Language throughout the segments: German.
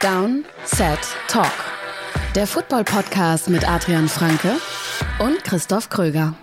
Down, Set, Talk. Der Football-Podcast mit Adrian Franke und Christoph Kröger.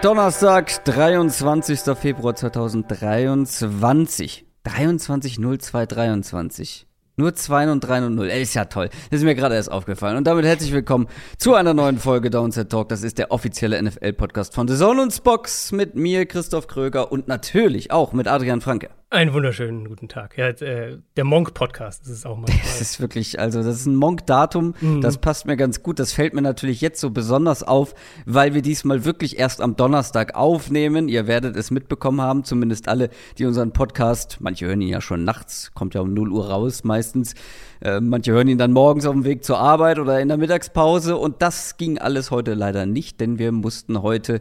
Donnerstag, 23. Februar 2023. 23.02.23. Nur 2 und 3 und 0. Ey, ist ja toll. Das ist mir gerade erst aufgefallen. Und damit herzlich willkommen zu einer neuen Folge Downset Talk. Das ist der offizielle NFL-Podcast von The Zone und Spox mit mir, Christoph Kröger und natürlich auch mit Adrian Franke. Einen wunderschönen guten Tag. Ja, äh, der Monk-Podcast ist es auch mal. Das ist wirklich, also das ist ein Monk-Datum, mhm. das passt mir ganz gut. Das fällt mir natürlich jetzt so besonders auf, weil wir diesmal wirklich erst am Donnerstag aufnehmen. Ihr werdet es mitbekommen haben, zumindest alle, die unseren Podcast, manche hören ihn ja schon nachts, kommt ja um 0 Uhr raus meistens. Äh, manche hören ihn dann morgens auf dem Weg zur Arbeit oder in der Mittagspause. Und das ging alles heute leider nicht, denn wir mussten heute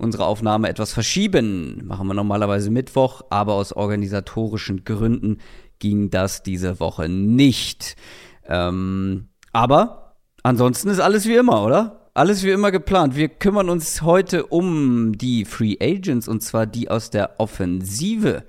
unsere Aufnahme etwas verschieben. Machen wir normalerweise Mittwoch, aber aus organisatorischen Gründen ging das diese Woche nicht. Ähm, aber ansonsten ist alles wie immer, oder? Alles wie immer geplant. Wir kümmern uns heute um die Free Agents und zwar die aus der Offensive.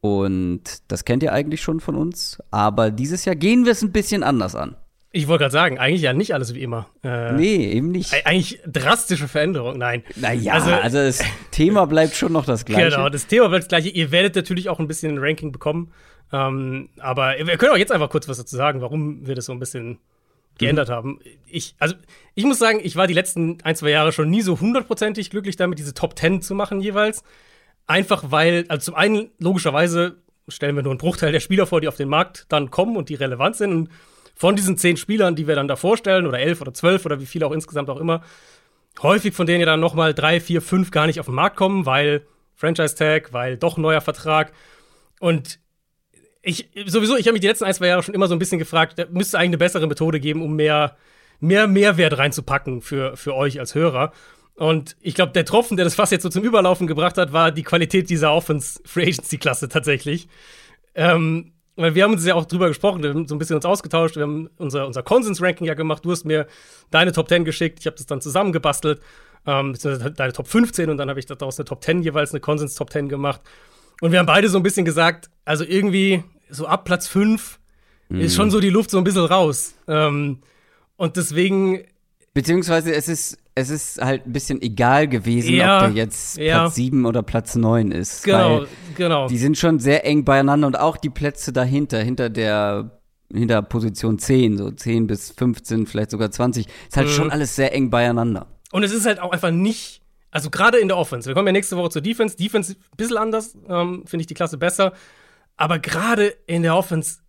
Und das kennt ihr eigentlich schon von uns. Aber dieses Jahr gehen wir es ein bisschen anders an. Ich wollte gerade sagen, eigentlich ja nicht alles wie immer. Äh, nee, eben nicht. Eigentlich drastische Veränderungen, nein. Naja, also, also das Thema bleibt schon noch das gleiche. Genau, das Thema bleibt das gleiche. Ihr werdet natürlich auch ein bisschen ein Ranking bekommen. Ähm, aber wir können auch jetzt einfach kurz was dazu sagen, warum wir das so ein bisschen geändert mhm. haben. Ich, also, ich muss sagen, ich war die letzten ein, zwei Jahre schon nie so hundertprozentig glücklich damit, diese Top Ten zu machen jeweils. Einfach weil, also zum einen, logischerweise stellen wir nur einen Bruchteil der Spieler vor, die auf den Markt dann kommen und die relevant sind. Und von diesen zehn Spielern, die wir dann da vorstellen, oder elf oder zwölf oder wie viele auch insgesamt auch immer, häufig von denen ja dann nochmal drei, vier, fünf gar nicht auf den Markt kommen, weil Franchise-Tag, weil doch neuer Vertrag. Und ich, sowieso, ich habe mich die letzten ein, zwei Jahre schon immer so ein bisschen gefragt, da müsste eigentlich eine bessere Methode geben, um mehr, mehr Mehrwert reinzupacken für, für euch als Hörer. Und ich glaube, der Tropfen, der das Fass jetzt so zum Überlaufen gebracht hat, war die Qualität dieser Offense-Free Agency-Klasse tatsächlich. Ähm, weil wir haben uns ja auch drüber gesprochen, wir haben so ein bisschen uns ausgetauscht, wir haben unser, unser Konsens-Ranking ja gemacht. Du hast mir deine Top 10 geschickt, ich habe das dann zusammengebastelt, ähm, deine Top 15 und dann habe ich daraus eine Top 10 jeweils, eine Konsens-Top 10 gemacht. Und wir haben beide so ein bisschen gesagt, also irgendwie so ab Platz 5 mhm. ist schon so die Luft so ein bisschen raus. Ähm, und deswegen. Beziehungsweise es ist es ist halt ein bisschen egal gewesen, ja, ob der jetzt ja. Platz 7 oder Platz 9 ist. Genau, genau. Die sind schon sehr eng beieinander und auch die Plätze dahinter, hinter der hinter Position 10, so 10 bis 15, vielleicht sogar 20, ist halt mhm. schon alles sehr eng beieinander. Und es ist halt auch einfach nicht, also gerade in der Offense, wir kommen ja nächste Woche zur Defense, Defense ein bisschen anders, ähm, finde ich die Klasse besser, aber gerade in der Offense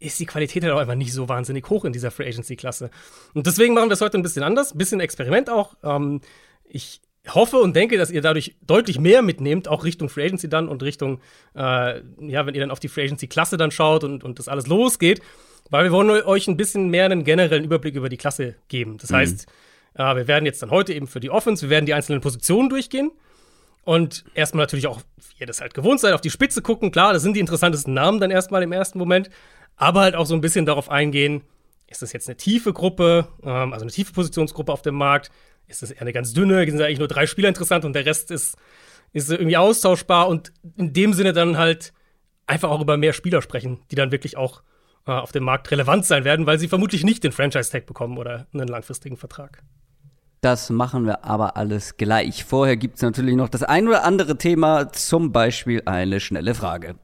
ist die Qualität halt auch einfach nicht so wahnsinnig hoch in dieser Free Agency-Klasse. Und deswegen machen wir es heute ein bisschen anders, ein bisschen Experiment auch. Ähm, ich hoffe und denke, dass ihr dadurch deutlich mehr mitnehmt, auch Richtung Free Agency dann und Richtung, äh, ja, wenn ihr dann auf die Free Agency-Klasse dann schaut und, und das alles losgeht, weil wir wollen euch ein bisschen mehr einen generellen Überblick über die Klasse geben. Das mhm. heißt, äh, wir werden jetzt dann heute eben für die Offense, wir werden die einzelnen Positionen durchgehen. Und erstmal natürlich auch, wie ihr das halt gewohnt seid, auf die Spitze gucken. Klar, das sind die interessantesten Namen dann erstmal im ersten Moment aber halt auch so ein bisschen darauf eingehen, ist das jetzt eine tiefe Gruppe, ähm, also eine tiefe Positionsgruppe auf dem Markt? Ist das eher eine ganz dünne? Sind eigentlich nur drei Spieler interessant und der Rest ist, ist irgendwie austauschbar und in dem Sinne dann halt einfach auch über mehr Spieler sprechen, die dann wirklich auch äh, auf dem Markt relevant sein werden, weil sie vermutlich nicht den Franchise-Tag bekommen oder einen langfristigen Vertrag. Das machen wir aber alles gleich. Vorher gibt es natürlich noch das ein oder andere Thema, zum Beispiel eine schnelle Frage.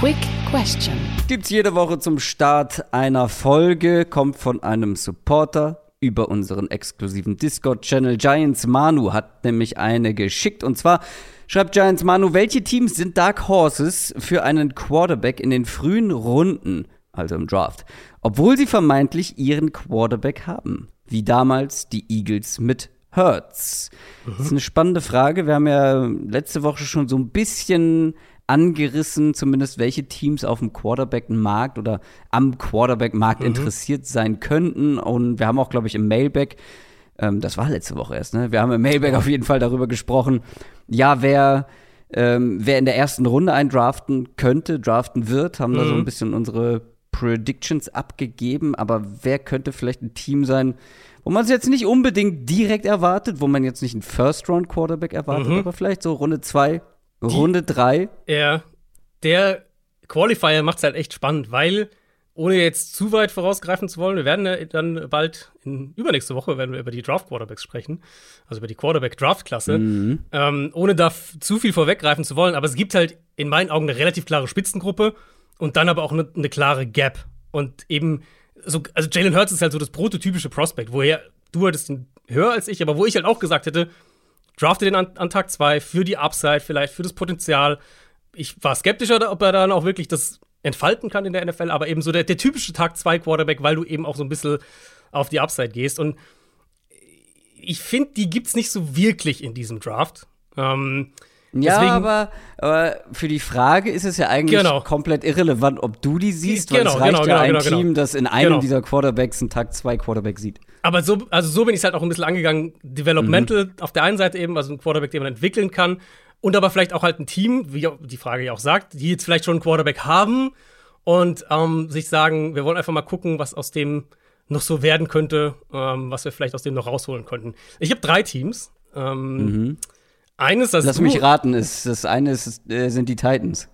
Quick Question. Gibt's jede Woche zum Start einer Folge, kommt von einem Supporter über unseren exklusiven Discord-Channel. Giants Manu hat nämlich eine geschickt und zwar schreibt Giants Manu, welche Teams sind Dark Horses für einen Quarterback in den frühen Runden, also im Draft, obwohl sie vermeintlich ihren Quarterback haben, wie damals die Eagles mit Hurts? Das ist eine spannende Frage. Wir haben ja letzte Woche schon so ein bisschen angerissen, zumindest welche Teams auf dem Quarterback-Markt oder am Quarterback-Markt mhm. interessiert sein könnten. Und wir haben auch, glaube ich, im Mailback, ähm, das war letzte Woche erst, ne? Wir haben im Mailback auf jeden Fall darüber gesprochen, ja, wer, ähm, wer in der ersten Runde eindraften könnte, draften wird, haben mhm. da so ein mhm. bisschen unsere Predictions abgegeben, aber wer könnte vielleicht ein Team sein, wo man es jetzt nicht unbedingt direkt erwartet, wo man jetzt nicht einen First-Round-Quarterback erwartet, mhm. aber vielleicht so Runde 2, Runde 3. Ja, der Qualifier macht es halt echt spannend, weil ohne jetzt zu weit vorausgreifen zu wollen, wir werden ja dann bald in übernächste Woche werden wir über die Draft Quarterbacks sprechen, also über die Quarterback Draft Klasse, mhm. ähm, ohne da zu viel vorweggreifen zu wollen. Aber es gibt halt in meinen Augen eine relativ klare Spitzengruppe und dann aber auch eine, eine klare Gap und eben so, also Jalen Hurts ist halt so das prototypische Prospect, woher du hattest ihn höher als ich, aber wo ich halt auch gesagt hätte, drafte den an, an Tag 2 für die Upside, vielleicht für das Potenzial. Ich war skeptischer, ob er dann auch wirklich das entfalten kann in der NFL, aber eben so der, der typische Tag 2 Quarterback, weil du eben auch so ein bisschen auf die Upside gehst. Und ich finde, die gibt's nicht so wirklich in diesem Draft. Ähm, ja, aber, aber, für die Frage ist es ja eigentlich genau. komplett irrelevant, ob du die siehst, weil genau, es reicht genau, ja genau, ein genau, Team, das in einem genau. dieser Quarterbacks einen Tag 2 Quarterback sieht. Aber so, also so bin ich es halt auch ein bisschen angegangen. Developmental mhm. auf der einen Seite eben, also ein Quarterback, den man entwickeln kann. Und aber vielleicht auch halt ein Team, wie die Frage ja auch sagt, die jetzt vielleicht schon einen Quarterback haben und ähm, sich sagen, wir wollen einfach mal gucken, was aus dem noch so werden könnte, ähm, was wir vielleicht aus dem noch rausholen könnten. Ich habe drei Teams. Ähm, mhm. Eines, das Lass mich raten, ist, das eine ist, äh, sind die Titans,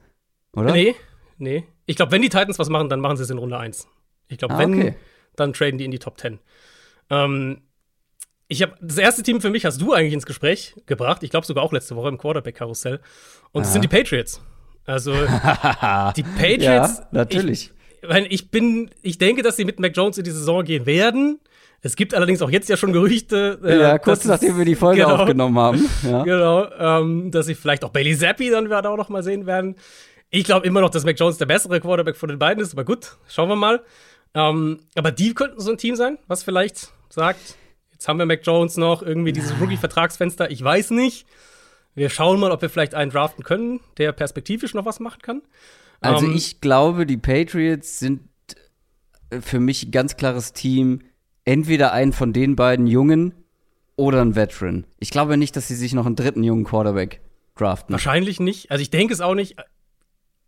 oder? Nee, nee. Ich glaube, wenn die Titans was machen, dann machen sie es in Runde 1. Ich glaube, ah, wenn, okay. dann traden die in die Top 10. Ähm, ich habe das erste Team für mich hast du eigentlich ins Gespräch gebracht. Ich glaube sogar auch letzte Woche im Quarterback-Karussell. Und es sind die Patriots. Also die Patriots. Ja, natürlich. Ich, weil ich bin, ich denke, dass sie mit Mac Jones in die Saison gehen werden. Es gibt allerdings auch jetzt ja schon Gerüchte. Äh, ja, kurz nachdem wir die Folge genau, aufgenommen haben. Ja. Genau, ähm, dass sie vielleicht auch Bailey Zappi dann da auch noch mal sehen werden. Ich glaube immer noch, dass Mac Jones der bessere Quarterback von den beiden ist, aber gut, schauen wir mal. Ähm, aber die könnten so ein Team sein, was vielleicht sagt, jetzt haben wir Mac Jones noch, irgendwie dieses Rookie-Vertragsfenster, ich weiß nicht. Wir schauen mal, ob wir vielleicht einen draften können, der perspektivisch noch was machen kann. Also ähm, ich glaube, die Patriots sind für mich ein ganz klares Team, entweder einen von den beiden Jungen oder ein Veteran. Ich glaube nicht, dass sie sich noch einen dritten jungen Quarterback draften. Wahrscheinlich nicht. Also ich denke es auch nicht.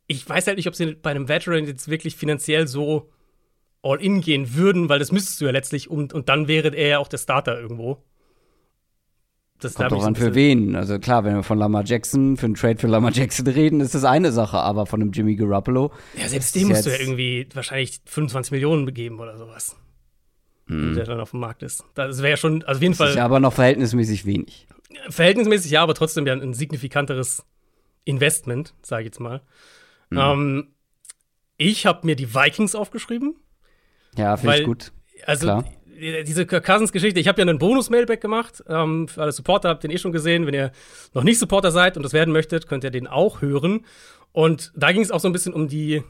Ich weiß halt nicht, ob sie bei einem Veteran jetzt wirklich finanziell so all in gehen würden, weil das müsstest du ja letztlich und, und dann wäre er ja auch der Starter irgendwo. Das Kommt doch an für wen. Also klar, wenn wir von Lamar Jackson, für einen Trade für Lamar Jackson reden, ist das eine Sache, aber von einem Jimmy Garoppolo. Ja, selbst dem musst du ja irgendwie wahrscheinlich 25 Millionen begeben oder sowas hm. der dann auf dem Markt ist. Das wäre ja schon, also auf jeden das Fall. Ist ja aber noch verhältnismäßig wenig. Verhältnismäßig ja, aber trotzdem ja ein signifikanteres Investment, sage ich jetzt mal. Hm. Ähm, ich habe mir die Vikings aufgeschrieben. Ja, finde ich gut. Also Klar. diese Cousins-Geschichte, ich habe ja einen Bonus-Mailback gemacht. Ähm, für alle Supporter habt ihr den eh schon gesehen. Wenn ihr noch nicht Supporter seid und das werden möchtet, könnt ihr den auch hören. Und da ging es auch so ein bisschen um die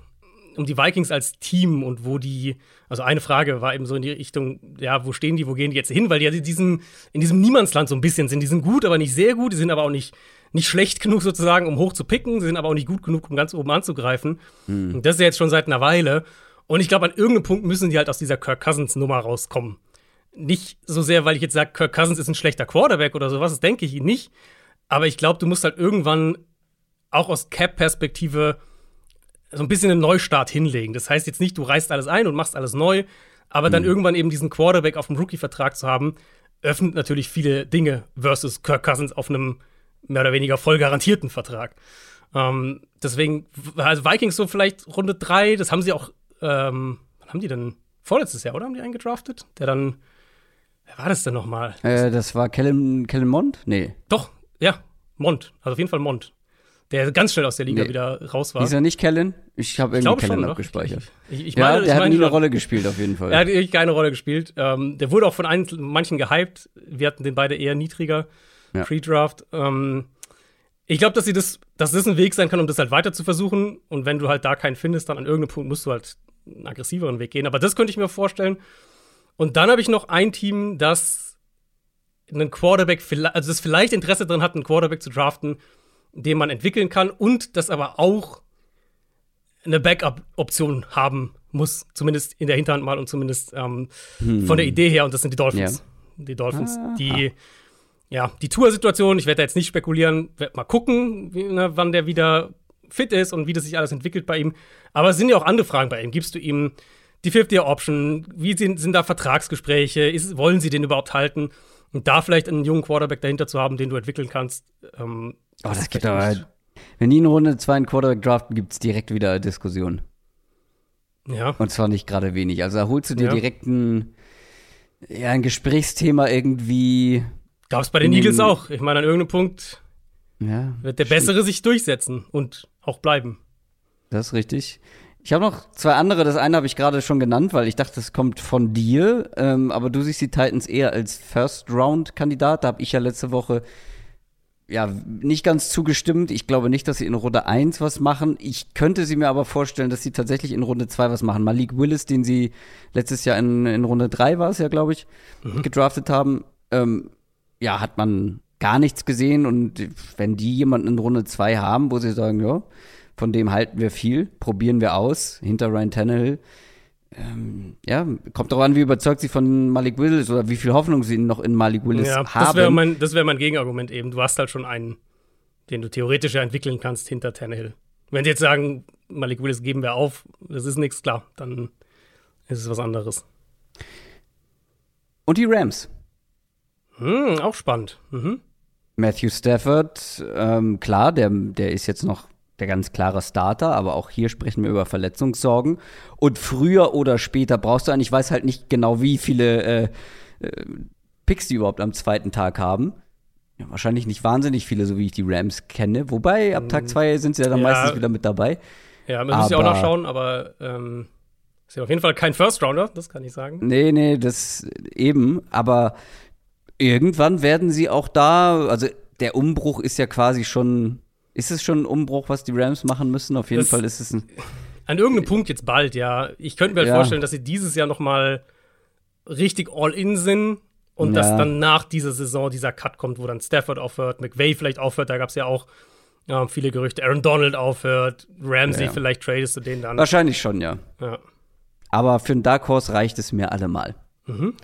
um die Vikings als Team und wo die, also eine Frage war eben so in die Richtung, ja, wo stehen die, wo gehen die jetzt hin? Weil die ja diesen, in diesem Niemandsland so ein bisschen sind. Die sind gut, aber nicht sehr gut, die sind aber auch nicht, nicht schlecht genug sozusagen, um hoch zu picken, sie sind aber auch nicht gut genug, um ganz oben anzugreifen. Mhm. Und das ist ja jetzt schon seit einer Weile. Und ich glaube, an irgendeinem Punkt müssen die halt aus dieser Kirk Cousins-Nummer rauskommen. Nicht so sehr, weil ich jetzt sage, Kirk Cousins ist ein schlechter Quarterback oder sowas, das denke ich ihn nicht. Aber ich glaube, du musst halt irgendwann auch aus Cap-Perspektive so ein bisschen einen Neustart hinlegen. Das heißt jetzt nicht, du reißt alles ein und machst alles neu, aber dann mhm. irgendwann eben diesen Quarterback auf dem Rookie-Vertrag zu haben, öffnet natürlich viele Dinge versus Kirk Cousins auf einem mehr oder weniger voll garantierten Vertrag. Ähm, deswegen, also Vikings so vielleicht Runde 3, das haben sie auch, ähm, wann haben die denn? Vorletztes Jahr, oder? Haben die einen gedraftet? Der dann, wer war das denn nochmal? Äh, das war Kellen, Kellen Mond? Nee. Doch, ja, Mond. Also auf jeden Fall Mond der ganz schnell aus der Liga nee. wieder raus war. Ist er nicht Kellen? Ich habe irgendwie Kellen schon, abgespeichert. Ich, ich, ja, meine, der hat nie eine Rolle gespielt, auf jeden Fall. Er hat wirklich keine Rolle gespielt. Ähm, der wurde auch von ein, manchen gehypt. Wir hatten den beide eher niedriger. Ja. Pre-Draft. Ähm, ich glaube, dass sie das, dass das ein Weg sein kann, um das halt weiter zu versuchen. Und wenn du halt da keinen findest, dann an irgendeinem Punkt musst du halt einen aggressiveren Weg gehen. Aber das könnte ich mir vorstellen. Und dann habe ich noch ein Team, das einen Quarterback, also das vielleicht Interesse daran hat, einen Quarterback zu draften, den man entwickeln kann und das aber auch eine Backup-Option haben muss, zumindest in der Hinterhand mal und zumindest ähm, hm. von der Idee her. Und das sind die Dolphins. Ja. Die Dolphins, ah. die ja, die Tour-Situation, ich werde da jetzt nicht spekulieren, werde mal gucken, wie, ne, wann der wieder fit ist und wie das sich alles entwickelt bei ihm. Aber es sind ja auch andere Fragen bei ihm. Gibst du ihm die 50-Year-Option? Wie sind, sind da Vertragsgespräche? Ist, wollen sie den überhaupt halten? Und da vielleicht einen jungen Quarterback dahinter zu haben, den du entwickeln kannst. Ähm, oh, das, das gibt aber. Wenn die in Runde 2 einen Quarterback draften, gibt es direkt wieder Diskussionen. Ja. Und zwar nicht gerade wenig. Also da holst du dir ja. direkt ein, ja, ein Gesprächsthema irgendwie. Gab es bei den Eagles auch. Ich meine, an irgendeinem Punkt ja, wird der stimmt. Bessere sich durchsetzen und auch bleiben. Das ist richtig. Ich habe noch zwei andere. Das eine habe ich gerade schon genannt, weil ich dachte, das kommt von dir. Ähm, aber du siehst die Titans eher als First-Round-Kandidat. Da habe ich ja letzte Woche ja nicht ganz zugestimmt. Ich glaube nicht, dass sie in Runde 1 was machen. Ich könnte sie mir aber vorstellen, dass sie tatsächlich in Runde 2 was machen. Malik Willis, den sie letztes Jahr in, in Runde 3 war es ja, glaube ich, mhm. gedraftet haben, ähm, ja, hat man gar nichts gesehen. Und wenn die jemanden in Runde 2 haben, wo sie sagen, ja, von dem halten wir viel, probieren wir aus, hinter Ryan Tannehill, ähm, ja, kommt darauf an, wie überzeugt sie von Malik Willis oder wie viel Hoffnung sie noch in Malik Willis ja, haben. Das wäre mein, wär mein Gegenargument eben. Du hast halt schon einen, den du theoretisch ja entwickeln kannst hinter Tannehill. Wenn sie jetzt sagen, Malik Willis geben wir auf, das ist nichts, klar, dann ist es was anderes. Und die Rams. Hm, auch spannend. Mhm. Matthew Stafford, ähm, klar, der, der ist jetzt noch der ganz klare Starter, aber auch hier sprechen wir über Verletzungssorgen. Und früher oder später brauchst du einen, ich weiß halt nicht genau, wie viele äh, äh, Picks die überhaupt am zweiten Tag haben. Ja, wahrscheinlich nicht wahnsinnig viele, so wie ich die Rams kenne. Wobei, ab Tag 2 mhm. sind sie ja dann ja, meistens wieder mit dabei. Ja, man muss ja auch noch schauen, aber ähm, ist ja auf jeden Fall kein First Rounder, das kann ich sagen. Nee, nee, das eben. Aber irgendwann werden sie auch da, also der Umbruch ist ja quasi schon ist es schon ein Umbruch, was die Rams machen müssen? Auf jeden das, Fall ist es ein. An irgendeinem Punkt jetzt bald, ja. Ich könnte mir halt ja. vorstellen, dass sie dieses Jahr noch mal richtig all-in sind und ja. dass dann nach dieser Saison dieser Cut kommt, wo dann Stafford aufhört, McVay vielleicht aufhört, da gab es ja auch ja, viele Gerüchte, Aaron Donald aufhört, Ramsey ja. vielleicht tradest du den dann. Wahrscheinlich schon, ja. ja. Aber für einen Dark Horse reicht es mir allemal. Mhm.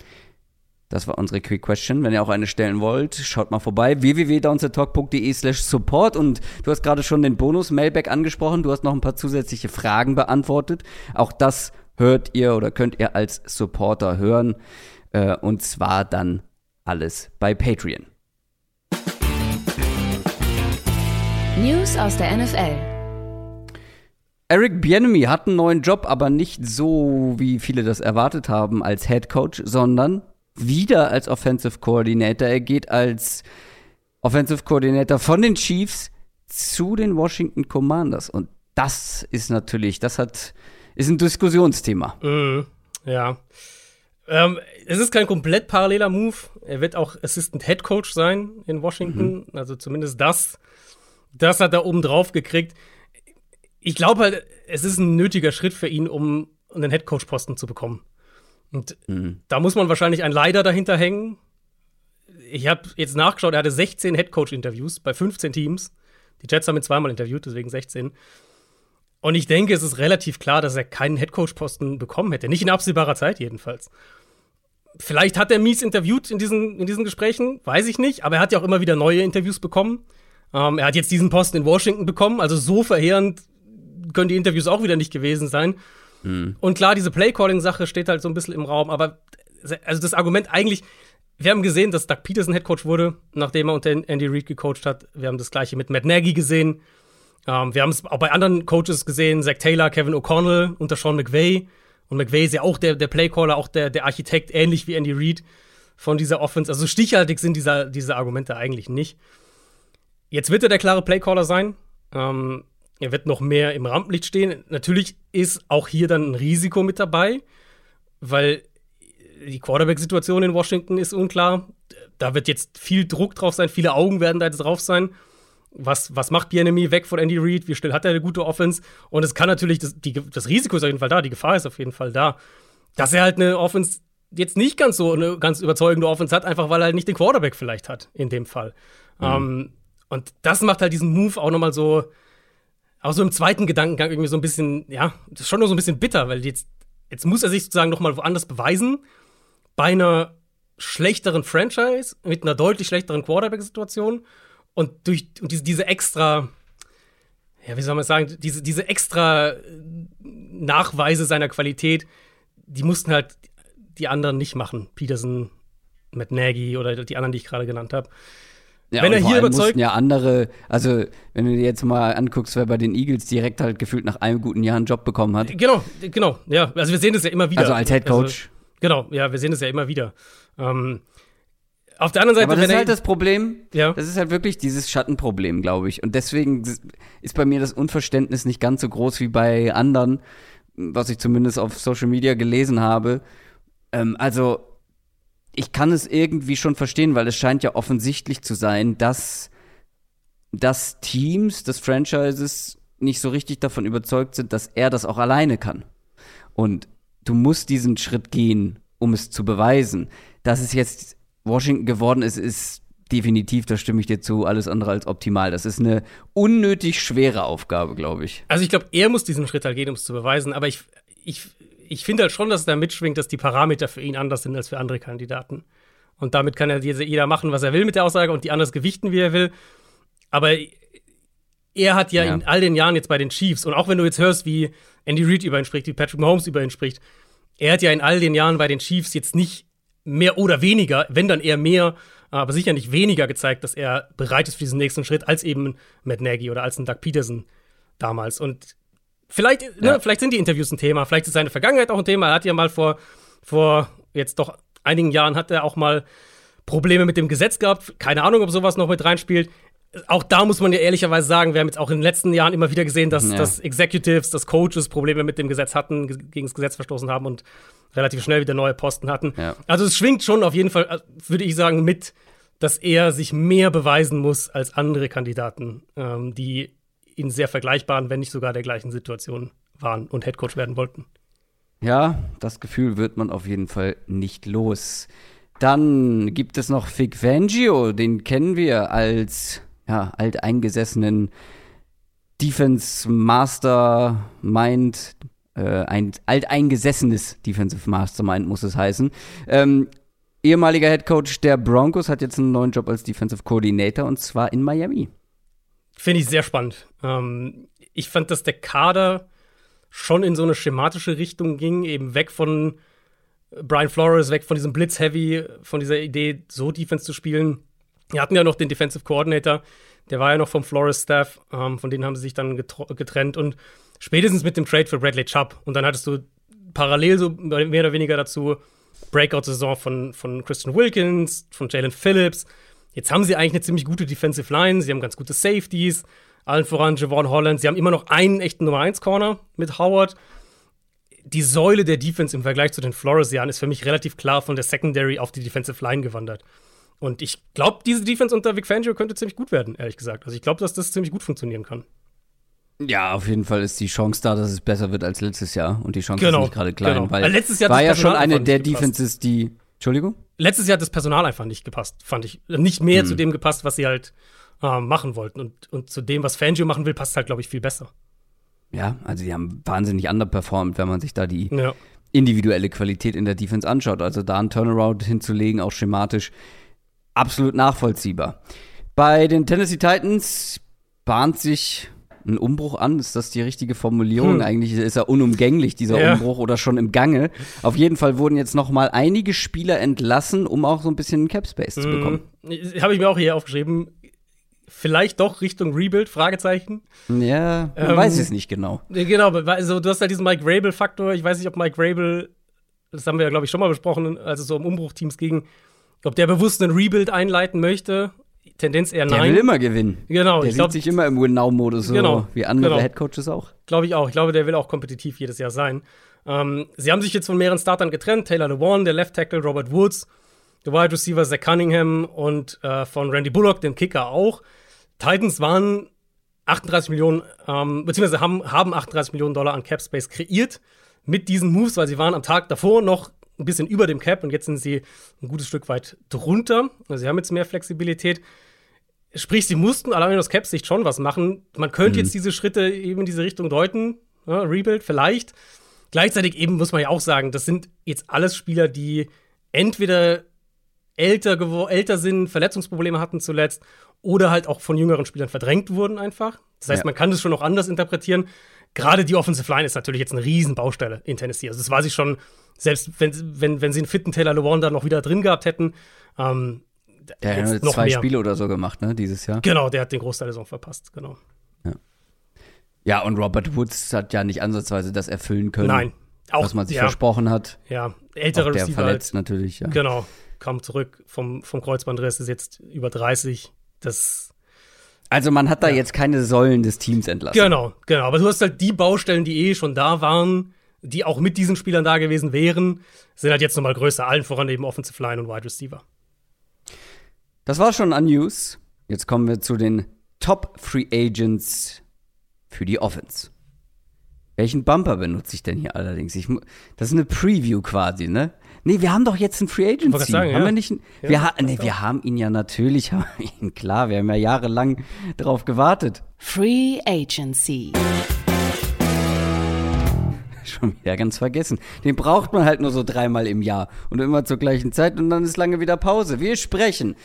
Das war unsere Quick Question. Wenn ihr auch eine stellen wollt, schaut mal vorbei. www.downsetalk.de slash support. Und du hast gerade schon den Bonus Mailback angesprochen. Du hast noch ein paar zusätzliche Fragen beantwortet. Auch das hört ihr oder könnt ihr als Supporter hören. Äh, und zwar dann alles bei Patreon. News aus der NFL. Eric Bienemy hat einen neuen Job, aber nicht so, wie viele das erwartet haben als Head Coach, sondern wieder als Offensive Coordinator. Er geht als Offensive Coordinator von den Chiefs zu den Washington Commanders. Und das ist natürlich, das hat, ist ein Diskussionsthema. Mhm, ja. Ähm, es ist kein komplett paralleler Move. Er wird auch Assistant Head Coach sein in Washington. Mhm. Also zumindest das, das hat er oben drauf gekriegt. Ich glaube halt, es ist ein nötiger Schritt für ihn, um einen Head Coach Posten zu bekommen. Und mhm. da muss man wahrscheinlich ein Leider dahinter hängen. Ich habe jetzt nachgeschaut, er hatte 16 Headcoach-Interviews bei 15 Teams. Die Jets haben ihn zweimal interviewt, deswegen 16. Und ich denke, es ist relativ klar, dass er keinen Headcoach-Posten bekommen hätte. Nicht in absehbarer Zeit jedenfalls. Vielleicht hat er mies interviewt in diesen, in diesen Gesprächen, weiß ich nicht. Aber er hat ja auch immer wieder neue Interviews bekommen. Ähm, er hat jetzt diesen Posten in Washington bekommen. Also so verheerend können die Interviews auch wieder nicht gewesen sein. Mhm. Und klar, diese Play-Calling-Sache steht halt so ein bisschen im Raum, aber also das Argument eigentlich, wir haben gesehen, dass Doug Peterson Headcoach wurde, nachdem er unter Andy Reid gecoacht hat. Wir haben das gleiche mit Matt Nagy gesehen. Ähm, wir haben es auch bei anderen Coaches gesehen, Zach Taylor, Kevin O'Connell unter Sean McVay. Und McVay ist ja auch der, der Playcaller, auch der, der Architekt, ähnlich wie Andy Reid von dieser Offense. Also stichhaltig sind dieser, diese Argumente eigentlich nicht. Jetzt wird er der klare Playcaller sein. Ähm, er wird noch mehr im Rampenlicht stehen. Natürlich ist auch hier dann ein Risiko mit dabei, weil die Quarterback-Situation in Washington ist unklar. Da wird jetzt viel Druck drauf sein, viele Augen werden da jetzt drauf sein. Was, was macht Bienemy weg von Andy Reid? Wie schnell hat er eine gute Offense? Und es kann natürlich, das, die, das Risiko ist auf jeden Fall da, die Gefahr ist auf jeden Fall da, dass er halt eine Offense jetzt nicht ganz so eine ganz überzeugende Offense hat, einfach weil er halt nicht den Quarterback vielleicht hat, in dem Fall. Mhm. Um, ähm, und das macht halt diesen Move auch nochmal so, auch so im zweiten Gedankengang irgendwie so ein bisschen, ja, das ist schon nur so ein bisschen bitter, weil jetzt, jetzt muss er sich sozusagen noch mal woanders beweisen. Bei einer schlechteren Franchise mit einer deutlich schlechteren Quarterback-Situation und durch und diese, diese extra ja, wie soll man sagen, diese, diese extra Nachweise seiner Qualität, die mussten halt die anderen nicht machen. Peterson, Matt Nagy oder die anderen, die ich gerade genannt habe. Ja, wenn er hier überzeugt. ja andere, also wenn du dir jetzt mal anguckst, wer bei den Eagles direkt halt gefühlt nach einem guten Jahr einen Job bekommen hat. Genau, genau, ja. Also wir sehen das ja immer wieder. Also als Head Coach. Also, genau, ja, wir sehen das ja immer wieder. Ähm, auf der anderen Seite, aber das ist halt das Problem. Ja. Das ist halt wirklich dieses Schattenproblem, glaube ich. Und deswegen ist bei mir das Unverständnis nicht ganz so groß wie bei anderen, was ich zumindest auf Social Media gelesen habe. Ähm, also ich kann es irgendwie schon verstehen, weil es scheint ja offensichtlich zu sein, dass, dass Teams des Franchises nicht so richtig davon überzeugt sind, dass er das auch alleine kann. Und du musst diesen Schritt gehen, um es zu beweisen. Dass es jetzt Washington geworden ist, ist definitiv, da stimme ich dir zu, alles andere als optimal. Das ist eine unnötig schwere Aufgabe, glaube ich. Also ich glaube, er muss diesen Schritt halt gehen, um es zu beweisen, aber ich, ich ich finde halt schon, dass es da mitschwingt, dass die Parameter für ihn anders sind als für andere Kandidaten. Und damit kann ja jeder machen, was er will mit der Aussage und die anders gewichten, wie er will. Aber er hat ja, ja, in all den Jahren jetzt bei den Chiefs, und auch wenn du jetzt hörst, wie Andy Reid über ihn spricht, wie Patrick Mahomes über ihn spricht, er hat ja in all den Jahren bei den Chiefs jetzt nicht mehr oder weniger, wenn dann eher mehr, aber sicher nicht weniger gezeigt, dass er bereit ist für diesen nächsten Schritt, als eben Matt Nagy oder als ein Doug Peterson damals. Und Vielleicht, ne, ja. vielleicht sind die Interviews ein Thema, vielleicht ist seine Vergangenheit auch ein Thema. Er hat ja mal vor, vor jetzt doch einigen Jahren hat er auch mal Probleme mit dem Gesetz gehabt. Keine Ahnung, ob sowas noch mit reinspielt. Auch da muss man ja ehrlicherweise sagen, wir haben jetzt auch in den letzten Jahren immer wieder gesehen, dass, ja. dass Executives, dass Coaches Probleme mit dem Gesetz hatten, gegen das Gesetz verstoßen haben und relativ schnell wieder neue Posten hatten. Ja. Also es schwingt schon auf jeden Fall, äh, würde ich sagen, mit, dass er sich mehr beweisen muss als andere Kandidaten, ähm, die in sehr vergleichbaren, wenn nicht sogar der gleichen Situation waren und Headcoach werden wollten. Ja, das Gefühl wird man auf jeden Fall nicht los. Dann gibt es noch Vic Fangio, den kennen wir als ja, alteingesessenen Defense Mastermind, äh, ein alteingesessenes Defensive Mastermind muss es heißen. Ähm, ehemaliger Head Coach der Broncos hat jetzt einen neuen Job als Defensive Coordinator und zwar in Miami. Finde ich sehr spannend. Ähm, ich fand, dass der Kader schon in so eine schematische Richtung ging, eben weg von Brian Flores, weg von diesem Blitz-Heavy, von dieser Idee, so Defense zu spielen. Wir hatten ja noch den Defensive Coordinator, der war ja noch vom Flores-Staff, ähm, von denen haben sie sich dann getrennt und spätestens mit dem Trade für Bradley Chubb und dann hattest du parallel so mehr oder weniger dazu Breakout-Saison von, von Christian Wilkins, von Jalen Phillips, Jetzt haben sie eigentlich eine ziemlich gute Defensive Line, sie haben ganz gute Safeties, allen voran Javon Holland. Sie haben immer noch einen echten Nummer 1 Corner mit Howard. Die Säule der Defense im Vergleich zu den Flores-Jahren ist für mich relativ klar von der Secondary auf die Defensive Line gewandert. Und ich glaube, diese Defense unter Vic Fangio könnte ziemlich gut werden, ehrlich gesagt. Also ich glaube, dass das ziemlich gut funktionieren kann. Ja, auf jeden Fall ist die Chance da, dass es besser wird als letztes Jahr. Und die Chance genau, ist nicht gerade klein, genau. weil, letztes Jahr war ja schon eine der Defenses, die. Entschuldigung? Letztes Jahr hat das Personal einfach nicht gepasst, fand ich. Nicht mehr mhm. zu dem gepasst, was sie halt äh, machen wollten. Und, und zu dem, was Fangio machen will, passt halt, glaube ich, viel besser. Ja, also die haben wahnsinnig underperformed, wenn man sich da die ja. individuelle Qualität in der Defense anschaut. Also da einen Turnaround hinzulegen, auch schematisch, absolut nachvollziehbar. Bei den Tennessee Titans bahnt sich ein Umbruch an. Ist das die richtige Formulierung? Hm. Eigentlich ist er unumgänglich, dieser ja. Umbruch, oder schon im Gange. Auf jeden Fall wurden jetzt noch mal einige Spieler entlassen, um auch so ein bisschen Cap Space hm. zu bekommen. Habe ich mir auch hier aufgeschrieben. Vielleicht doch Richtung Rebuild? Fragezeichen. Ja, man ähm, weiß es nicht genau. Genau, also du hast ja diesen Mike Rabel-Faktor. Ich weiß nicht, ob Mike Rabel, das haben wir ja, glaube ich, schon mal besprochen, als es so um Umbruchteams ging, ob der bewusst einen Rebuild einleiten möchte Tendenz eher nein. Der will immer gewinnen. Genau. Der sieht sich immer im Win-Now-Modus, so genau, wie andere genau. Headcoaches auch. Glaube ich auch. Ich glaube, der will auch kompetitiv jedes Jahr sein. Ähm, sie haben sich jetzt von mehreren Startern getrennt. Taylor LeWan, der Left Tackle, Robert Woods, der Wide Receiver Zach Cunningham und äh, von Randy Bullock, dem Kicker auch. Titans waren 38 Millionen, ähm, beziehungsweise haben, haben 38 Millionen Dollar an Cap Space kreiert mit diesen Moves, weil sie waren am Tag davor noch ein bisschen über dem Cap und jetzt sind sie ein gutes Stück weit drunter. Also sie haben jetzt mehr Flexibilität. Sprich, sie mussten allein aus Cap-Sicht schon was machen. Man könnte mhm. jetzt diese Schritte eben in diese Richtung deuten. Ja, Rebuild vielleicht. Gleichzeitig eben muss man ja auch sagen, das sind jetzt alles Spieler, die entweder älter, älter sind, Verletzungsprobleme hatten zuletzt oder halt auch von jüngeren Spielern verdrängt wurden einfach. Das heißt, ja. man kann das schon noch anders interpretieren. Gerade die Offensive Line ist natürlich jetzt eine Riesenbaustelle in Tennessee. Also das war sie schon, selbst wenn, wenn, wenn sie einen fitten Taylor Lewan da noch wieder drin gehabt hätten. Ähm, der hat noch zwei mehr. Spiele oder so gemacht, ne, dieses Jahr. Genau, der hat den Großteil der Saison verpasst, genau. Ja. ja, und Robert Woods hat ja nicht ansatzweise das erfüllen können. Nein. Auch, was man sich ja, versprochen hat. Ja, ältere auch der Receiver verletzt halt, natürlich, ja. Genau, kam zurück vom, vom Kreuzbandriss, ist jetzt über 30. Das also man hat da ja. jetzt keine Säulen des Teams entlassen. Genau, genau. Aber du hast halt die Baustellen, die eh schon da waren, die auch mit diesen Spielern da gewesen wären, sind halt jetzt nochmal größer, allen voran eben Offensive Line und Wide Receiver. Das war schon an News. Jetzt kommen wir zu den Top Free Agents für die Offense. Welchen Bumper benutze ich denn hier allerdings? Ich, das ist eine Preview quasi, ne? Nee, wir haben doch jetzt einen Free Agency. Sagen, haben ja. wir nicht? Ja, wir, ha nee, wir haben ihn ja natürlich, haben ihn, klar, wir haben ja jahrelang darauf gewartet. Free Agency. Schon wieder ganz vergessen. Den braucht man halt nur so dreimal im Jahr und immer zur gleichen Zeit und dann ist lange wieder Pause. Wir sprechen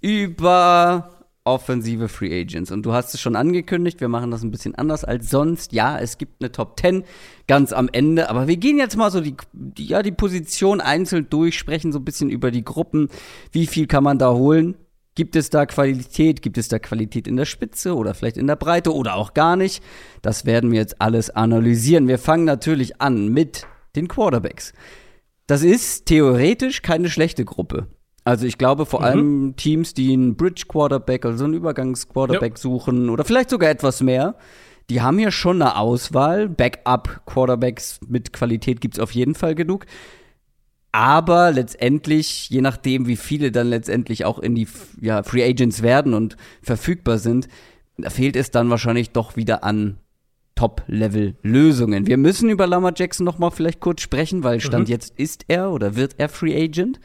über offensive Free Agents. Und du hast es schon angekündigt, wir machen das ein bisschen anders als sonst. Ja, es gibt eine Top 10 ganz am Ende, aber wir gehen jetzt mal so die, die, ja, die Position einzeln durch, sprechen so ein bisschen über die Gruppen. Wie viel kann man da holen? Gibt es da Qualität? Gibt es da Qualität in der Spitze oder vielleicht in der Breite oder auch gar nicht? Das werden wir jetzt alles analysieren. Wir fangen natürlich an mit den Quarterbacks. Das ist theoretisch keine schlechte Gruppe. Also ich glaube vor mhm. allem Teams, die einen Bridge Quarterback, also einen Übergangs-Quarterback ja. suchen oder vielleicht sogar etwas mehr, die haben hier schon eine Auswahl. Backup Quarterbacks mit Qualität gibt es auf jeden Fall genug. Aber letztendlich, je nachdem, wie viele dann letztendlich auch in die ja, Free Agents werden und verfügbar sind, fehlt es dann wahrscheinlich doch wieder an Top-Level-Lösungen. Wir müssen über Lama Jackson noch mal vielleicht kurz sprechen, weil Stand mhm. jetzt ist er oder wird er Free Agent.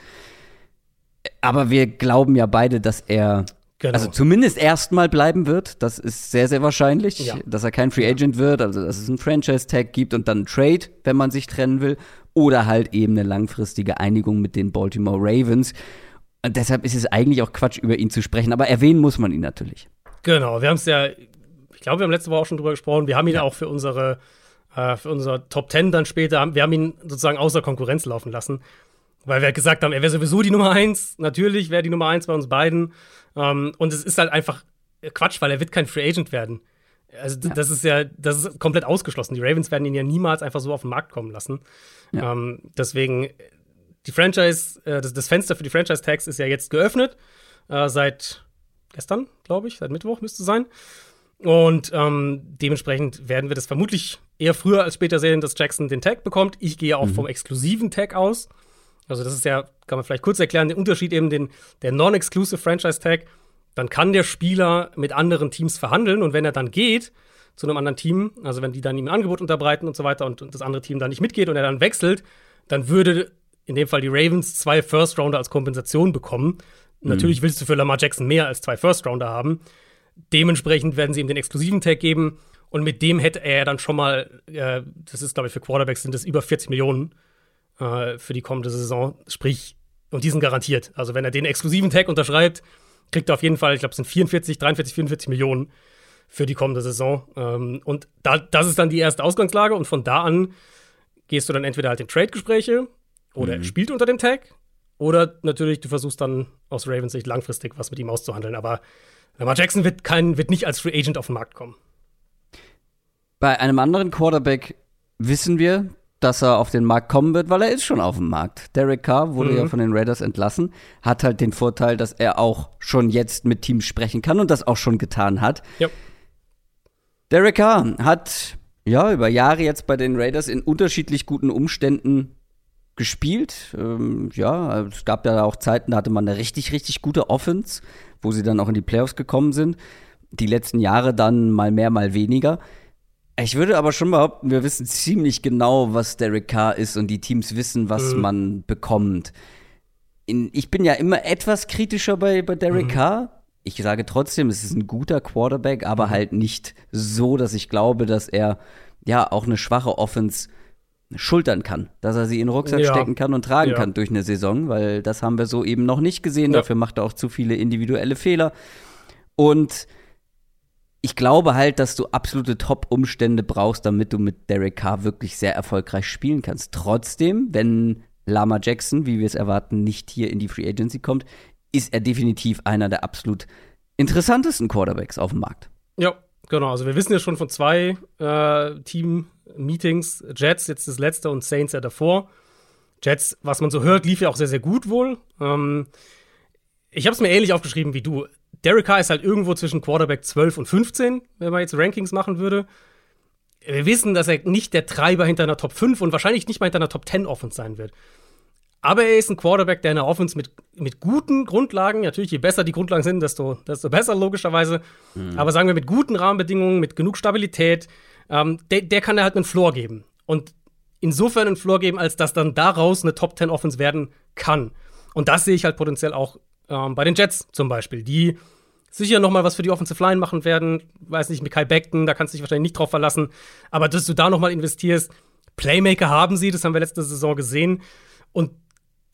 Aber wir glauben ja beide, dass er Genau. Also zumindest erstmal bleiben wird. Das ist sehr, sehr wahrscheinlich, ja. dass er kein Free Agent wird, also dass es einen Franchise-Tag gibt und dann einen Trade, wenn man sich trennen will. Oder halt eben eine langfristige Einigung mit den Baltimore Ravens. Und deshalb ist es eigentlich auch Quatsch, über ihn zu sprechen. Aber erwähnen muss man ihn natürlich. Genau, wir haben es ja, ich glaube, wir haben letzte Woche auch schon drüber gesprochen. Wir haben ihn ja. auch für unsere, äh, für unser Top Ten dann später, wir haben ihn sozusagen außer Konkurrenz laufen lassen. Weil wir gesagt haben, er wäre sowieso die Nummer eins. Natürlich wäre die Nummer eins bei uns beiden. Ähm, und es ist halt einfach Quatsch, weil er wird kein Free Agent werden. Also ja. das ist ja, das ist komplett ausgeschlossen. Die Ravens werden ihn ja niemals einfach so auf den Markt kommen lassen. Ja. Ähm, deswegen, die Franchise, äh, das, das, Fenster für die Franchise-Tags ist ja jetzt geöffnet. Äh, seit gestern, glaube ich, seit Mittwoch müsste sein. Und ähm, dementsprechend werden wir das vermutlich eher früher als später sehen, dass Jackson den Tag bekommt. Ich gehe auch mhm. vom exklusiven Tag aus. Also das ist ja, kann man vielleicht kurz erklären, der Unterschied eben den, der Non-Exclusive Franchise Tag. Dann kann der Spieler mit anderen Teams verhandeln und wenn er dann geht zu einem anderen Team, also wenn die dann ihm ein Angebot unterbreiten und so weiter und, und das andere Team dann nicht mitgeht und er dann wechselt, dann würde in dem Fall die Ravens zwei First Rounder als Kompensation bekommen. Mhm. Natürlich willst du für Lamar Jackson mehr als zwei First Rounder haben. Dementsprechend werden sie ihm den exklusiven Tag geben und mit dem hätte er dann schon mal, äh, das ist glaube ich für Quarterbacks sind das über 40 Millionen äh, für die kommende Saison. Sprich, und die sind garantiert. Also, wenn er den exklusiven Tag unterschreibt, kriegt er auf jeden Fall, ich glaube, es sind 44, 43, 44 Millionen für die kommende Saison. Ähm, und da, das ist dann die erste Ausgangslage. Und von da an gehst du dann entweder halt in Trade-Gespräche oder mhm. er spielt unter dem Tag. Oder natürlich, du versuchst dann aus Ravens Sicht langfristig was mit ihm auszuhandeln. Aber Lamar Jackson wird, kein, wird nicht als Free Agent auf den Markt kommen. Bei einem anderen Quarterback wissen wir, dass er auf den Markt kommen wird, weil er ist schon auf dem Markt. Derek Carr wurde mhm. ja von den Raiders entlassen, hat halt den Vorteil, dass er auch schon jetzt mit Teams sprechen kann und das auch schon getan hat. Ja. Derek Carr hat ja über Jahre jetzt bei den Raiders in unterschiedlich guten Umständen gespielt. Ähm, ja, es gab ja auch Zeiten, da hatte man eine richtig, richtig gute Offense, wo sie dann auch in die Playoffs gekommen sind. Die letzten Jahre dann mal mehr, mal weniger. Ich würde aber schon behaupten, wir wissen ziemlich genau, was Derek Carr ist und die Teams wissen, was mhm. man bekommt. In, ich bin ja immer etwas kritischer bei, bei Derek mhm. Carr. Ich sage trotzdem, es ist ein guter Quarterback, aber mhm. halt nicht so, dass ich glaube, dass er ja auch eine schwache Offense schultern kann, dass er sie in den Rucksack ja. stecken kann und tragen ja. kann durch eine Saison, weil das haben wir so eben noch nicht gesehen. Ja. Dafür macht er auch zu viele individuelle Fehler. Und ich glaube halt, dass du absolute Top-Umstände brauchst, damit du mit Derek Carr wirklich sehr erfolgreich spielen kannst. Trotzdem, wenn Lama Jackson, wie wir es erwarten, nicht hier in die Free Agency kommt, ist er definitiv einer der absolut interessantesten Quarterbacks auf dem Markt. Ja, genau. Also wir wissen ja schon von zwei äh, Team-Meetings, Jets jetzt das letzte und Saints ja davor. Jets, was man so hört, lief ja auch sehr, sehr gut wohl. Ähm, ich habe es mir ähnlich aufgeschrieben wie du. Derek Carr ist halt irgendwo zwischen Quarterback 12 und 15, wenn man jetzt Rankings machen würde. Wir wissen, dass er nicht der Treiber hinter einer Top 5 und wahrscheinlich nicht mal hinter einer Top 10 Offense sein wird. Aber er ist ein Quarterback, der in der Offense mit, mit guten Grundlagen, natürlich je besser die Grundlagen sind, desto, desto besser logischerweise, mhm. aber sagen wir mit guten Rahmenbedingungen, mit genug Stabilität, ähm, der, der kann er halt einen Floor geben. Und insofern einen Floor geben, als dass dann daraus eine Top 10 Offense werden kann. Und das sehe ich halt potenziell auch ähm, bei den Jets zum Beispiel, die sicher noch mal was für die Offensive Line machen werden. Weiß nicht, mit Kai Beckton, da kannst du dich wahrscheinlich nicht drauf verlassen. Aber dass du da noch mal investierst, Playmaker haben sie, das haben wir letzte Saison gesehen. Und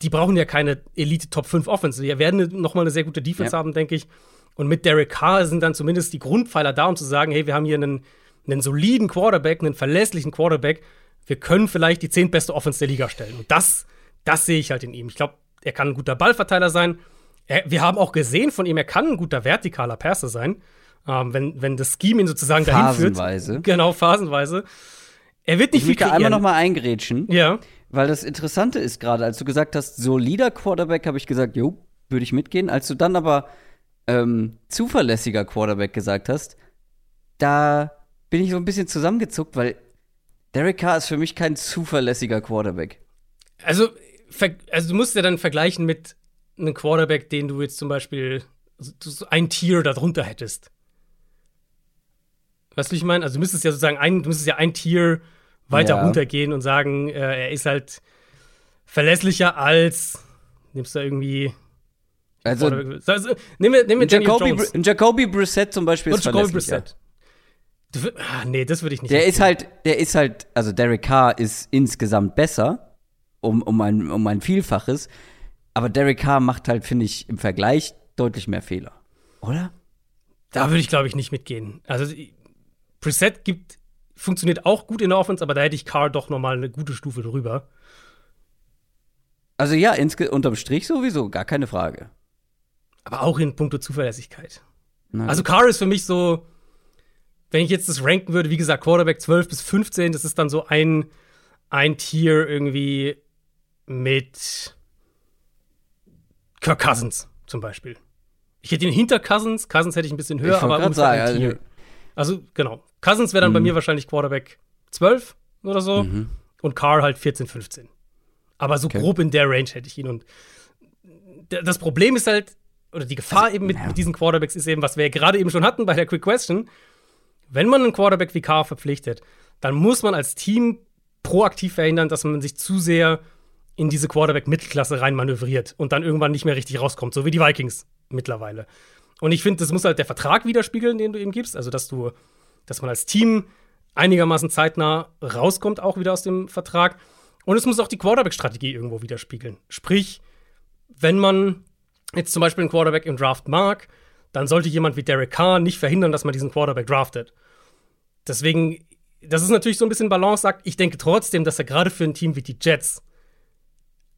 die brauchen ja keine Elite Top 5 Offense. Die werden noch mal eine sehr gute Defense ja. haben, denke ich. Und mit Derek Carr sind dann zumindest die Grundpfeiler da, um zu sagen, hey, wir haben hier einen, einen soliden Quarterback, einen verlässlichen Quarterback. Wir können vielleicht die zehntbeste Offense der Liga stellen. Und das, das sehe ich halt in ihm. Ich glaube, er kann ein guter Ballverteiler sein. Er, wir haben auch gesehen von ihm, er kann ein guter vertikaler Perser sein. Ähm, wenn, wenn das Scheme ihn sozusagen dahin führt. Phasenweise. Genau, phasenweise. Er wird nicht ich viel kreieren. einmal noch mal eingrätschen. Ja. Weil das Interessante ist gerade, als du gesagt hast, solider Quarterback, habe ich gesagt, jo, würde ich mitgehen. Als du dann aber ähm, zuverlässiger Quarterback gesagt hast, da bin ich so ein bisschen zusammengezuckt, weil Derek Carr ist für mich kein zuverlässiger Quarterback. Also, also du musst ja dann vergleichen mit einem Quarterback, den du jetzt zum Beispiel ein Tier darunter hättest. Weißt du, ich meine? Also du müsstest ja sozusagen ein, du müsstest ja ein Tier weiter ja. runtergehen und sagen, äh, er ist halt verlässlicher als nimmst du irgendwie also, also nehmen wir, nehmen wir Jacoby, Br Jacoby Brissett zum Beispiel ist Jacoby Brissett. Ah, nee, das würde ich nicht. Der ist halt, der ist halt, also Derek Carr ist insgesamt besser, um, um, ein, um ein Vielfaches. Aber Derek Carr macht halt, finde ich, im Vergleich deutlich mehr Fehler. Oder? Da würde ich, glaube ich, nicht mitgehen. Also, Preset gibt funktioniert auch gut in der Offense, aber da hätte ich Carr doch noch mal eine gute Stufe drüber. Also ja, unterm Strich sowieso, gar keine Frage. Aber auch in puncto Zuverlässigkeit. Na, also Carr ist für mich so, wenn ich jetzt das ranken würde, wie gesagt, Quarterback 12 bis 15, das ist dann so ein, ein Tier irgendwie mit Kirk Cousins zum Beispiel. Ich hätte ihn hinter Cousins, Cousins hätte ich ein bisschen höher, ich aber ungefähr sagen. Also, also genau, Cousins wäre dann mhm. bei mir wahrscheinlich Quarterback 12 oder so mhm. und Carr halt 14, 15. Aber so okay. grob in der Range hätte ich ihn. Und das Problem ist halt, oder die Gefahr also, eben mit, ja. mit, diesen Quarterbacks ist eben, was wir ja gerade eben schon hatten bei der Quick Question. Wenn man einen Quarterback wie Carr verpflichtet, dann muss man als Team proaktiv verhindern, dass man sich zu sehr in diese Quarterback-Mittelklasse reinmanövriert und dann irgendwann nicht mehr richtig rauskommt, so wie die Vikings mittlerweile. Und ich finde, das muss halt der Vertrag widerspiegeln, den du ihm gibst, also dass du dass man als Team einigermaßen zeitnah rauskommt, auch wieder aus dem Vertrag. Und es muss auch die Quarterback-Strategie irgendwo widerspiegeln. Sprich, wenn man jetzt zum Beispiel einen Quarterback im Draft mag, dann sollte jemand wie Derek Carr nicht verhindern, dass man diesen Quarterback draftet. Deswegen, das ist natürlich so ein bisschen Balance, sagt, ich denke trotzdem, dass er gerade für ein Team wie die Jets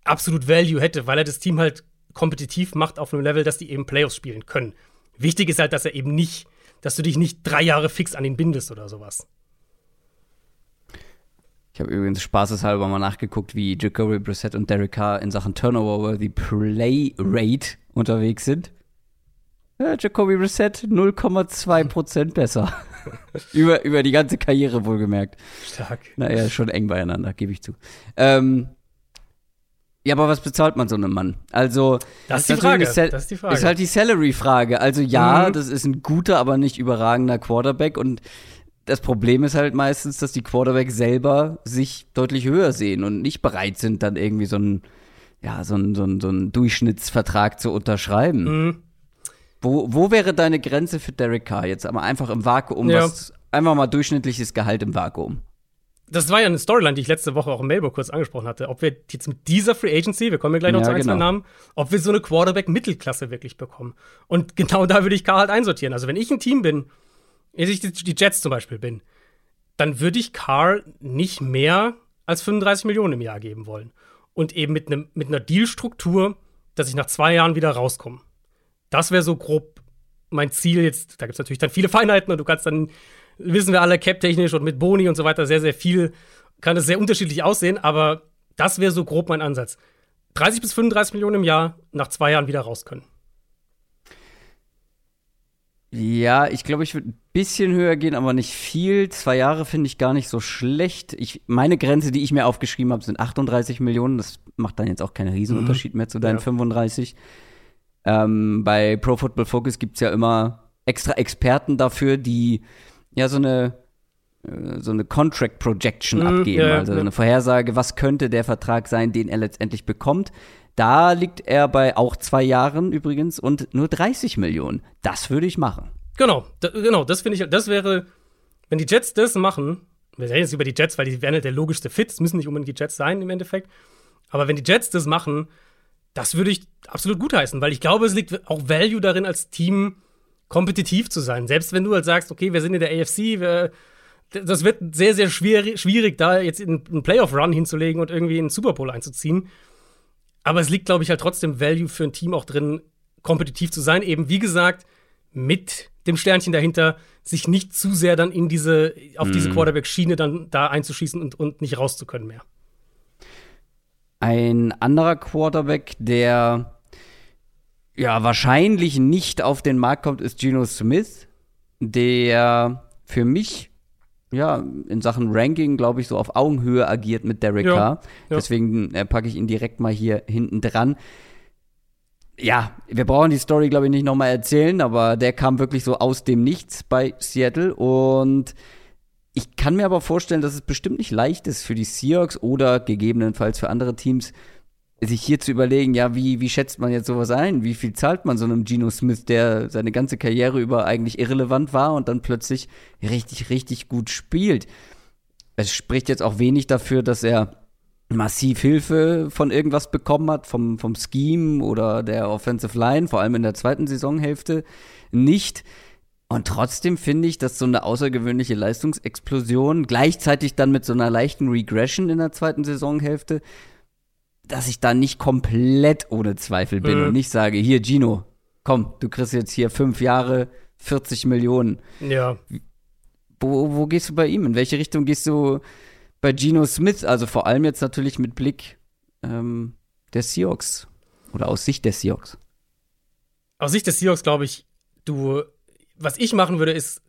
absolut Value hätte, weil er das Team halt kompetitiv macht auf einem Level, dass die eben Playoffs spielen können. Wichtig ist halt, dass er eben nicht dass du dich nicht drei Jahre fix an ihn bindest oder sowas. Ich habe übrigens spaßeshalber mal nachgeguckt, wie Jacoby Brissett und Derek Carr in Sachen Turnover-Worthy Play Rate unterwegs sind. Ja, Jacoby Brissett 0,2% besser. über, über die ganze Karriere wohlgemerkt. Stark. Naja, schon eng beieinander, gebe ich zu. Ähm, ja, aber was bezahlt man so einem Mann? Also, das ist, die Frage. das ist die Frage. Ist halt die Salary-Frage. Also, ja, mhm. das ist ein guter, aber nicht überragender Quarterback. Und das Problem ist halt meistens, dass die Quarterbacks selber sich deutlich höher sehen und nicht bereit sind, dann irgendwie so einen, ja, so einen, so einen, so einen Durchschnittsvertrag zu unterschreiben. Mhm. Wo, wo wäre deine Grenze für Derek Carr? Jetzt aber einfach im Vakuum, ja. was, einfach mal durchschnittliches Gehalt im Vakuum. Das war ja eine Storyline, die ich letzte Woche auch im Mailbook kurz angesprochen hatte, ob wir jetzt mit dieser Free Agency, wir kommen ja gleich noch ja, zu ein, genau. Namen, ob wir so eine Quarterback-Mittelklasse wirklich bekommen. Und genau da würde ich Carr halt einsortieren. Also wenn ich ein Team bin, wenn ich die Jets zum Beispiel bin, dann würde ich Carr nicht mehr als 35 Millionen im Jahr geben wollen. Und eben mit, ne, mit einer Dealstruktur, dass ich nach zwei Jahren wieder rauskomme. Das wäre so grob mein Ziel jetzt. Da gibt es natürlich dann viele Feinheiten und du kannst dann wissen wir alle, cap-technisch und mit Boni und so weiter sehr, sehr viel, kann es sehr unterschiedlich aussehen, aber das wäre so grob mein Ansatz. 30 bis 35 Millionen im Jahr, nach zwei Jahren wieder raus können. Ja, ich glaube, ich würde ein bisschen höher gehen, aber nicht viel. Zwei Jahre finde ich gar nicht so schlecht. Ich, meine Grenze, die ich mir aufgeschrieben habe, sind 38 Millionen. Das macht dann jetzt auch keinen Riesenunterschied mhm. mehr zu deinen ja. 35. Ähm, bei Pro Football Focus gibt es ja immer extra Experten dafür, die ja so eine äh, so eine Contract Projection mm, abgeben, ja, also ja. eine Vorhersage, was könnte der Vertrag sein, den er letztendlich bekommt. Da liegt er bei auch zwei Jahren übrigens und nur 30 Millionen. Das würde ich machen. Genau, da, genau, das finde ich, das wäre, wenn die Jets das machen, wir reden jetzt über die Jets, weil die wären halt der logischste Fit, es müssen nicht unbedingt die Jets sein im Endeffekt, aber wenn die Jets das machen, das würde ich absolut gutheißen, weil ich glaube, es liegt auch Value darin, als Team kompetitiv zu sein. Selbst wenn du halt sagst, okay, wir sind in der AFC, wir, das wird sehr, sehr schwierig, schwierig, da jetzt einen Playoff-Run hinzulegen und irgendwie einen Super Bowl einzuziehen. Aber es liegt, glaube ich, halt trotzdem Value für ein Team auch drin, kompetitiv zu sein. Eben, wie gesagt, mit dem Sternchen dahinter, sich nicht zu sehr dann in diese, auf diese mhm. Quarterback-Schiene dann da einzuschießen und, und nicht rauszukönnen mehr. Ein anderer Quarterback, der ja wahrscheinlich nicht auf den Markt kommt, ist Geno Smith, der für mich ja, in Sachen Ranking, glaube ich, so auf Augenhöhe agiert mit Derek ja, Carr. Ja. Deswegen äh, packe ich ihn direkt mal hier hinten dran. Ja, wir brauchen die Story, glaube ich, nicht nochmal erzählen, aber der kam wirklich so aus dem Nichts bei Seattle und ich kann mir aber vorstellen, dass es bestimmt nicht leicht ist für die Seahawks oder gegebenenfalls für andere Teams, sich hier zu überlegen, ja, wie, wie schätzt man jetzt sowas ein? Wie viel zahlt man so einem Geno Smith, der seine ganze Karriere über eigentlich irrelevant war und dann plötzlich richtig, richtig gut spielt? Es spricht jetzt auch wenig dafür, dass er massiv Hilfe von irgendwas bekommen hat, vom, vom Scheme oder der Offensive Line, vor allem in der zweiten Saisonhälfte nicht. Und trotzdem finde ich, dass so eine außergewöhnliche Leistungsexplosion gleichzeitig dann mit so einer leichten Regression in der zweiten Saisonhälfte dass ich da nicht komplett ohne Zweifel bin mhm. und nicht sage, hier Gino, komm, du kriegst jetzt hier fünf Jahre 40 Millionen. Ja. Wo, wo gehst du bei ihm? In welche Richtung gehst du bei Gino Smith? Also vor allem jetzt natürlich mit Blick ähm, der Seahawks oder aus Sicht der Seahawks. Aus Sicht der Seahawks glaube ich, du, was ich machen würde, ist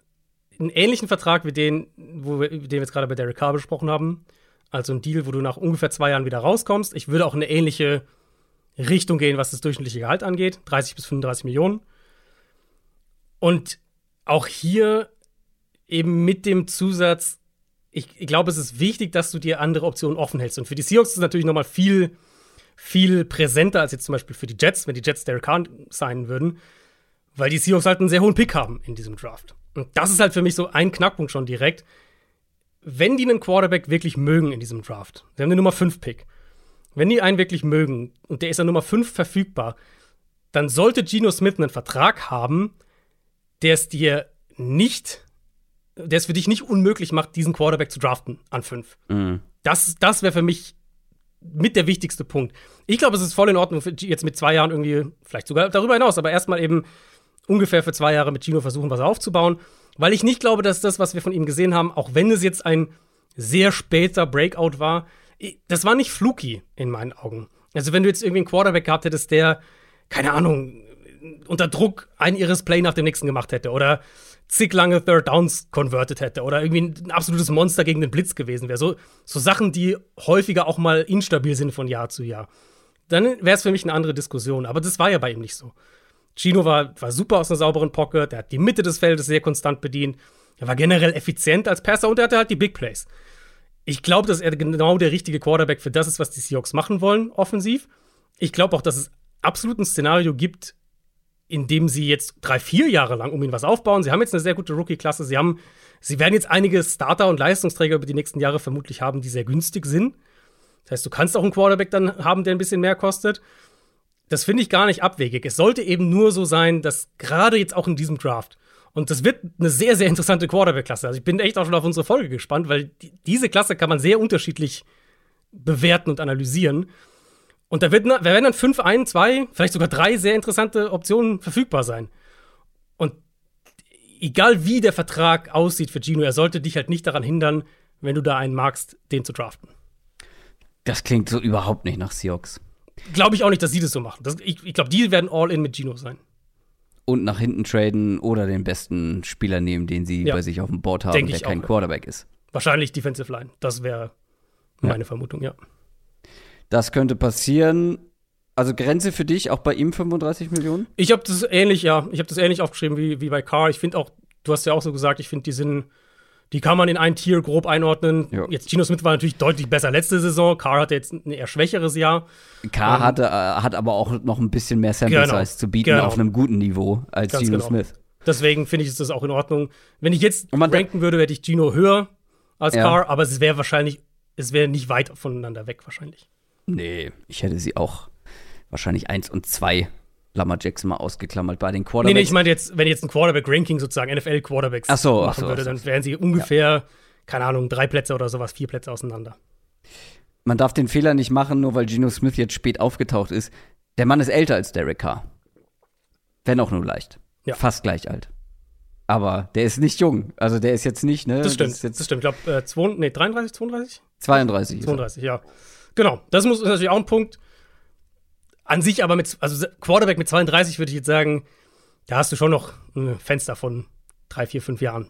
einen ähnlichen Vertrag wie den, wo wir, den wir jetzt gerade bei Derek Carr besprochen haben also ein Deal, wo du nach ungefähr zwei Jahren wieder rauskommst. Ich würde auch in eine ähnliche Richtung gehen, was das durchschnittliche Gehalt angeht. 30 bis 35 Millionen. Und auch hier eben mit dem Zusatz, ich, ich glaube, es ist wichtig, dass du dir andere Optionen offen hältst. Und für die Seahawks ist es natürlich noch mal viel, viel präsenter als jetzt zum Beispiel für die Jets, wenn die Jets Derek Carr signen würden, weil die Seahawks halt einen sehr hohen Pick haben in diesem Draft. Und das ist halt für mich so ein Knackpunkt schon direkt wenn die einen Quarterback wirklich mögen in diesem Draft, sie haben den Nummer 5 Pick, wenn die einen wirklich mögen und der ist an Nummer 5 verfügbar, dann sollte Geno Smith einen Vertrag haben, der es dir nicht, der es für dich nicht unmöglich macht, diesen Quarterback zu draften an 5. Mhm. Das, das wäre für mich mit der wichtigste Punkt. Ich glaube, es ist voll in Ordnung, jetzt mit zwei Jahren irgendwie, vielleicht sogar darüber hinaus, aber erstmal eben ungefähr für zwei Jahre mit Gino versuchen, was aufzubauen. Weil ich nicht glaube, dass das, was wir von ihm gesehen haben, auch wenn es jetzt ein sehr später Breakout war, das war nicht fluky in meinen Augen. Also, wenn du jetzt irgendwie einen Quarterback gehabt hättest, der, keine Ahnung, unter Druck ein ihres Play nach dem nächsten gemacht hätte oder zig lange Third Downs converted hätte oder irgendwie ein absolutes Monster gegen den Blitz gewesen wäre. So, so Sachen, die häufiger auch mal instabil sind von Jahr zu Jahr. Dann wäre es für mich eine andere Diskussion. Aber das war ja bei ihm nicht so. Gino war, war super aus einer sauberen Pocket, der hat die Mitte des Feldes sehr konstant bedient. Er war generell effizient als Passer und er hatte halt die Big Plays. Ich glaube, dass er genau der richtige Quarterback für das ist, was die Seahawks machen wollen, offensiv. Ich glaube auch, dass es absolut ein Szenario gibt, in dem sie jetzt drei, vier Jahre lang um ihn was aufbauen. Sie haben jetzt eine sehr gute Rookie-Klasse. Sie haben Sie werden jetzt einige Starter und Leistungsträger über die nächsten Jahre vermutlich haben, die sehr günstig sind. Das heißt, du kannst auch einen Quarterback dann haben, der ein bisschen mehr kostet. Das finde ich gar nicht abwegig. Es sollte eben nur so sein, dass gerade jetzt auch in diesem Draft, und das wird eine sehr, sehr interessante Quarterback-Klasse. Also ich bin echt auch schon auf unsere Folge gespannt, weil die, diese Klasse kann man sehr unterschiedlich bewerten und analysieren. Und da wird, werden dann fünf, ein, zwei, vielleicht sogar drei sehr interessante Optionen verfügbar sein. Und egal wie der Vertrag aussieht für Gino, er sollte dich halt nicht daran hindern, wenn du da einen magst, den zu draften. Das klingt so überhaupt nicht nach Seahawks. Glaube ich auch nicht, dass sie das so machen. Das, ich ich glaube, die werden all in mit Gino sein. Und nach hinten traden oder den besten Spieler nehmen, den sie ja. bei sich auf dem Board haben, Denk der kein auch. Quarterback ist. Wahrscheinlich Defensive Line. Das wäre meine ja. Vermutung, ja. Das könnte passieren. Also Grenze für dich auch bei ihm 35 Millionen? Ich habe das ähnlich, ja. Ich habe das ähnlich aufgeschrieben wie, wie bei Carr. Ich finde auch, du hast ja auch so gesagt, ich finde, die sind, die kann man in ein Tier grob einordnen. Ja. Jetzt Gino Smith war natürlich deutlich besser letzte Saison. Carr hatte jetzt ein eher schwächeres Jahr. Carr ähm, hatte, äh, hat aber auch noch ein bisschen mehr Sample genau, Size zu bieten genau. auf einem guten Niveau als Ganz Gino genau. Smith. Deswegen finde ich, ist das auch in Ordnung. Wenn ich jetzt ranken würde, hätte ich Gino höher als ja. Carr, aber es wäre wahrscheinlich, es wäre nicht weit voneinander weg wahrscheinlich. Nee, ich hätte sie auch wahrscheinlich eins und zwei Lamar Jackson mal ausgeklammert bei den Quarterbacks. Nee, nee, ich meine jetzt, wenn jetzt ein Quarterback-Ranking sozusagen NFL-Quarterbacks so, machen ach so, würde, dann wären sie ungefähr, ja. keine Ahnung, drei Plätze oder sowas, vier Plätze auseinander. Man darf den Fehler nicht machen, nur weil Geno Smith jetzt spät aufgetaucht ist. Der Mann ist älter als Derek Carr. Wenn auch nur leicht. Ja. Fast gleich alt. Aber der ist nicht jung. Also der ist jetzt nicht, ne? Das stimmt. Das, das stimmt. Ich glaube, äh, nee, 33, 32? 32. 32, ja. Genau. Das muss, ist natürlich auch ein Punkt. An sich aber mit, also Quarterback mit 32 würde ich jetzt sagen, da hast du schon noch ein Fenster von drei, vier, fünf Jahren.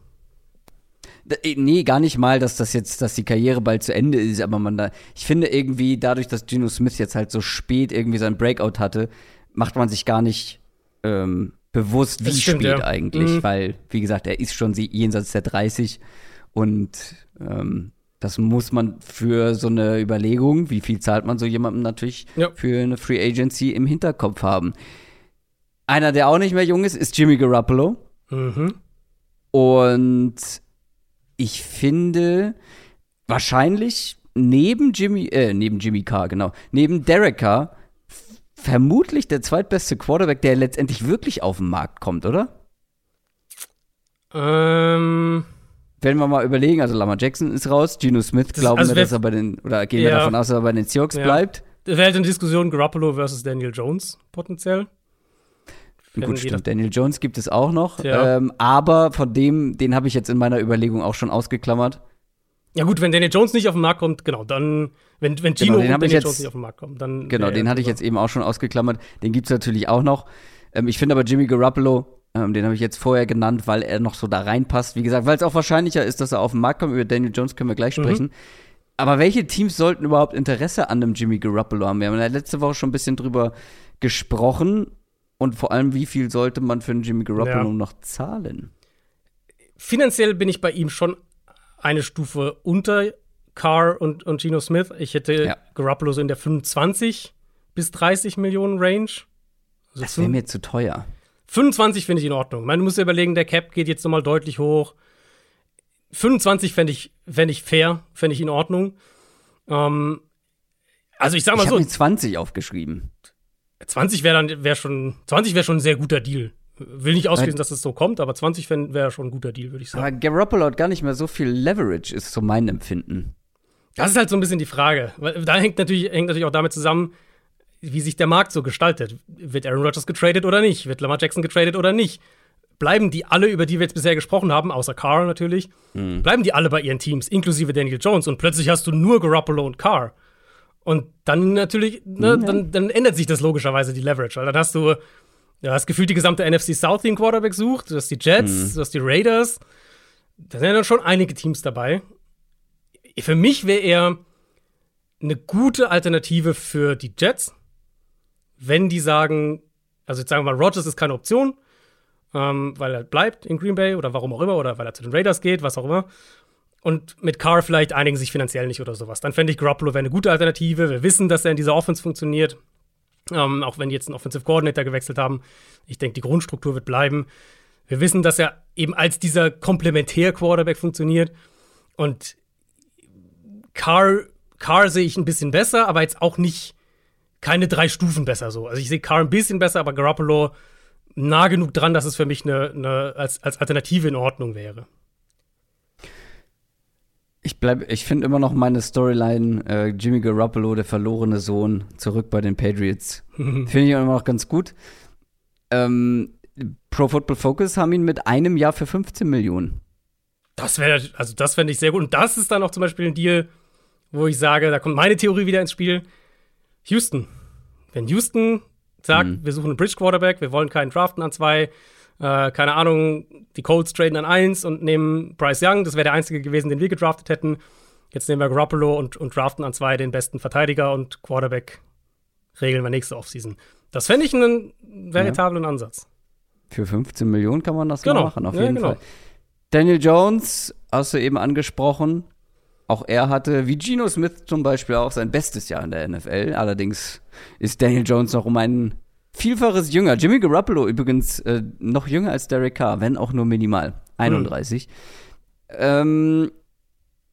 Äh, nee, gar nicht mal, dass das jetzt, dass die Karriere bald zu Ende ist, aber man da, ich finde irgendwie, dadurch, dass Geno Smith jetzt halt so spät irgendwie sein Breakout hatte, macht man sich gar nicht ähm, bewusst, wie stimmt, spät ja. eigentlich, mhm. weil, wie gesagt, er ist schon jenseits der 30 und ähm, das muss man für so eine Überlegung, wie viel zahlt man so jemandem natürlich ja. für eine Free Agency im Hinterkopf haben. Einer, der auch nicht mehr jung ist, ist Jimmy Garoppolo. Mhm. Und ich finde wahrscheinlich neben Jimmy, äh, neben Jimmy Carr, genau, neben Derek Carr vermutlich der zweitbeste Quarterback, der letztendlich wirklich auf den Markt kommt, oder? Ähm. Wenn wir mal überlegen, also Lamar Jackson ist raus, Geno Smith das, glauben also wir, dass er bei den, oder gehen ja. wir davon aus, dass er bei den Seahawks ja. bleibt. Das wäre halt eine Diskussion Garoppolo versus Daniel Jones potenziell. Gut, stimmt. Daniel Jones gibt es auch noch. Ja. Ähm, aber von dem, den habe ich jetzt in meiner Überlegung auch schon ausgeklammert. Ja, gut, wenn Daniel Jones nicht auf den Markt kommt, genau, dann, wenn, wenn Gino genau, und Daniel jetzt, Jones nicht auf den Markt kommen, dann. Genau, den hatte ich jetzt eben auch schon ausgeklammert. Den gibt es natürlich auch noch. Ähm, ich finde aber Jimmy Garoppolo, ähm, den habe ich jetzt vorher genannt, weil er noch so da reinpasst. Wie gesagt, weil es auch wahrscheinlicher ist, dass er auf den Markt kommt. Über Daniel Jones können wir gleich mhm. sprechen. Mhm. Aber welche Teams sollten überhaupt Interesse an einem Jimmy Garoppolo haben? Wir haben ja letzte Woche schon ein bisschen drüber gesprochen. Und vor allem, wie viel sollte man für einen Jimmy Garoppolo ja. noch zahlen? Finanziell bin ich bei ihm schon eine Stufe unter Carr und, und Geno Smith. Ich hätte ja. Garoppolo so in der 25 bis 30 Millionen Range. Also das wäre mir zu teuer. 25 finde ich in Ordnung. Man muss ja überlegen, der Cap geht jetzt nochmal deutlich hoch. 25 fände ich, fänd ich fair, fände ich in Ordnung. Ähm, also ich sag mal ich so. Ich habe 20 aufgeschrieben. 20 wäre dann wär schon 20 wäre schon ein sehr guter Deal. Will nicht ausschließen, dass es so kommt, aber 20 wäre schon ein guter Deal, würde ich sagen. Aber Garoppolo hat gar nicht mehr so viel Leverage, ist so mein Empfinden. Das ist halt so ein bisschen die Frage. Weil da hängt natürlich, hängt natürlich auch damit zusammen, wie sich der Markt so gestaltet. Wird Aaron Rodgers getradet oder nicht? Wird Lamar Jackson getradet oder nicht? Bleiben die alle, über die wir jetzt bisher gesprochen haben, außer Carr natürlich, mhm. bleiben die alle bei ihren Teams, inklusive Daniel Jones und plötzlich hast du nur Garoppolo und Carr. Und dann natürlich, ne, mhm. dann, dann ändert sich das logischerweise die Leverage, weil dann hast du ja, hast gefühlt die gesamte NFC South, einen Quarterback sucht. Du hast die Jets, mhm. du hast die Raiders. Da sind ja dann schon einige Teams dabei. Für mich wäre er eine gute Alternative für die Jets, wenn die sagen, also jetzt sagen wir mal, Rogers ist keine Option, ähm, weil er bleibt in Green Bay oder warum auch immer, oder weil er zu den Raiders geht, was auch immer. Und mit Carr vielleicht einigen sich finanziell nicht oder sowas. Dann fände ich Garoppolo wäre eine gute Alternative. Wir wissen, dass er in dieser Offense funktioniert. Ähm, auch wenn die jetzt einen Offensive Coordinator gewechselt haben. Ich denke, die Grundstruktur wird bleiben. Wir wissen, dass er eben als dieser Komplementär-Quarterback funktioniert. Und Carr, Carr sehe ich ein bisschen besser, aber jetzt auch nicht keine drei Stufen besser so. Also ich sehe Carr ein bisschen besser, aber Garoppolo nah genug dran, dass es für mich eine, eine als, als Alternative in Ordnung wäre. Ich bleib, ich finde immer noch meine Storyline, äh, Jimmy Garoppolo, der verlorene Sohn, zurück bei den Patriots. finde ich immer noch ganz gut. Ähm, Pro Football Focus haben ihn mit einem Jahr für 15 Millionen. Das wäre, also das fände ich sehr gut. Und das ist dann auch zum Beispiel ein Deal, wo ich sage, da kommt meine Theorie wieder ins Spiel. Houston. Wenn Houston sagt, mhm. wir suchen einen Bridge Quarterback, wir wollen keinen Draften an zwei, äh, keine Ahnung, die Colts traden an eins und nehmen Bryce Young. Das wäre der einzige gewesen, den wir gedraftet hätten. Jetzt nehmen wir Garoppolo und, und draften an zwei den besten Verteidiger und Quarterback regeln wir nächste Offseason. Das fände ich einen veritablen ja. Ansatz. Für 15 Millionen kann man das genau. machen, auf ja, jeden genau. Fall. Daniel Jones, hast du eben angesprochen. Auch er hatte, wie Geno Smith zum Beispiel, auch sein bestes Jahr in der NFL. Allerdings ist Daniel Jones noch um einen Vielfaches jünger. Jimmy Garoppolo übrigens äh, noch jünger als Derek Carr, wenn auch nur minimal. 31. Mhm. Ähm,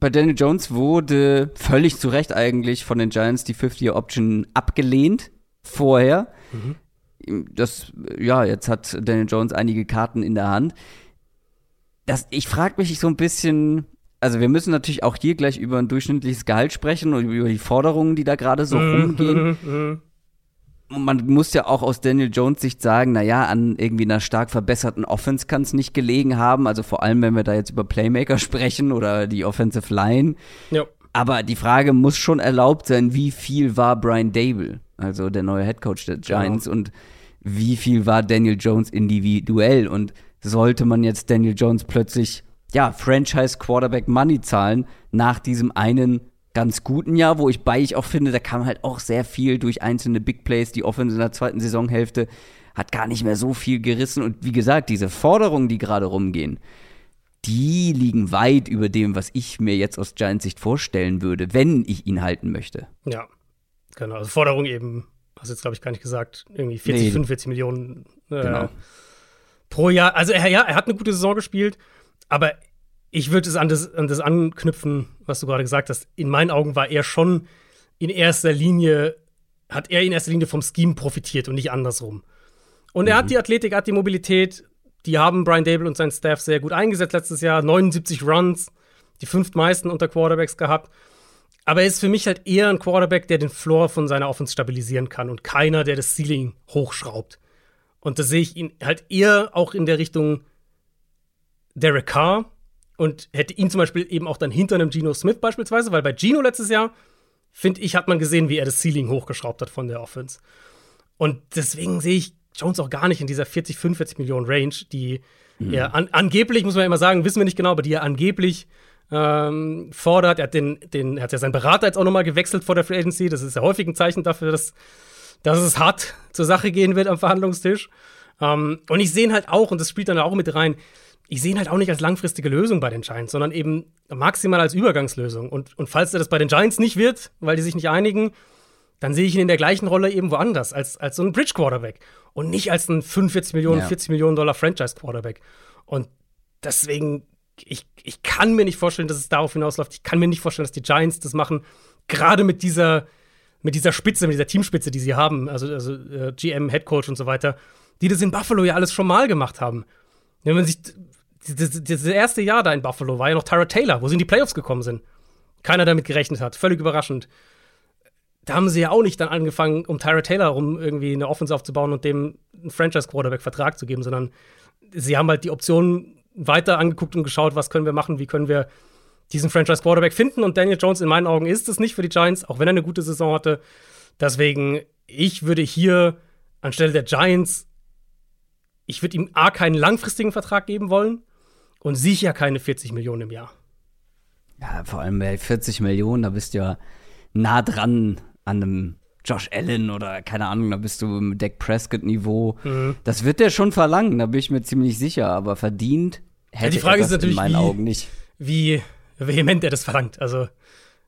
bei Daniel Jones wurde völlig zu Recht eigentlich von den Giants die 50-Year-Option abgelehnt vorher. Mhm. Das, ja, jetzt hat Daniel Jones einige Karten in der Hand. Das, ich frage mich so ein bisschen, also wir müssen natürlich auch hier gleich über ein durchschnittliches Gehalt sprechen und über die Forderungen, die da gerade so mhm. rumgehen. Mhm man muss ja auch aus Daniel Jones Sicht sagen, naja, an irgendwie einer stark verbesserten Offense kann es nicht gelegen haben. Also vor allem, wenn wir da jetzt über Playmaker sprechen oder die Offensive Line. Ja. Aber die Frage muss schon erlaubt sein, wie viel war Brian Dable, also der neue Head Coach der Giants, genau. und wie viel war Daniel Jones individuell? Und sollte man jetzt Daniel Jones plötzlich, ja, Franchise Quarterback Money zahlen nach diesem einen ganz guten Jahr, wo ich bei ich auch finde, da kam halt auch sehr viel durch einzelne Big Plays. Die Offense in der zweiten Saisonhälfte hat gar nicht mehr so viel gerissen. Und wie gesagt, diese Forderungen, die gerade rumgehen, die liegen weit über dem, was ich mir jetzt aus Giants Sicht vorstellen würde, wenn ich ihn halten möchte. Ja, genau. Also Forderung eben, hast du jetzt, glaube ich, gar nicht gesagt, irgendwie 40, nee. 45 Millionen äh, genau. pro Jahr. Also er, ja, er hat eine gute Saison gespielt, aber ich würde es an das, an das anknüpfen, was du gerade gesagt hast. In meinen Augen war er schon in erster Linie, hat er in erster Linie vom Scheme profitiert und nicht andersrum. Und er hat mhm. die Athletik, hat die Mobilität, die haben Brian Dable und sein Staff sehr gut eingesetzt letztes Jahr. 79 Runs, die fünftmeisten unter Quarterbacks gehabt. Aber er ist für mich halt eher ein Quarterback, der den Floor von seiner Offense stabilisieren kann und keiner, der das Ceiling hochschraubt. Und da sehe ich ihn halt eher auch in der Richtung Derek Carr, und hätte ihn zum Beispiel eben auch dann hinter einem Geno Smith beispielsweise, weil bei Geno letztes Jahr, finde ich, hat man gesehen, wie er das Ceiling hochgeschraubt hat von der Offense. Und deswegen sehe ich Jones auch gar nicht in dieser 40, 45 Millionen Range, die mhm. er an, angeblich, muss man ja immer sagen, wissen wir nicht genau, aber die er angeblich ähm, fordert. Er hat, den, den, er hat ja seinen Berater jetzt auch nochmal gewechselt vor der Free Agency. Das ist ja häufig ein Zeichen dafür, dass, dass es hart zur Sache gehen wird am Verhandlungstisch. Ähm, und ich sehe halt auch, und das spielt dann auch mit rein, ich sehe ihn halt auch nicht als langfristige Lösung bei den Giants, sondern eben maximal als Übergangslösung. Und, und falls er das bei den Giants nicht wird, weil die sich nicht einigen, dann sehe ich ihn in der gleichen Rolle eben woanders, als, als so ein Bridge-Quarterback. Und nicht als ein 45 Millionen, ja. 40 Millionen Dollar Franchise-Quarterback. Und deswegen, ich, ich kann mir nicht vorstellen, dass es darauf hinausläuft. Ich kann mir nicht vorstellen, dass die Giants das machen. Gerade mit dieser, mit dieser Spitze, mit dieser Teamspitze, die sie haben, also, also äh, GM, Head Coach und so weiter, die das in Buffalo ja alles schon mal gemacht haben. Wenn man sich das, das erste Jahr da in Buffalo war ja noch Tyra Taylor, wo sie in die Playoffs gekommen sind. Keiner damit gerechnet hat. Völlig überraschend. Da haben sie ja auch nicht dann angefangen, um Tyra Taylor herum irgendwie eine Offense aufzubauen und dem einen Franchise-Quarterback-Vertrag zu geben, sondern sie haben halt die Optionen weiter angeguckt und geschaut, was können wir machen, wie können wir diesen Franchise-Quarterback finden. Und Daniel Jones in meinen Augen ist es nicht für die Giants, auch wenn er eine gute Saison hatte. Deswegen, ich würde hier anstelle der Giants, ich würde ihm A, keinen langfristigen Vertrag geben wollen und sicher keine 40 Millionen im Jahr. Ja, vor allem bei 40 Millionen, da bist du ja nah dran an einem Josh Allen oder keine Ahnung, da bist du im Dak Prescott-Niveau. Mhm. Das wird der schon verlangen, da bin ich mir ziemlich sicher, aber verdient hätte ja, die Frage er das ist natürlich, in meinen wie, Augen nicht. Wie vehement er das verlangt. Also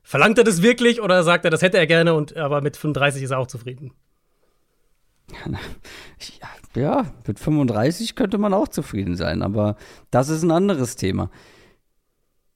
verlangt er das wirklich oder sagt er, das hätte er gerne und aber mit 35 ist er auch zufrieden? Ja, mit 35 könnte man auch zufrieden sein, aber das ist ein anderes Thema.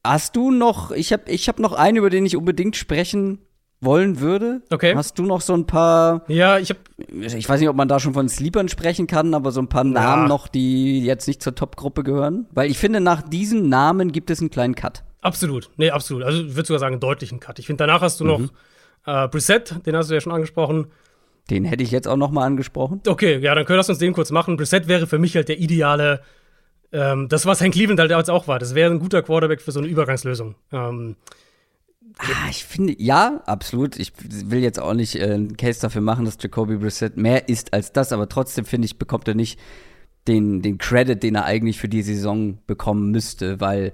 Hast du noch, ich habe ich hab noch einen, über den ich unbedingt sprechen wollen würde. Okay. Hast du noch so ein paar. Ja, ich habe. Ich weiß nicht, ob man da schon von Sleepern sprechen kann, aber so ein paar Namen noch, die jetzt nicht zur Top-Gruppe gehören. Weil ich finde, nach diesen Namen gibt es einen kleinen Cut. Absolut. Nee, absolut. Also ich würde sogar sagen, einen deutlichen Cut. Ich finde, danach hast du mhm. noch äh, Preset, den hast du ja schon angesprochen. Den hätte ich jetzt auch noch mal angesprochen. Okay, ja, dann können wir uns den kurz machen. Preset wäre für mich halt der ideale, ähm, das, was Hank Cleveland halt damals auch war. Das wäre ein guter Quarterback für so eine Übergangslösung. Ähm, Ah, ich finde, ja, absolut. Ich will jetzt auch nicht äh, einen Case dafür machen, dass Jacoby Brissett mehr ist als das, aber trotzdem finde ich, bekommt er nicht den, den Credit, den er eigentlich für die Saison bekommen müsste, weil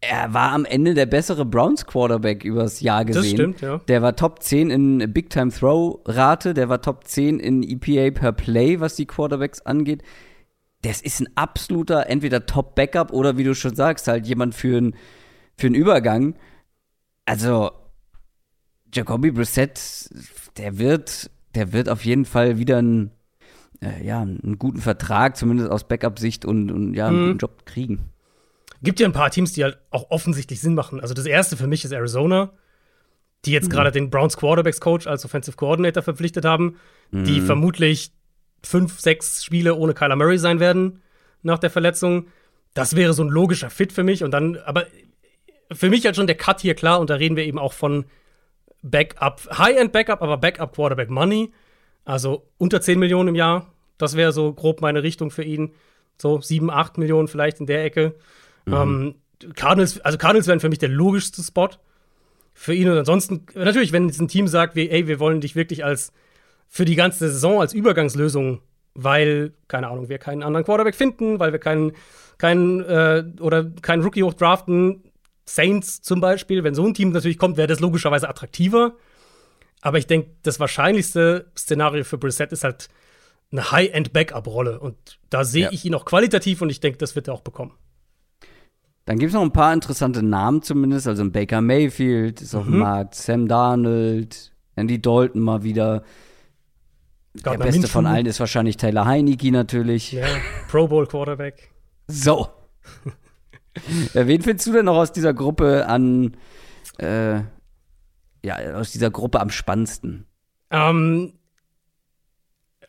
er war am Ende der bessere Browns Quarterback übers Jahr gesehen. Das stimmt, ja. Der war Top 10 in Big Time Throw Rate, der war Top 10 in EPA per Play, was die Quarterbacks angeht. Das ist ein absoluter entweder Top Backup oder wie du schon sagst, halt jemand für einen für einen Übergang also Jacoby Brissett, der wird, der wird auf jeden Fall wieder einen, äh, ja, einen guten Vertrag, zumindest aus Backup-Sicht und, und ja, einen mhm. guten Job kriegen. Gibt ja ein paar Teams, die halt auch offensichtlich Sinn machen. Also das erste für mich ist Arizona, die jetzt mhm. gerade den Browns Quarterbacks Coach als Offensive Coordinator verpflichtet haben, mhm. die vermutlich fünf, sechs Spiele ohne Kyler Murray sein werden nach der Verletzung. Das wäre so ein logischer Fit für mich. Und dann, aber für mich halt schon der Cut hier klar und da reden wir eben auch von Backup, High-End Backup, aber Backup Quarterback Money. Also unter 10 Millionen im Jahr. Das wäre so grob meine Richtung für ihn. So 7, 8 Millionen vielleicht in der Ecke. Mhm. Ähm, Cardinals, also Cardinals wären für mich der logischste Spot für ihn. Und ansonsten, natürlich, wenn jetzt ein Team sagt, wie, ey, wir wollen dich wirklich als für die ganze Saison als Übergangslösung, weil, keine Ahnung, wir keinen anderen Quarterback finden, weil wir keinen, keinen äh, oder keinen Rookie hochdraften, Saints zum Beispiel, wenn so ein Team natürlich kommt, wäre das logischerweise attraktiver. Aber ich denke, das wahrscheinlichste Szenario für Brissett ist halt eine High-End-Backup-Rolle. Und da sehe ja. ich ihn auch qualitativ und ich denke, das wird er auch bekommen. Dann gibt es noch ein paar interessante Namen zumindest. Also ein Baker Mayfield ist auf dem mhm. Markt, Sam Darnold, Andy Dalton mal wieder. Gardner Der beste von allen ist wahrscheinlich Taylor Heineke natürlich. Ja, Pro Bowl Quarterback. So. ja, wen findest du denn noch aus dieser Gruppe an, äh, ja, aus dieser Gruppe am spannendsten? Ähm,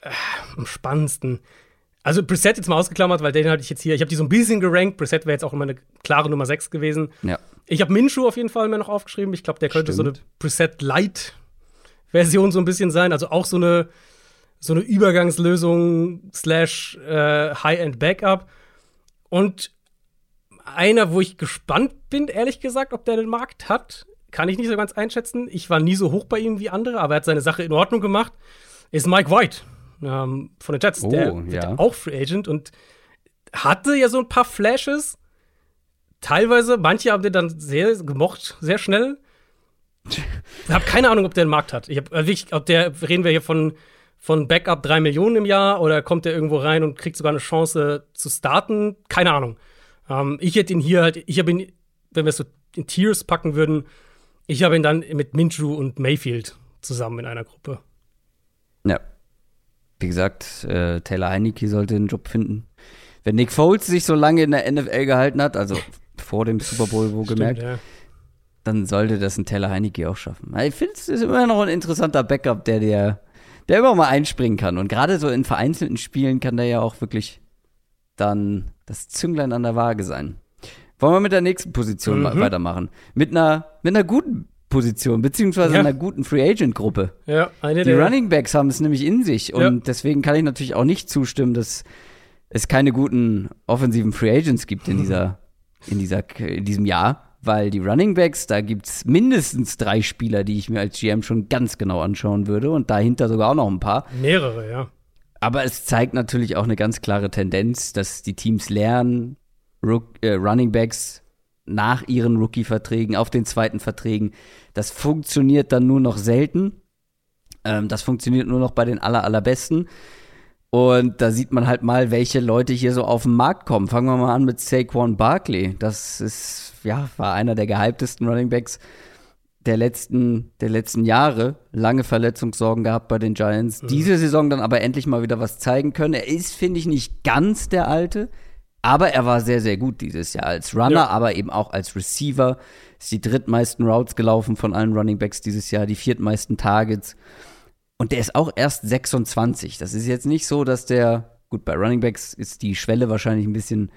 äh, am spannendsten. Also Brissett jetzt mal ausgeklammert, weil den hatte ich jetzt hier, ich habe die so ein bisschen gerankt. Brissett wäre jetzt auch immer eine klare Nummer 6 gewesen. Ja. Ich habe Minshu auf jeden Fall mehr noch aufgeschrieben. Ich glaube, der könnte Stimmt. so eine Brissett Light Version so ein bisschen sein, also auch so eine so eine Übergangslösung slash äh, High-End Backup. Und einer, wo ich gespannt bin, ehrlich gesagt, ob der den Markt hat. Kann ich nicht so ganz einschätzen. Ich war nie so hoch bei ihm wie andere, aber er hat seine Sache in Ordnung gemacht. Ist Mike White ähm, von den Jets. Oh, der wird ja. auch Free Agent und hatte ja so ein paar Flashes. Teilweise, manche haben den dann sehr gemocht, sehr schnell. Ich habe keine Ahnung, ob der einen Markt hat. Ich habe äh, ob der, reden wir hier von, von Backup 3 Millionen im Jahr oder kommt der irgendwo rein und kriegt sogar eine Chance zu starten? Keine Ahnung. Ähm, ich hätte ihn hier halt, ich habe ihn, wenn wir es so in Tiers packen würden, ich habe ihn dann mit Minshew und Mayfield zusammen in einer Gruppe. Ja. Wie gesagt, äh, Taylor Heineke sollte einen Job finden. Wenn Nick Foles sich so lange in der NFL gehalten hat, also vor dem Super Bowl wo gemerkt, ja. dann sollte das ein Taylor Heineke auch schaffen. Ich finde, es ist immer noch ein interessanter Backup, der dir, der immer mal einspringen kann. Und gerade so in vereinzelten Spielen kann der ja auch wirklich dann das Zünglein an der Waage sein. Wollen wir mit der nächsten Position mhm. weitermachen? Mit einer, mit einer guten Position, beziehungsweise ja. einer guten Free Agent Gruppe. Ja, eine Die der Running Backs haben es nämlich in sich und ja. deswegen kann ich natürlich auch nicht zustimmen, dass es keine guten offensiven Free Agents gibt in dieser, in dieser, in diesem Jahr, weil die Running Backs, da gibt es mindestens drei Spieler, die ich mir als GM schon ganz genau anschauen würde und dahinter sogar auch noch ein paar. Mehrere, ja. Aber es zeigt natürlich auch eine ganz klare Tendenz, dass die Teams lernen, Rook, äh, Running Backs nach ihren Rookie-Verträgen, auf den zweiten Verträgen. Das funktioniert dann nur noch selten. Ähm, das funktioniert nur noch bei den aller, allerbesten. Und da sieht man halt mal, welche Leute hier so auf den Markt kommen. Fangen wir mal an mit Saquon Barkley. Das ist, ja, war einer der gehyptesten Running Backs der letzten, der letzten Jahre lange Verletzungssorgen gehabt bei den Giants. Mhm. Diese Saison dann aber endlich mal wieder was zeigen können. Er ist, finde ich, nicht ganz der Alte, aber er war sehr, sehr gut dieses Jahr als Runner, ja. aber eben auch als Receiver. Ist die drittmeisten Routes gelaufen von allen Running Backs dieses Jahr, die viertmeisten Targets. Und der ist auch erst 26. Das ist jetzt nicht so, dass der, gut, bei Running Backs ist die Schwelle wahrscheinlich ein bisschen,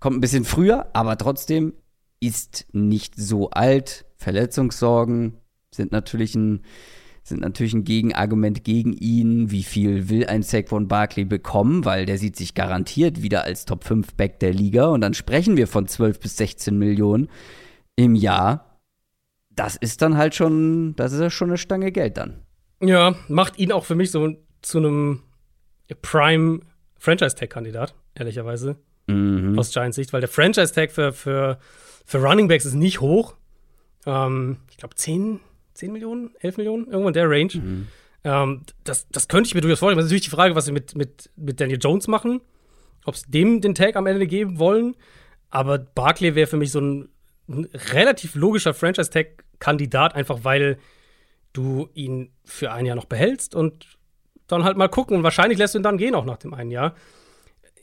kommt ein bisschen früher, aber trotzdem ist nicht so alt. Verletzungssorgen sind natürlich ein, sind natürlich ein Gegenargument gegen ihn. Wie viel will ein Saquon Barkley bekommen? Weil der sieht sich garantiert wieder als Top 5 Back der Liga. Und dann sprechen wir von 12 bis 16 Millionen im Jahr. Das ist dann halt schon, das ist ja schon eine Stange Geld dann. Ja, macht ihn auch für mich so zu einem Prime Franchise-Tag-Kandidat, ehrlicherweise. Mhm. Aus Giants Sicht, weil der Franchise-Tag für, für, für Running Backs ist nicht hoch. Ähm, ich glaube, 10, 10 Millionen, 11 Millionen, irgendwo in der Range. Mhm. Ähm, das, das könnte ich mir durchaus vorstellen. Das ist natürlich die Frage, was sie mit, mit, mit Daniel Jones machen. Ob sie dem den Tag am Ende geben wollen. Aber Barclay wäre für mich so ein, ein relativ logischer Franchise-Tag-Kandidat, einfach weil du ihn für ein Jahr noch behältst und dann halt mal gucken. Und wahrscheinlich lässt du ihn dann gehen auch nach dem einen Jahr.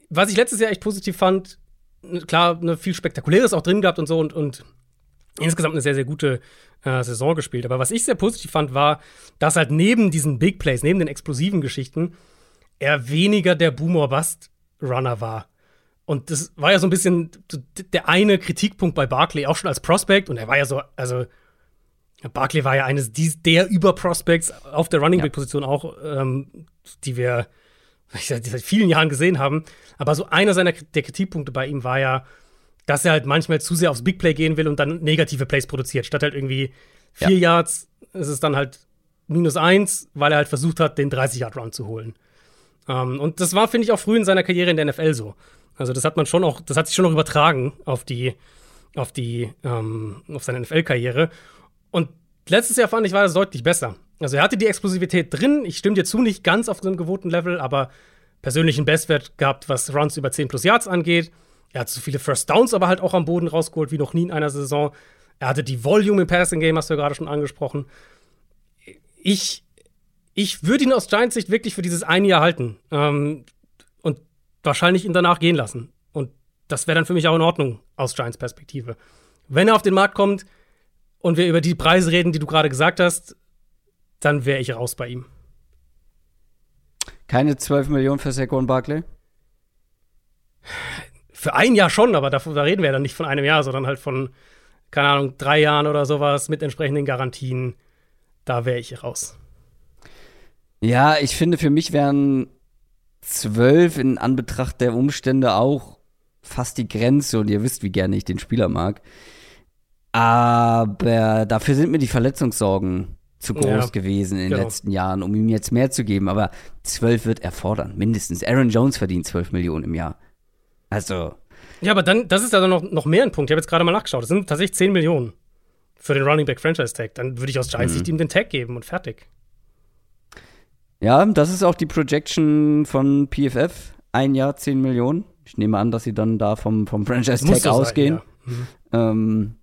Was ich letztes Jahr echt positiv fand, klar, ne, viel Spektakuläres auch drin gehabt und so und, und insgesamt eine sehr, sehr gute äh, Saison gespielt. Aber was ich sehr positiv fand, war, dass halt neben diesen Big Plays, neben den explosiven Geschichten, er weniger der Boomer-Bust-Runner war. Und das war ja so ein bisschen der eine Kritikpunkt bei Barkley, auch schon als Prospect. Und er war ja so, also Barkley war ja eines der Über-Prospects auf der Running Back-Position auch, ähm, die wir seit vielen Jahren gesehen haben. Aber so einer seiner der Kritikpunkte bei ihm war ja, dass er halt manchmal zu sehr aufs Big Play gehen will und dann negative Plays produziert. Statt halt irgendwie vier ja. Yards ist es dann halt minus eins, weil er halt versucht hat, den 30-Yard-Run zu holen. Um, ähm, und das war, finde ich, auch früh in seiner Karriere in der NFL so. Also das hat man schon auch, das hat sich schon noch übertragen auf die, auf die, ähm, auf seine NFL-Karriere. Und letztes Jahr fand ich, war das deutlich besser. Also er hatte die Explosivität drin. Ich stimme dir zu, nicht ganz auf so einem gewohnten Level, aber persönlichen Bestwert gehabt, was Runs über 10 plus Yards angeht. Er hat so viele First Downs aber halt auch am Boden rausgeholt wie noch nie in einer Saison. Er hatte die Volume im Passing Game, hast du ja gerade schon angesprochen. Ich, ich würde ihn aus Giants Sicht wirklich für dieses eine Jahr halten ähm, und wahrscheinlich ihn danach gehen lassen. Und das wäre dann für mich auch in Ordnung aus Giants Perspektive. Wenn er auf den Markt kommt und wir über die Preise reden, die du gerade gesagt hast, dann wäre ich raus bei ihm. Keine 12 Millionen für Saquon Barkley? Für ein Jahr schon, aber da, da reden wir ja dann nicht von einem Jahr, sondern halt von, keine Ahnung, drei Jahren oder sowas mit entsprechenden Garantien. Da wäre ich raus. Ja, ich finde, für mich wären zwölf in Anbetracht der Umstände auch fast die Grenze und ihr wisst, wie gerne ich den Spieler mag. Aber dafür sind mir die Verletzungssorgen zu groß ja, gewesen in den genau. letzten Jahren, um ihm jetzt mehr zu geben. Aber zwölf wird er fordern, mindestens. Aaron Jones verdient zwölf Millionen im Jahr. Also. Ja, aber dann, das ist also noch, noch mehr ein Punkt. Ich habe jetzt gerade mal nachgeschaut. Das sind tatsächlich 10 Millionen für den Running Back Franchise Tag. Dann würde ich aus Giants Sicht mhm. ihm den Tag geben und fertig. Ja, das ist auch die Projection von PFF. Ein Jahr 10 Millionen. Ich nehme an, dass sie dann da vom, vom Franchise Tag ausgehen. Sein, ja. mhm.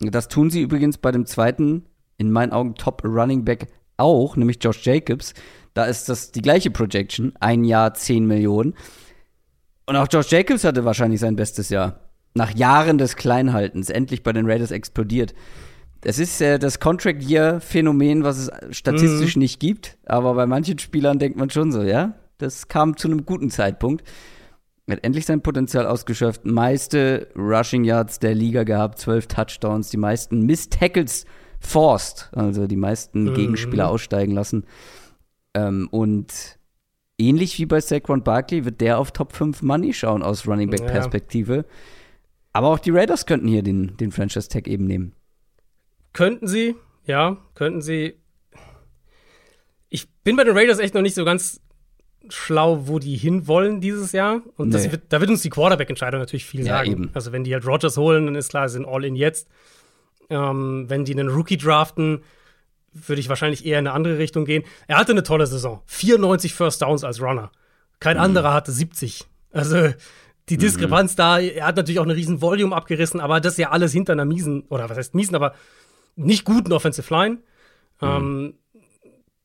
ähm, das tun sie übrigens bei dem zweiten, in meinen Augen Top Running Back auch, nämlich Josh Jacobs. Da ist das die gleiche Projection. Ein Jahr 10 Millionen. Und auch Josh Jacobs hatte wahrscheinlich sein bestes Jahr. Nach Jahren des Kleinhaltens, endlich bei den Raiders explodiert. Es ist äh, das Contract-Year-Phänomen, was es statistisch mhm. nicht gibt, aber bei manchen Spielern denkt man schon so, ja, das kam zu einem guten Zeitpunkt. Er hat endlich sein Potenzial ausgeschöpft, meiste Rushing Yards der Liga gehabt, zwölf Touchdowns, die meisten Miss Tackles forced, also die meisten mhm. Gegenspieler aussteigen lassen. Ähm, und ähnlich wie bei Saquon Barkley wird der auf Top 5 Money schauen aus Running Back Perspektive. Ja. Aber auch die Raiders könnten hier den, den Franchise Tag eben nehmen. Könnten sie, ja, könnten sie. Ich bin bei den Raiders echt noch nicht so ganz schlau, wo die hinwollen dieses Jahr. Und nee. wird, da wird uns die Quarterback-Entscheidung natürlich viel ja, sagen. Eben. Also, wenn die halt Rogers holen, dann ist klar, sie sind all in jetzt. Ähm, wenn die einen Rookie draften, würde ich wahrscheinlich eher in eine andere Richtung gehen. Er hatte eine tolle Saison. 94 First Downs als Runner. Kein mhm. anderer hatte 70. Also die mhm. Diskrepanz mhm. da, er hat natürlich auch eine riesen Volume abgerissen, aber das ist ja alles hinter einer miesen, oder was heißt miesen, aber nicht guten Offensive Line. Mhm. Ähm,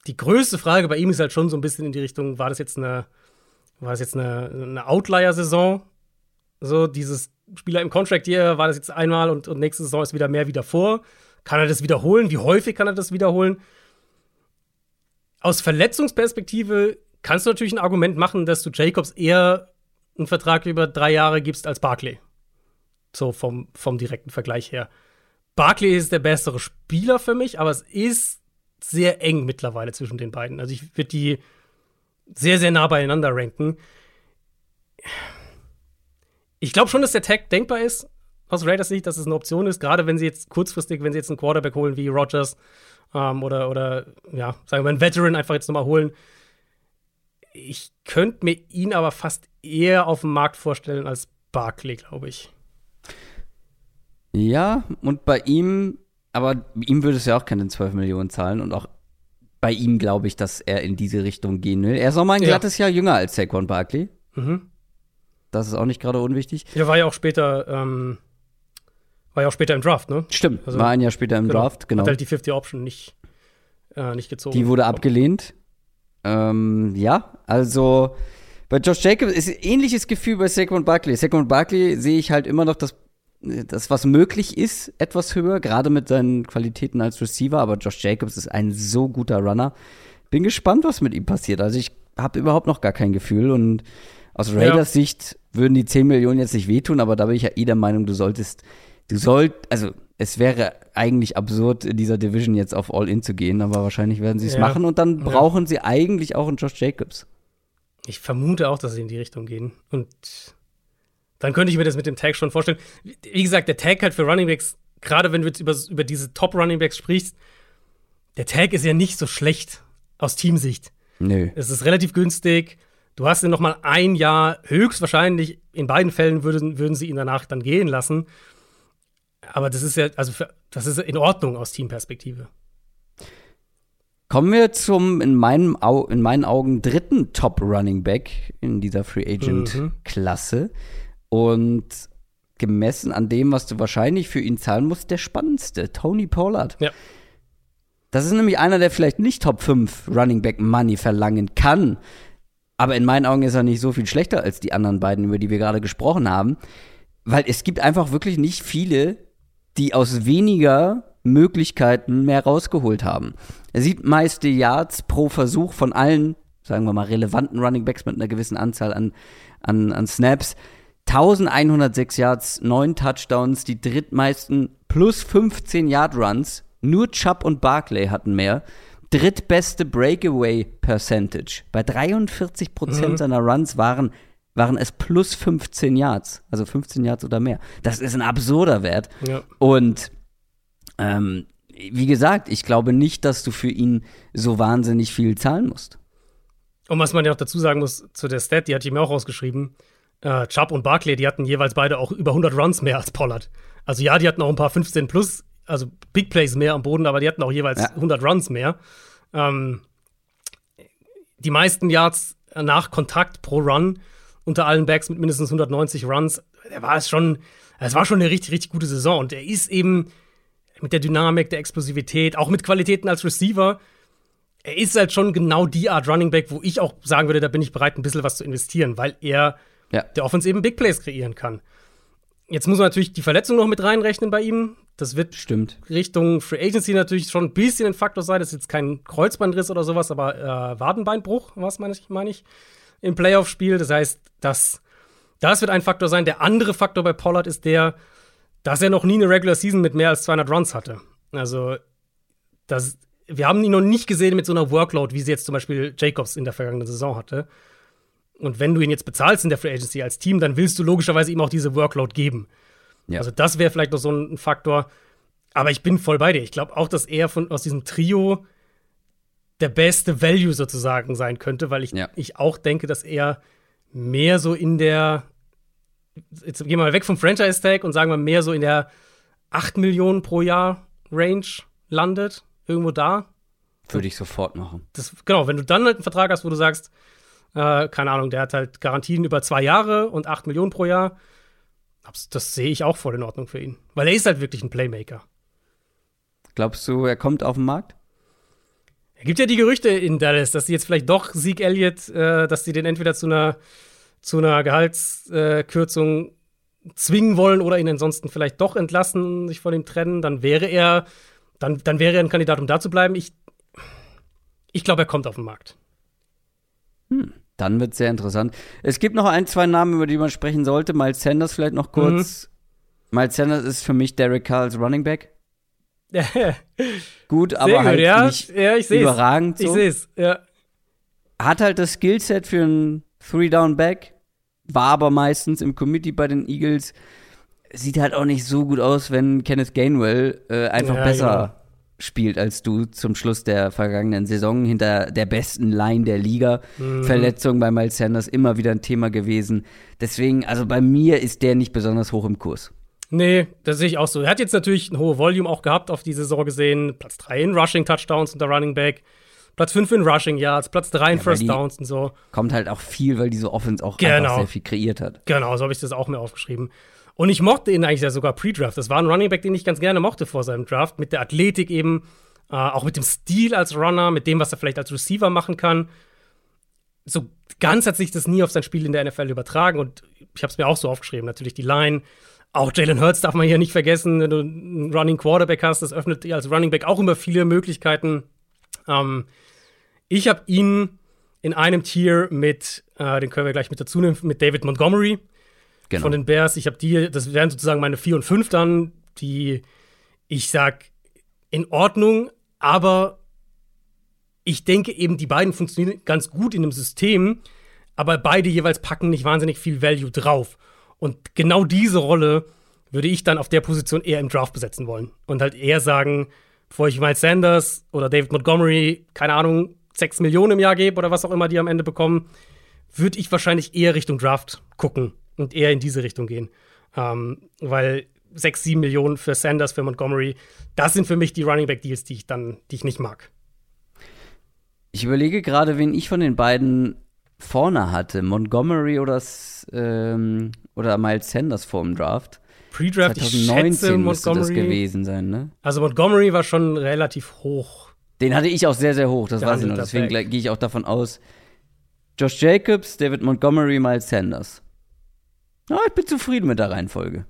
die größte Frage bei ihm ist halt schon so ein bisschen in die Richtung, war das jetzt eine, war das jetzt eine, eine Outlier-Saison? So, dieses Spieler im Contract hier war das jetzt einmal und, und nächste Saison ist wieder mehr wie davor. Kann er das wiederholen? Wie häufig kann er das wiederholen? Aus Verletzungsperspektive kannst du natürlich ein Argument machen, dass du Jacobs eher einen Vertrag über drei Jahre gibst als Barkley. So vom, vom direkten Vergleich her. Barkley ist der bessere Spieler für mich, aber es ist sehr eng mittlerweile zwischen den beiden. Also ich würde die sehr, sehr nah beieinander ranken. Ich glaube schon, dass der Tag denkbar ist, aus Raiders Sicht, dass es eine Option ist, gerade wenn sie jetzt kurzfristig, wenn sie jetzt einen Quarterback holen wie Rogers ähm, oder, oder, ja, sagen wir einen Veteran einfach jetzt nochmal holen. Ich könnte mir ihn aber fast eher auf dem Markt vorstellen als Barkley, glaube ich. Ja, und bei ihm, aber ihm würde es ja auch keine 12 Millionen zahlen und auch bei ihm glaube ich, dass er in diese Richtung gehen will. Er ist noch mal ein glattes ja. Jahr jünger als Saquon Barkley. Mhm. Das ist auch nicht gerade unwichtig. Er war ja auch später, ähm, war ja auch später im Draft, ne? Stimmt, also, war ein Jahr später im genau. Draft, genau. Hat halt die 50 Option nicht, äh, nicht gezogen. Die wurde abgelehnt. Ähm, ja, also bei Josh Jacobs ist ein ähnliches Gefühl bei Saquon Barkley. Saquon Barkley sehe ich halt immer noch das das, was möglich ist, etwas höher, gerade mit seinen Qualitäten als Receiver. Aber Josh Jacobs ist ein so guter Runner. Bin gespannt, was mit ihm passiert. Also ich habe überhaupt noch gar kein Gefühl. Und aus Raiders ja. Sicht würden die 10 Millionen jetzt nicht wehtun, aber da bin ich ja eh der Meinung, du solltest, du sollt, also es wäre eigentlich absurd, in dieser Division jetzt auf All-In zu gehen, aber wahrscheinlich werden sie es ja. machen und dann brauchen ja. sie eigentlich auch einen Josh Jacobs. Ich vermute auch, dass sie in die Richtung gehen. Und dann könnte ich mir das mit dem Tag schon vorstellen. Wie gesagt, der Tag halt für Runningbacks, gerade wenn du jetzt über, über diese Top-Runningbacks sprichst, der Tag ist ja nicht so schlecht aus Teamsicht. Nö. Es ist relativ günstig. Du hast ihn noch mal ein Jahr, höchstwahrscheinlich, in beiden Fällen würden, würden sie ihn danach dann gehen lassen. Aber das ist ja, also für, das ist in Ordnung aus Teamperspektive. Kommen wir zum in, meinem Au in meinen Augen dritten Top Running Back in dieser Free Agent mhm. Klasse. Und gemessen an dem, was du wahrscheinlich für ihn zahlen musst, der spannendste, Tony Pollard. Ja. Das ist nämlich einer, der vielleicht nicht Top 5 Running Back Money verlangen kann. Aber in meinen Augen ist er nicht so viel schlechter als die anderen beiden, über die wir gerade gesprochen haben. Weil es gibt einfach wirklich nicht viele, die aus weniger Möglichkeiten mehr rausgeholt haben. Er sieht meiste Yards pro Versuch von allen, sagen wir mal, relevanten Running Backs mit einer gewissen Anzahl an, an, an Snaps. 1106 Yards, 9 Touchdowns, die drittmeisten plus 15 Yard Runs. Nur Chubb und Barclay hatten mehr. Drittbeste Breakaway Percentage. Bei 43 Prozent mhm. seiner Runs waren, waren es plus 15 Yards. Also 15 Yards oder mehr. Das ist ein absurder Wert. Ja. Und ähm, wie gesagt, ich glaube nicht, dass du für ihn so wahnsinnig viel zahlen musst. Und was man ja auch dazu sagen muss zu der Stat, die hatte ich mir auch rausgeschrieben äh, Chubb und Barkley, die hatten jeweils beide auch über 100 Runs mehr als Pollard. Also ja, die hatten auch ein paar 15 plus, also Big Plays mehr am Boden, aber die hatten auch jeweils ja. 100 Runs mehr. Ähm, die meisten Yards nach Kontakt pro Run unter allen Backs mit mindestens 190 Runs, der war es schon, es war schon eine richtig, richtig gute Saison und er ist eben mit der Dynamik, der Explosivität, auch mit Qualitäten als Receiver, er ist halt schon genau die Art Running Back, wo ich auch sagen würde, da bin ich bereit, ein bisschen was zu investieren, weil er ja. der Offense eben Big Plays kreieren kann. Jetzt muss man natürlich die Verletzung noch mit reinrechnen bei ihm. Das wird Stimmt. Richtung Free Agency natürlich schon ein bisschen ein Faktor sein. Das ist jetzt kein Kreuzbandriss oder sowas, aber äh, Wadenbeinbruch, was meine ich, meine ich, im Playoff-Spiel. Das heißt, das, das wird ein Faktor sein. Der andere Faktor bei Pollard ist der, dass er noch nie eine Regular Season mit mehr als 200 Runs hatte. Also, das, wir haben ihn noch nicht gesehen mit so einer Workload, wie sie jetzt zum Beispiel Jacobs in der vergangenen Saison hatte. Und wenn du ihn jetzt bezahlst in der Free Agency als Team, dann willst du logischerweise ihm auch diese Workload geben. Ja. Also das wäre vielleicht noch so ein Faktor. Aber ich bin voll bei dir. Ich glaube auch, dass er von, aus diesem Trio der beste Value sozusagen sein könnte, weil ich, ja. ich auch denke, dass er mehr so in der, jetzt gehen wir mal weg vom Franchise-Tag und sagen wir mehr so in der 8 Millionen pro Jahr Range landet, irgendwo da. Würde ich sofort machen. Das, genau, wenn du dann halt einen Vertrag hast, wo du sagst, äh, keine Ahnung, der hat halt Garantien über zwei Jahre und acht Millionen pro Jahr. Das sehe ich auch voll in Ordnung für ihn. Weil er ist halt wirklich ein Playmaker. Glaubst du, er kommt auf den Markt? Es gibt ja die Gerüchte in Dallas, dass sie jetzt vielleicht doch Sieg Elliott, äh, dass sie den entweder zu einer, zu einer Gehaltskürzung zwingen wollen oder ihn ansonsten vielleicht doch entlassen, sich von ihm trennen. Dann wäre er, dann, dann wäre er ein Kandidat, um da zu bleiben. Ich, ich glaube, er kommt auf den Markt. Hm, dann wird es sehr interessant. Es gibt noch ein, zwei Namen, über die man sprechen sollte. Miles Sanders vielleicht noch kurz. Mhm. Miles Sanders ist für mich Derek Carr als Running Back. gut, aber gut, halt ja. nicht ja, überragend. So. Ich sehe es, ja. Hat halt das Skillset für einen Three-Down-Back, war aber meistens im Committee bei den Eagles. Sieht halt auch nicht so gut aus, wenn Kenneth Gainwell äh, einfach ja, besser genau. spielt als du zum Schluss der vergangenen Saison hinter der besten Line der Liga. Mhm. Verletzung bei Miles Sanders immer wieder ein Thema gewesen. Deswegen, also bei mir ist der nicht besonders hoch im Kurs. Nee, das sehe ich auch so. Er hat jetzt natürlich ein hohe Volume auch gehabt auf die Saison gesehen. Platz 3 in Rushing Touchdowns unter Running Back. Platz 5 in Rushing Yards, Platz 3 in ja, First Downs und so. Kommt halt auch viel, weil diese Offense auch genau. sehr viel kreiert hat. Genau, so habe ich das auch mir aufgeschrieben. Und ich mochte ihn eigentlich ja sogar pre-Draft. Das war ein Running Back, den ich ganz gerne mochte vor seinem Draft. Mit der Athletik eben, äh, auch mit dem Stil als Runner, mit dem, was er vielleicht als Receiver machen kann. So ganz hat sich das nie auf sein Spiel in der NFL übertragen. Und ich habe es mir auch so aufgeschrieben. Natürlich die Line, auch Jalen Hurts darf man hier nicht vergessen, wenn du einen Running Quarterback hast, das öffnet dir als Running Back auch immer viele Möglichkeiten. Ähm, ich habe ihn in einem Tier mit, äh, den können wir gleich mit dazu nehmen, mit David Montgomery genau. von den Bears. Ich habe die, das wären sozusagen meine 4 und 5 dann, die ich sag in Ordnung, aber ich denke eben, die beiden funktionieren ganz gut in einem System, aber beide jeweils packen nicht wahnsinnig viel Value drauf. Und genau diese Rolle würde ich dann auf der Position eher im Draft besetzen wollen. Und halt eher sagen, bevor ich Miles Sanders oder David Montgomery, keine Ahnung, 6 Millionen im Jahr gebe oder was auch immer die am Ende bekommen, würde ich wahrscheinlich eher Richtung Draft gucken und eher in diese Richtung gehen. Ähm, weil 6, 7 Millionen für Sanders, für Montgomery, das sind für mich die Running Back Deals, die ich dann, die ich nicht mag. Ich überlege gerade, wen ich von den beiden vorne hatte, Montgomery oder, ähm, oder Miles Sanders vor dem Draft. Pre-Draft, 2019 müsste das gewesen sein, ne? Also Montgomery war schon relativ hoch. Den hatte ich auch sehr, sehr hoch, das weiß ich noch. Deswegen gehe ich auch davon aus. Josh Jacobs, David Montgomery, Miles Sanders. Ja, ich bin zufrieden mit der Reihenfolge.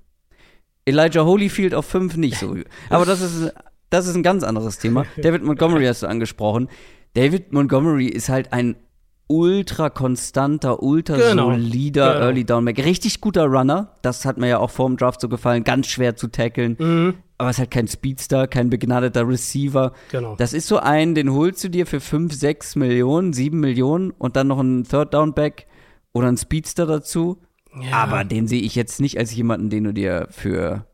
Elijah Holyfield auf 5 nicht so. Aber das ist, das ist ein ganz anderes Thema. David Montgomery hast du angesprochen. David Montgomery ist halt ein ultra konstanter, ultra genau. solider genau. Early Down Back. Richtig guter Runner. Das hat mir ja auch vor dem Draft so gefallen. Ganz schwer zu tackeln. Mhm. Aber es ist halt kein Speedster, kein begnadeter Receiver. Genau. Das ist so ein, den holst du dir für 5, 6 Millionen, 7 Millionen und dann noch ein Third Down Back oder ein Speedster dazu. Ja. Aber den sehe ich jetzt nicht als jemanden, den du dir für.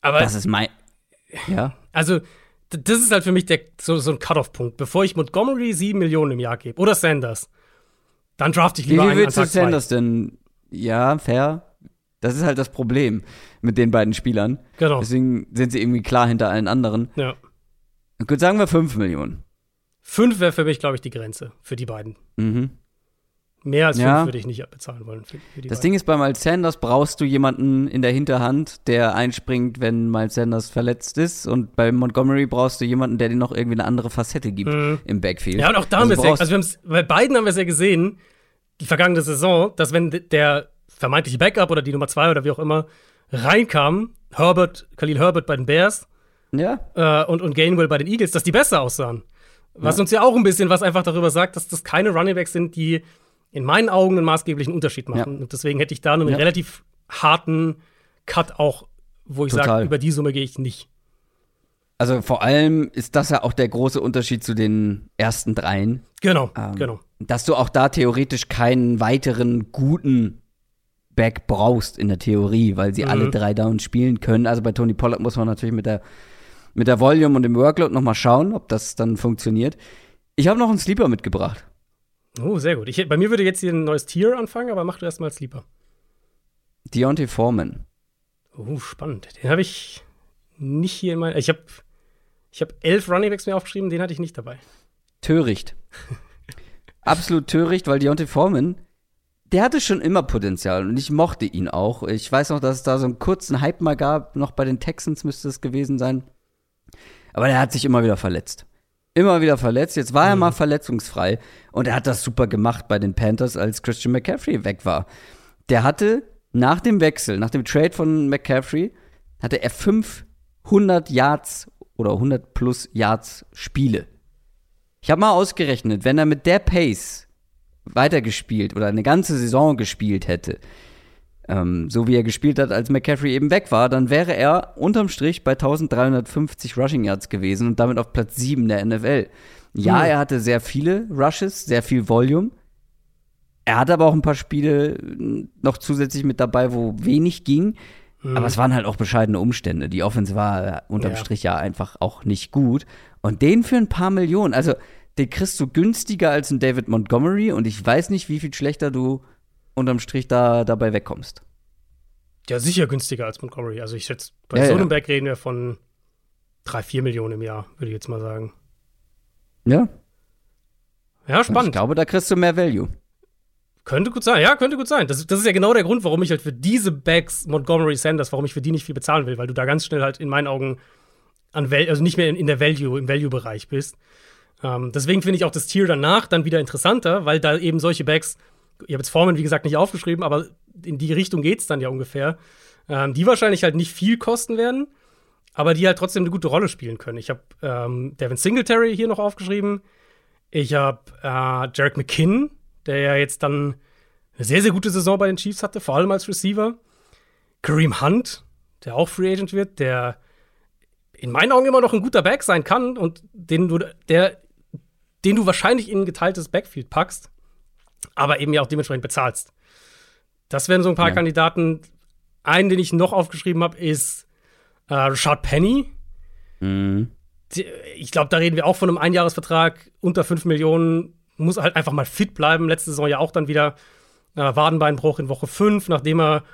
Aber das ist mein. Ja. Also, das ist halt für mich der, so, so ein Cut-Off-Punkt. Bevor ich Montgomery 7 Millionen im Jahr gebe oder Sanders, dann draft ich lieber Wie viel willst du Sanders denn? Ja, fair. Das ist halt das Problem mit den beiden Spielern. Genau. Deswegen sind sie irgendwie klar hinter allen anderen. Ja. Gut, sagen wir 5 Millionen. 5 wäre für mich, glaube ich, die Grenze für die beiden. Mhm. Mehr als 5 ja. würde ich nicht bezahlen wollen. Für, für das beiden. Ding ist, bei Miles Sanders brauchst du jemanden in der Hinterhand, der einspringt, wenn Miles Sanders verletzt ist. Und bei Montgomery brauchst du jemanden, der dir noch irgendwie eine andere Facette gibt mhm. im Backfield. Ja, und auch da haben also wir es ja, also bei beiden haben wir es ja gesehen, die vergangene Saison, dass wenn der vermeintliche Backup oder die Nummer 2 oder wie auch immer reinkam, Herbert, Khalil Herbert bei den Bears ja. Äh, und, und Gainwell bei den Eagles, dass die besser aussahen. Was ja. uns ja auch ein bisschen was einfach darüber sagt, dass das keine Runningbacks sind, die in meinen Augen einen maßgeblichen Unterschied machen. Ja. Und deswegen hätte ich da einen ja. relativ harten Cut auch, wo ich sage, über die Summe gehe ich nicht. Also vor allem ist das ja auch der große Unterschied zu den ersten dreien. Genau, ähm, genau. Dass du auch da theoretisch keinen weiteren guten Back brauchst in der Theorie, weil sie mhm. alle drei Downs spielen können. Also bei Tony Pollard muss man natürlich mit der, mit der Volume und dem Workload noch mal schauen, ob das dann funktioniert. Ich habe noch einen Sleeper mitgebracht. Oh, sehr gut. Ich, bei mir würde jetzt hier ein neues Tier anfangen, aber mach du erstmal Sleeper. Deontay Foreman. Oh, spannend. Den habe ich nicht hier in meinem. Ich habe ich hab elf Runningbacks mir aufgeschrieben, den hatte ich nicht dabei. Töricht. Absolut töricht, weil Deontay Foreman, der hatte schon immer Potenzial und ich mochte ihn auch. Ich weiß noch, dass es da so einen kurzen Hype mal gab, noch bei den Texans müsste es gewesen sein. aber der hat sich immer wieder verletzt. Immer wieder verletzt. Jetzt war er mhm. mal verletzungsfrei und er hat das super gemacht bei den Panthers, als Christian McCaffrey weg war. Der hatte nach dem Wechsel, nach dem Trade von McCaffrey, hatte er 500 Yards oder 100 plus Yards Spiele. Ich habe mal ausgerechnet, wenn er mit der Pace weitergespielt oder eine ganze Saison gespielt hätte, ähm, so wie er gespielt hat, als McCaffrey eben weg war, dann wäre er unterm Strich bei 1350 Rushing Yards gewesen und damit auf Platz 7 der NFL. Ja, mhm. er hatte sehr viele Rushes, sehr viel Volume. Er hatte aber auch ein paar Spiele noch zusätzlich mit dabei, wo wenig ging. Mhm. Aber es waren halt auch bescheidene Umstände. Die Offense war unterm ja. Strich ja einfach auch nicht gut. Und den für ein paar Millionen, also den kriegst du günstiger als ein David Montgomery und ich weiß nicht, wie viel schlechter du unterm Strich da dabei wegkommst. Ja, sicher günstiger als Montgomery. Also ich schätze, bei ja, Sonnenberg ja. reden wir von drei, vier Millionen im Jahr, würde ich jetzt mal sagen. Ja. Ja, spannend. Ich glaube, da kriegst du mehr Value. Könnte gut sein, ja, könnte gut sein. Das, das ist ja genau der Grund, warum ich halt für diese Backs Montgomery Sanders, warum ich für die nicht viel bezahlen will, weil du da ganz schnell halt in meinen Augen an Val also nicht mehr in, in der Value, im Value-Bereich bist. Ähm, deswegen finde ich auch das Tier danach dann wieder interessanter, weil da eben solche Backs, ich habe jetzt Formen, wie gesagt, nicht aufgeschrieben, aber in die Richtung geht es dann ja ungefähr, ähm, die wahrscheinlich halt nicht viel kosten werden, aber die halt trotzdem eine gute Rolle spielen können. Ich habe ähm, Devin Singletary hier noch aufgeschrieben. Ich habe äh, Jarek McKinn, der ja jetzt dann eine sehr, sehr gute Saison bei den Chiefs hatte, vor allem als Receiver. Kareem Hunt, der auch Free Agent wird, der in meinen Augen immer noch ein guter Back sein kann und den du, der den du wahrscheinlich in ein geteiltes Backfield packst, aber eben ja auch dementsprechend bezahlst. Das wären so ein paar ja. Kandidaten. Einen, den ich noch aufgeschrieben habe, ist äh, Rashad Penny. Mhm. Ich glaube, da reden wir auch von einem Einjahresvertrag unter 5 Millionen. Muss halt einfach mal fit bleiben. Letzte Saison ja auch dann wieder äh, Wadenbeinbruch in Woche 5, nachdem er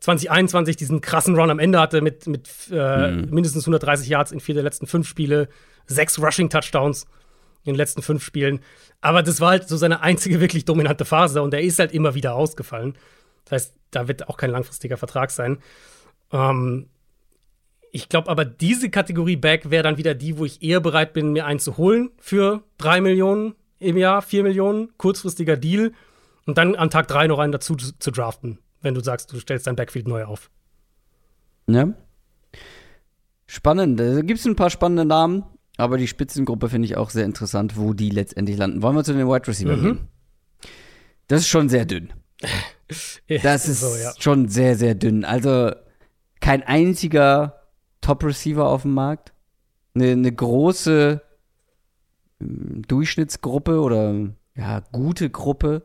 2021 diesen krassen Run am Ende hatte mit, mit äh, mhm. mindestens 130 Yards in vier der letzten fünf Spiele, sechs Rushing-Touchdowns in den letzten fünf Spielen. Aber das war halt so seine einzige wirklich dominante Phase und er ist halt immer wieder ausgefallen. Das heißt, da wird auch kein langfristiger Vertrag sein. Ähm, ich glaube aber, diese Kategorie Back wäre dann wieder die, wo ich eher bereit bin, mir einen zu holen für drei Millionen im Jahr, vier Millionen, kurzfristiger Deal und dann an Tag drei noch einen dazu zu, zu draften, wenn du sagst, du stellst dein Backfield neu auf. Ja. Spannend. Da gibt es ein paar spannende Namen. Aber die Spitzengruppe finde ich auch sehr interessant, wo die letztendlich landen. Wollen wir zu den Wide Receiver mhm. gehen? Das ist schon sehr dünn. Das ist so, ja. schon sehr, sehr dünn. Also kein einziger Top-Receiver auf dem Markt. Eine, eine große hm, Durchschnittsgruppe oder ja, gute Gruppe.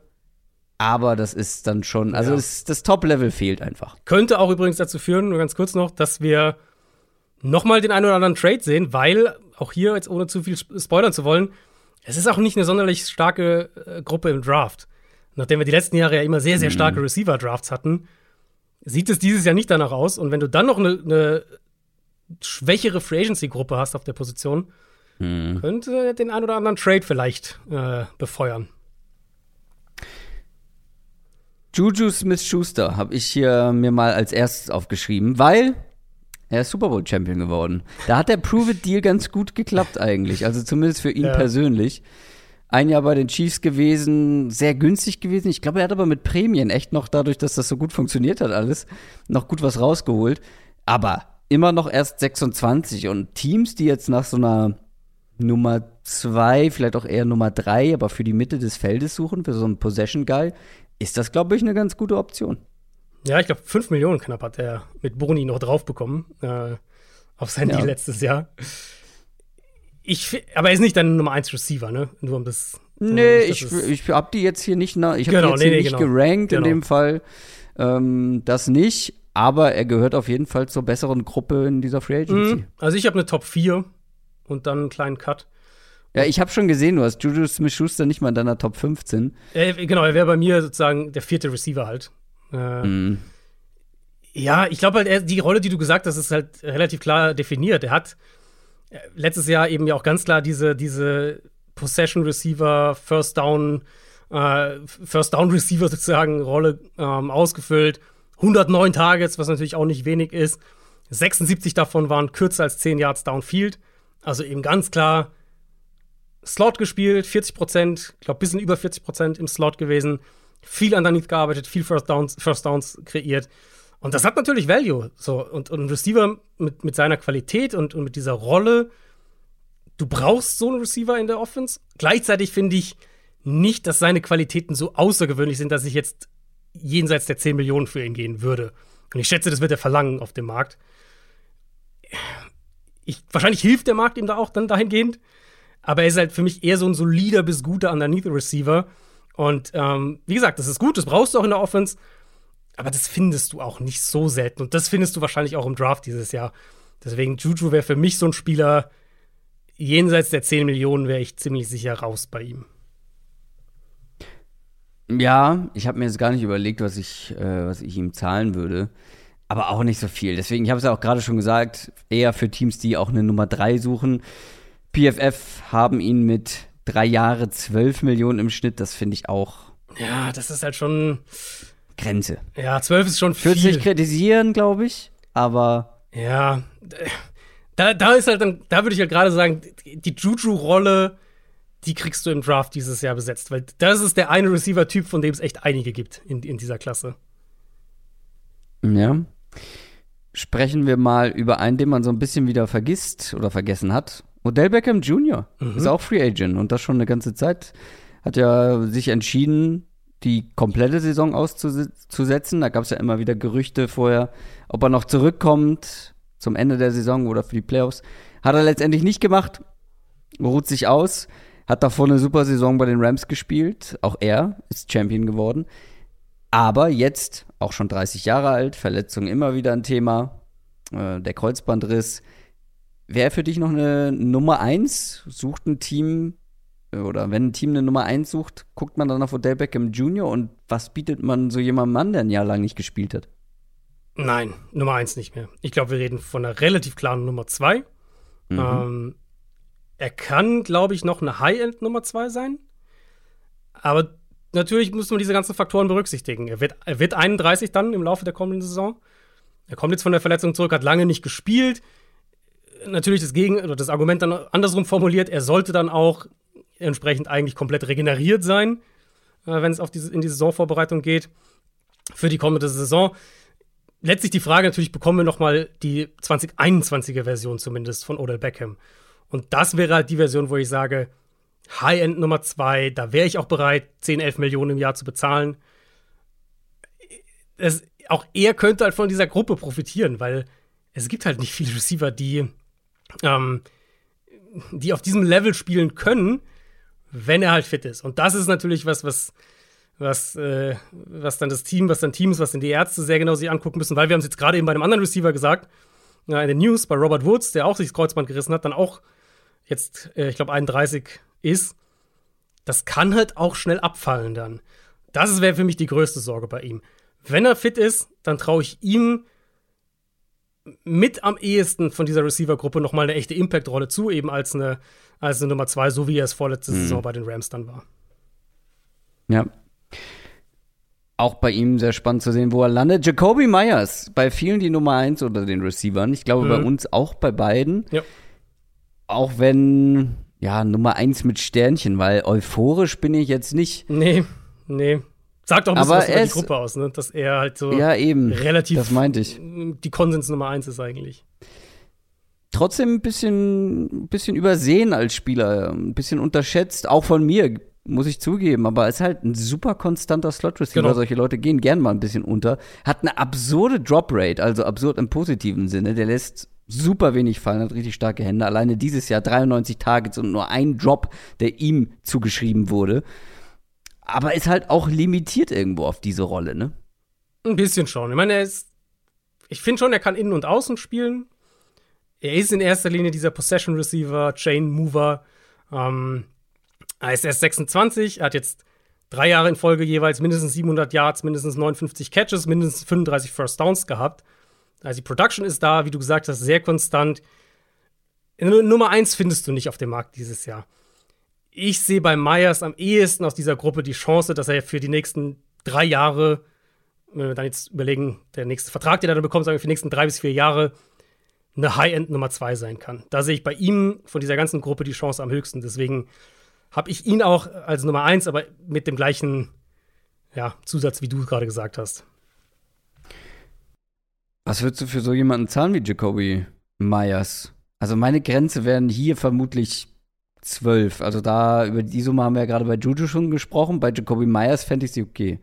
Aber das ist dann schon, also ja. das, das Top-Level fehlt einfach. Könnte auch übrigens dazu führen, nur ganz kurz noch, dass wir nochmal den einen oder anderen Trade sehen, weil auch hier, jetzt ohne zu viel spoilern zu wollen, es ist auch nicht eine sonderlich starke äh, Gruppe im Draft. Nachdem wir die letzten Jahre ja immer sehr, sehr starke mhm. Receiver-Drafts hatten, sieht es dieses Jahr nicht danach aus. Und wenn du dann noch eine, eine schwächere Free Agency-Gruppe hast auf der Position, mhm. könnte den einen oder anderen Trade vielleicht äh, befeuern. Juju Smith-Schuster habe ich hier mir mal als erstes aufgeschrieben, weil er ist Super Bowl Champion geworden. Da hat der Prove It Deal ganz gut geklappt eigentlich. Also zumindest für ihn ja. persönlich. Ein Jahr bei den Chiefs gewesen, sehr günstig gewesen. Ich glaube, er hat aber mit Prämien echt noch dadurch, dass das so gut funktioniert hat alles, noch gut was rausgeholt. Aber immer noch erst 26 und Teams, die jetzt nach so einer Nummer zwei, vielleicht auch eher Nummer drei, aber für die Mitte des Feldes suchen, für so einen Possession Guy, ist das, glaube ich, eine ganz gute Option. Ja, ich glaube, 5 Millionen knapp hat er mit Boni noch drauf bekommen äh, auf sein ja. Letztes Jahr. Ich, aber er ist nicht dein Nummer 1 Receiver, ne? Nur um das. Nee, ich, ich hab die jetzt hier nicht, ich habe genau, die jetzt nee, hier nee, nicht genau. gerankt genau. in dem Fall. Ähm, das nicht, aber er gehört auf jeden Fall zur besseren Gruppe in dieser Free Agency. Mhm. Also ich habe eine Top 4 und dann einen kleinen Cut. Ja, ich habe schon gesehen, du hast Juju Smith-Schuster nicht mal in deiner Top 15. Äh, genau, er wäre bei mir sozusagen der vierte Receiver halt. Äh, mhm. Ja, ich glaube halt, die Rolle, die du gesagt hast, ist halt relativ klar definiert. Er hat äh, letztes Jahr eben ja auch ganz klar diese, diese Possession Receiver, First Down, äh, First Down Receiver sozusagen Rolle ähm, ausgefüllt. 109 Targets, was natürlich auch nicht wenig ist. 76 davon waren kürzer als 10 Yards downfield. Also eben ganz klar Slot gespielt, 40 Prozent, ich glaube, bisschen über 40 Prozent im Slot gewesen, viel underneath gearbeitet, viel First Downs, First Downs kreiert. Und das hat natürlich Value. So, und, und ein Receiver mit, mit seiner Qualität und, und mit dieser Rolle, du brauchst so einen Receiver in der Offense. Gleichzeitig finde ich nicht, dass seine Qualitäten so außergewöhnlich sind, dass ich jetzt jenseits der 10 Millionen für ihn gehen würde. Und ich schätze, das wird er verlangen auf dem Markt. Ich, wahrscheinlich hilft der Markt ihm da auch dann dahingehend. Aber er ist halt für mich eher so ein solider bis guter Underneath Receiver. Und ähm, wie gesagt, das ist gut, das brauchst du auch in der Offense. Aber das findest du auch nicht so selten. Und das findest du wahrscheinlich auch im Draft dieses Jahr. Deswegen, Juju wäre für mich so ein Spieler, jenseits der 10 Millionen wäre ich ziemlich sicher raus bei ihm. Ja, ich habe mir jetzt gar nicht überlegt, was ich, äh, was ich ihm zahlen würde. Aber auch nicht so viel. Deswegen, ich habe es ja auch gerade schon gesagt, eher für Teams, die auch eine Nummer 3 suchen. PFF haben ihn mit drei Jahre 12 Millionen im Schnitt. Das finde ich auch. Ja, das ist halt schon. Grenze. Ja, 12 ist schon viel. Würde sich kritisieren, glaube ich. Aber. Ja. Da, da ist halt dann, da würde ich halt gerade sagen, die Juju-Rolle die kriegst du im Draft dieses Jahr besetzt, weil das ist der eine Receiver-Typ, von dem es echt einige gibt in, in dieser Klasse. Ja. Sprechen wir mal über einen, den man so ein bisschen wieder vergisst oder vergessen hat. Odell Beckham Jr. Mhm. ist auch Free Agent und das schon eine ganze Zeit. Hat ja sich entschieden, die komplette Saison auszusetzen. Da gab es ja immer wieder Gerüchte vorher, ob er noch zurückkommt zum Ende der Saison oder für die Playoffs. Hat er letztendlich nicht gemacht, ruht sich aus. Hat davor eine super Saison bei den Rams gespielt. Auch er ist Champion geworden. Aber jetzt, auch schon 30 Jahre alt, Verletzung immer wieder ein Thema. Äh, der Kreuzbandriss. Wäre für dich noch eine Nummer 1? Sucht ein Team oder wenn ein Team eine Nummer 1 sucht, guckt man dann auf Odell Beckham Jr. und was bietet man so jemandem an, der ein Jahr lang nicht gespielt hat? Nein, Nummer 1 nicht mehr. Ich glaube, wir reden von einer relativ klaren Nummer 2. Mhm. Ähm, er kann, glaube ich, noch eine High-End Nummer 2 sein. Aber natürlich muss man diese ganzen Faktoren berücksichtigen. Er wird, er wird 31 dann im Laufe der kommenden Saison. Er kommt jetzt von der Verletzung zurück, hat lange nicht gespielt. Natürlich das, Gegen oder das Argument dann andersrum formuliert, er sollte dann auch entsprechend eigentlich komplett regeneriert sein, äh, wenn es auf diese, in die Saisonvorbereitung geht für die kommende Saison. Letztlich die Frage natürlich, bekommen wir noch mal die 2021er Version zumindest von Odell Beckham. Und das wäre halt die Version, wo ich sage, High-End Nummer zwei, da wäre ich auch bereit, 10, 11 Millionen im Jahr zu bezahlen. Es, auch er könnte halt von dieser Gruppe profitieren, weil es gibt halt nicht viele Receiver, die, ähm, die auf diesem Level spielen können, wenn er halt fit ist. Und das ist natürlich was, was, was, äh, was dann das Team, was dann Teams, was dann die Ärzte sehr genau sich angucken müssen, weil wir haben es jetzt gerade eben bei einem anderen Receiver gesagt, ja, in den News bei Robert Woods, der auch sich das Kreuzband gerissen hat, dann auch jetzt, äh, ich glaube, 31 ist, das kann halt auch schnell abfallen dann. Das wäre für mich die größte Sorge bei ihm. Wenn er fit ist, dann traue ich ihm mit am ehesten von dieser Receiver-Gruppe nochmal eine echte Impact-Rolle zu, eben als eine, als eine Nummer zwei, so wie er es vorletzte mhm. Saison bei den Rams dann war. Ja. Auch bei ihm sehr spannend zu sehen, wo er landet. Jacoby Myers, bei vielen die Nummer eins oder den Receivern. Ich glaube, mhm. bei uns auch bei beiden. Ja. Auch wenn, ja, Nummer eins mit Sternchen, weil euphorisch bin ich jetzt nicht. Nee, nee. Sagt doch ein bisschen Aber was über die Gruppe aus, ne? Dass er halt so ja, eben. relativ das meinte ich. die Konsens Nummer eins ist eigentlich. Trotzdem ein bisschen, ein bisschen übersehen als Spieler, ein bisschen unterschätzt, auch von mir, muss ich zugeben, aber ist halt ein super konstanter Slot-Receiver. Genau. Solche Leute gehen gern mal ein bisschen unter. Hat eine absurde Drop-Rate, also absurd im positiven Sinne. Der lässt super wenig fallen, hat richtig starke Hände. Alleine dieses Jahr 93 Targets und nur ein Drop, der ihm zugeschrieben wurde. Aber ist halt auch limitiert irgendwo auf diese Rolle, ne? Ein bisschen schon. Ich meine, er ist. Ich finde schon, er kann innen und außen spielen. Er ist in erster Linie dieser Possession Receiver, Chain Mover. Ähm, er ist erst 26, er hat jetzt drei Jahre in Folge jeweils mindestens 700 Yards, mindestens 59 Catches, mindestens 35 First Downs gehabt. Also die Production ist da, wie du gesagt hast, sehr konstant. Nummer eins findest du nicht auf dem Markt dieses Jahr. Ich sehe bei Myers am ehesten aus dieser Gruppe die Chance, dass er für die nächsten drei Jahre, wenn wir dann jetzt überlegen, der nächste Vertrag, den er dann bekommt, sagen wir für die nächsten drei bis vier Jahre, eine High-End Nummer 2 sein kann. Da sehe ich bei ihm von dieser ganzen Gruppe die Chance am höchsten. Deswegen habe ich ihn auch als Nummer 1, aber mit dem gleichen ja, Zusatz, wie du gerade gesagt hast. Was würdest du für so jemanden zahlen wie Jacoby Myers? Also meine Grenze wären hier vermutlich 12. Also da, über die Summe haben wir ja gerade bei Juju schon gesprochen. Bei Jacoby Myers fände ich sie okay.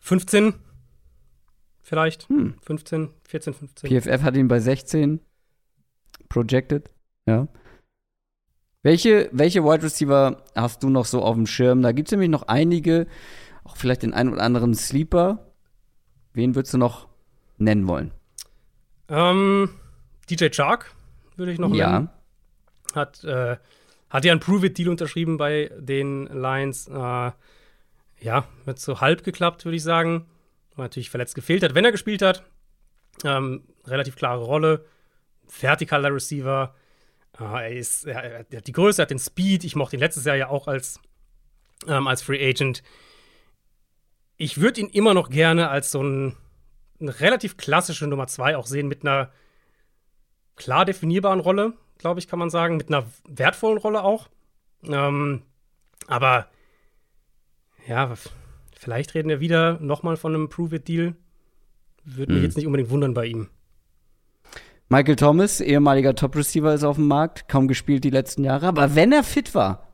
15 vielleicht. Hm. 15, 14, 15. PFF hat ihn bei 16 projected. Ja. Welche, welche Wide Receiver hast du noch so auf dem Schirm? Da gibt es nämlich noch einige, auch vielleicht den einen oder anderen Sleeper. Wen würdest du noch nennen wollen? Ähm, DJ Chark würde ich noch ja. nennen. Hat, äh, hat ja einen Prove-It-Deal unterschrieben bei den Lions. Äh, ja, wird so halb geklappt, würde ich sagen. Weil natürlich verletzt gefehlt hat, wenn er gespielt hat. Ähm, relativ klare Rolle. Vertikaler Receiver. Äh, er, ist, er, er, hat die Größe, er hat den Speed. Ich mochte ihn letztes Jahr ja auch als, ähm, als Free Agent. Ich würde ihn immer noch gerne als so ein, eine relativ klassische Nummer 2 auch sehen, mit einer klar definierbaren Rolle, glaube ich, kann man sagen, mit einer wertvollen Rolle auch. Ähm, aber ja, vielleicht reden wir wieder nochmal von einem Prove-It-Deal. Würde mich mhm. jetzt nicht unbedingt wundern bei ihm. Michael Thomas, ehemaliger Top-Receiver, ist auf dem Markt, kaum gespielt die letzten Jahre. Aber wenn er fit war,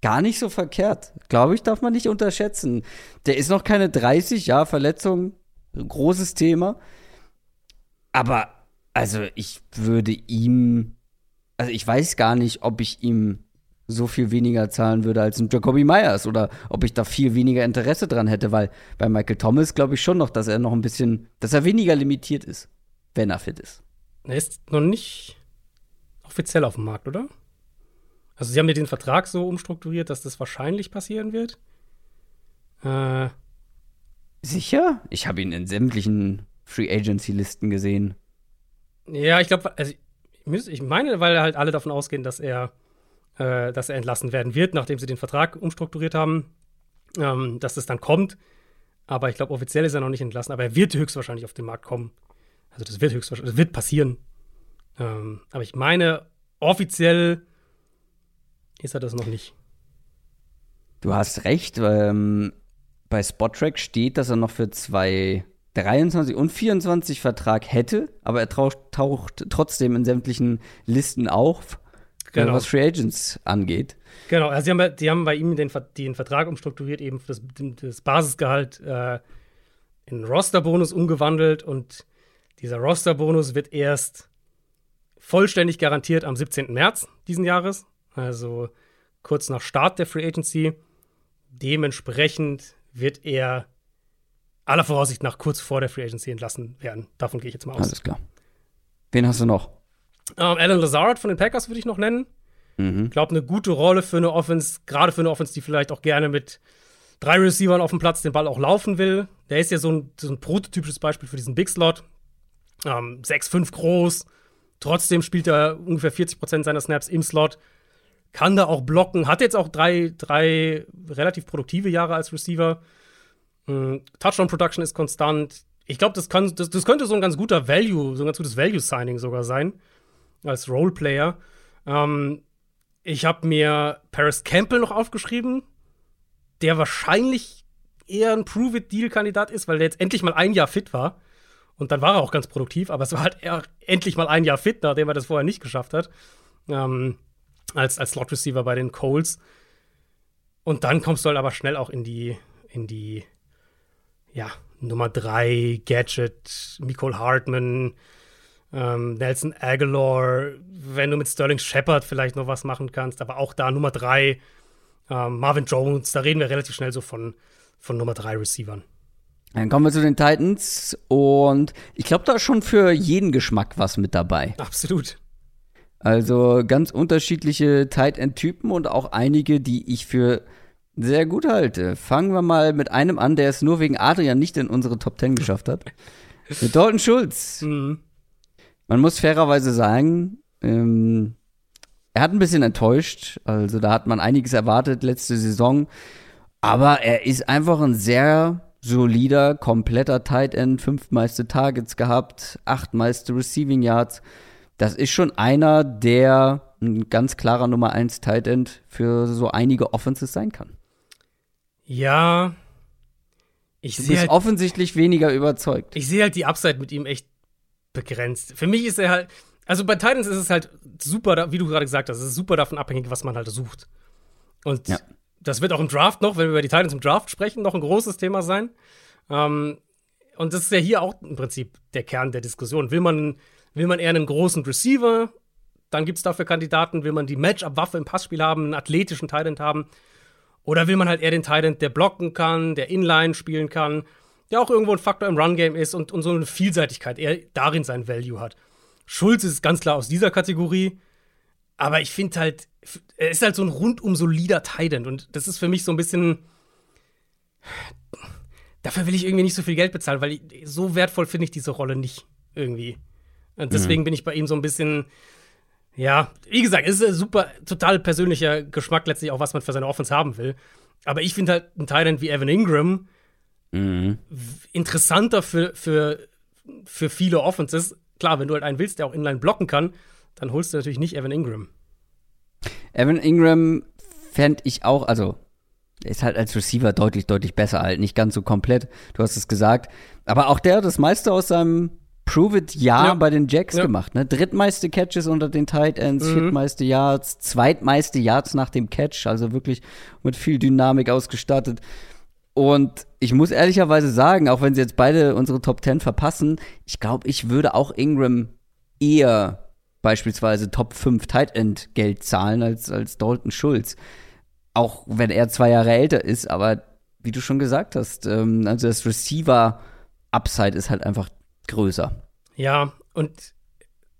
gar nicht so verkehrt. Glaube ich, darf man nicht unterschätzen. Der ist noch keine 30, ja, Verletzung, großes Thema. Aber, also, ich würde ihm, also, ich weiß gar nicht, ob ich ihm so viel weniger zahlen würde als ein Jacoby Myers oder ob ich da viel weniger Interesse dran hätte, weil bei Michael Thomas glaube ich schon noch, dass er noch ein bisschen, dass er weniger limitiert ist, wenn er fit ist. Er ist noch nicht offiziell auf dem Markt, oder? Also, sie haben ja den Vertrag so umstrukturiert, dass das wahrscheinlich passieren wird. Äh. Sicher? Ich habe ihn in sämtlichen Free Agency Listen gesehen. Ja, ich glaube, also ich meine, weil halt alle davon ausgehen, dass er äh, dass er entlassen werden wird, nachdem sie den Vertrag umstrukturiert haben, ähm, dass es dann kommt. Aber ich glaube, offiziell ist er noch nicht entlassen, aber er wird höchstwahrscheinlich auf den Markt kommen. Also das wird höchstwahrscheinlich, das wird passieren. Ähm, aber ich meine, offiziell ist er das noch nicht. Du hast recht. Ähm, bei Spottrack steht, dass er noch für 2023 und 24 Vertrag hätte, aber er taucht, taucht trotzdem in sämtlichen Listen auf genau. was Free Agents angeht. Genau, also die haben, die haben bei ihm den, den Vertrag umstrukturiert, eben das, das Basisgehalt äh, in Rosterbonus umgewandelt und dieser Rosterbonus wird erst vollständig garantiert am 17. März diesen Jahres, also kurz nach Start der Free Agency. Dementsprechend wird er aller Voraussicht nach kurz vor der Free Agency entlassen werden. Davon gehe ich jetzt mal aus. Alles klar. Wen hast du noch? Ähm, Alan Lazard von den Packers würde ich noch nennen. Mhm. Ich glaube, eine gute Rolle für eine Offense, gerade für eine Offense, die vielleicht auch gerne mit drei Receivern auf dem Platz den Ball auch laufen will. Der ist ja so ein, so ein prototypisches Beispiel für diesen Big Slot. Ähm, 6'5 groß. Trotzdem spielt er ungefähr 40% seiner Snaps im Slot. Kann da auch blocken. Hat jetzt auch drei, drei relativ produktive Jahre als Receiver. Ähm, Touchdown Production ist konstant. Ich glaube, das, das, das könnte so ein ganz guter Value, so ein ganz gutes Value-Signing sogar sein als Roleplayer. Ähm, ich habe mir Paris Campbell noch aufgeschrieben, der wahrscheinlich eher ein Prove-It-Deal-Kandidat ist, weil der jetzt endlich mal ein Jahr fit war. Und dann war er auch ganz produktiv, aber es war halt endlich mal ein Jahr fit, nachdem er das vorher nicht geschafft hat. Ähm, als, als Slot-Receiver bei den Coles. Und dann kommst du halt aber schnell auch in die, in die, ja, Nummer 3, Gadget, Nicole Hartman, ähm, Nelson Aguilar, wenn du mit Sterling Shepard vielleicht noch was machen kannst, aber auch da Nummer drei, ähm, Marvin Jones, da reden wir relativ schnell so von, von Nummer drei Receivern. Dann kommen wir zu den Titans und ich glaube, da ist schon für jeden Geschmack was mit dabei. Absolut. Also ganz unterschiedliche Tight End Typen und auch einige, die ich für sehr gut halte. Fangen wir mal mit einem an, der es nur wegen Adrian nicht in unsere Top 10 geschafft hat. mit Dalton Schulz. Mhm. Man muss fairerweise sagen, ähm, er hat ein bisschen enttäuscht. Also da hat man einiges erwartet letzte Saison. Aber er ist einfach ein sehr solider, kompletter Tight End, fünf meiste Targets gehabt, acht meiste Receiving Yards. Das ist schon einer, der ein ganz klarer Nummer 1 Tight End für so einige Offenses sein kann. Ja. Ich du bist halt, offensichtlich weniger überzeugt. Ich sehe halt die Upside mit ihm echt begrenzt. Für mich ist er halt, also bei Titans ist es halt super, wie du gerade gesagt hast, es ist super davon abhängig, was man halt sucht. Und ja. das wird auch im Draft noch, wenn wir über die Titans im Draft sprechen, noch ein großes Thema sein. Ähm, und das ist ja hier auch im Prinzip der Kern der Diskussion. Will man, will man eher einen großen Receiver? Dann gibt es dafür Kandidaten. Will man die Matchup-Waffe im Passspiel haben, einen athletischen Titan haben? Oder will man halt eher den Titan, der blocken kann, der Inline spielen kann, der auch irgendwo ein Faktor im Run-Game ist und, und so eine Vielseitigkeit eher darin sein Value hat. Schulz ist ganz klar aus dieser Kategorie, aber ich finde halt, er ist halt so ein rundum solider Titan und das ist für mich so ein bisschen. Dafür will ich irgendwie nicht so viel Geld bezahlen, weil ich, so wertvoll finde ich diese Rolle nicht irgendwie. Und deswegen mhm. bin ich bei ihm so ein bisschen, ja, wie gesagt, es ist ein super, total persönlicher Geschmack letztlich auch, was man für seine Offense haben will. Aber ich finde halt einen Thailand wie Evan Ingram mhm. interessanter für, für, für viele Offenses. Klar, wenn du halt einen willst, der auch inline blocken kann, dann holst du natürlich nicht Evan Ingram. Evan Ingram fände ich auch, also er ist halt als Receiver deutlich, deutlich besser, halt nicht ganz so komplett. Du hast es gesagt. Aber auch der hat das meiste aus seinem Prove-It-Jahr ja. bei den Jacks ja. gemacht. Ne? Drittmeiste Catches unter den Tight Ends, mhm. viertmeiste Yards, zweitmeiste Yards nach dem Catch, also wirklich mit viel Dynamik ausgestattet. Und ich muss ehrlicherweise sagen, auch wenn sie jetzt beide unsere Top 10 verpassen, ich glaube, ich würde auch Ingram eher beispielsweise Top 5 Tight End Geld zahlen als, als Dalton Schulz. Auch wenn er zwei Jahre älter ist, aber wie du schon gesagt hast, ähm, also das Receiver Upside ist halt einfach größer. Ja, und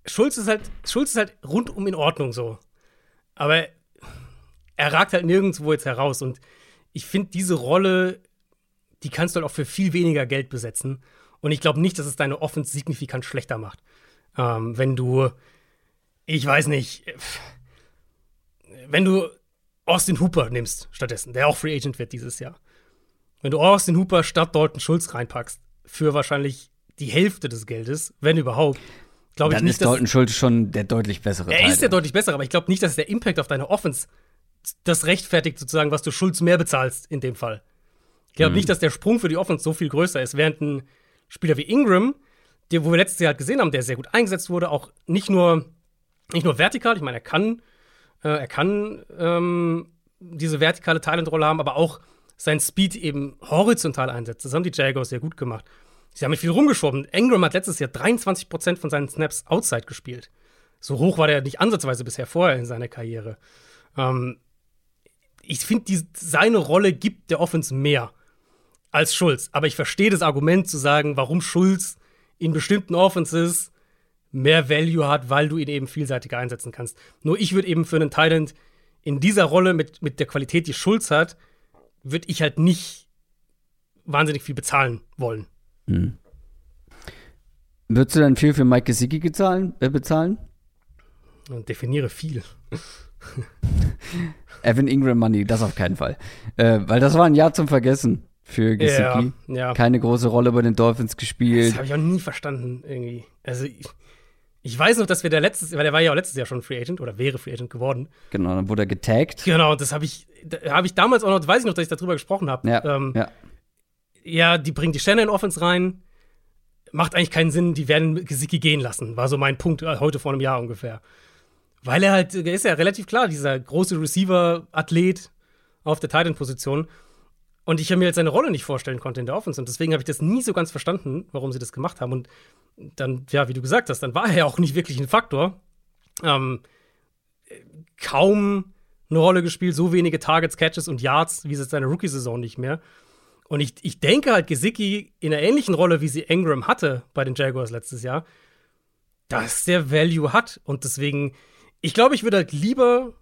Schulz ist halt, Schulz ist halt rundum in Ordnung so. Aber er ragt halt nirgendwo jetzt heraus. Und ich finde, diese Rolle, die kannst du halt auch für viel weniger Geld besetzen. Und ich glaube nicht, dass es deine Offense signifikant schlechter macht. Ähm, wenn du, ich weiß nicht, wenn du Austin Hooper nimmst stattdessen, der auch Free Agent wird dieses Jahr. Wenn du Austin Hooper statt Dalton Schulz reinpackst, für wahrscheinlich die Hälfte des Geldes, wenn überhaupt. Glaube ich nicht, ist Dalton Schultz schon der deutlich bessere. Er Teil, ist der deutlich bessere, aber ich glaube nicht, dass der Impact auf deine Offense das rechtfertigt, sozusagen, was du Schulz mehr bezahlst in dem Fall. Ich glaube mhm. nicht, dass der Sprung für die Offense so viel größer ist, während ein Spieler wie Ingram, der, wo wir letztes Jahr halt gesehen haben, der sehr gut eingesetzt wurde, auch nicht nur, nicht nur vertikal, ich meine, er kann, äh, er kann ähm, diese vertikale Talent-Rolle haben, aber auch sein Speed eben horizontal einsetzt. Das haben die Jaguars sehr gut gemacht. Sie haben mit viel rumgeschoben. Ingram hat letztes Jahr 23% von seinen Snaps outside gespielt. So hoch war der nicht ansatzweise bisher vorher in seiner Karriere. Ähm, ich finde, seine Rolle gibt der Offense mehr als Schulz. Aber ich verstehe das Argument zu sagen, warum Schulz in bestimmten Offenses mehr Value hat, weil du ihn eben vielseitiger einsetzen kannst. Nur ich würde eben für einen Thailand in dieser Rolle mit, mit der Qualität, die Schulz hat, würde ich halt nicht wahnsinnig viel bezahlen wollen. Hm. Würdest du dann viel für Mike Gesicki bezahlen? Äh, bezahlen? Definiere viel. Evan Ingram Money, das auf keinen Fall. Äh, weil das war ein Jahr zum Vergessen für Gesicki. Ja, ja. Keine große Rolle bei den Dolphins gespielt. Das habe ich auch nie verstanden, irgendwie. Also, ich, ich, weiß noch, dass wir der letztes, weil der war ja auch letztes Jahr schon Free Agent oder wäre Free Agent geworden. Genau, dann wurde er getaggt. Genau, das habe ich, da habe ich damals auch noch, weiß ich noch, dass ich darüber gesprochen habe. Ja, ähm, ja ja, die bringen die Shannon Offense rein. Macht eigentlich keinen Sinn, die werden Gesicki gehen lassen. War so mein Punkt äh, heute vor einem Jahr ungefähr. Weil er halt, er ist ja relativ klar, dieser große Receiver-Athlet auf der Titan-Position. Und ich mir jetzt seine Rolle nicht vorstellen konnte in der Offense. Und deswegen habe ich das nie so ganz verstanden, warum sie das gemacht haben. Und dann, ja, wie du gesagt hast, dann war er ja auch nicht wirklich ein Faktor. Ähm, kaum eine Rolle gespielt, so wenige Targets, Catches und Yards, wie es seine Rookie-Saison nicht mehr. Und ich, ich denke halt, Gesicki in einer ähnlichen Rolle, wie sie Ingram hatte bei den Jaguars letztes Jahr, dass der Value hat. Und deswegen, ich glaube, ich würde halt lieber,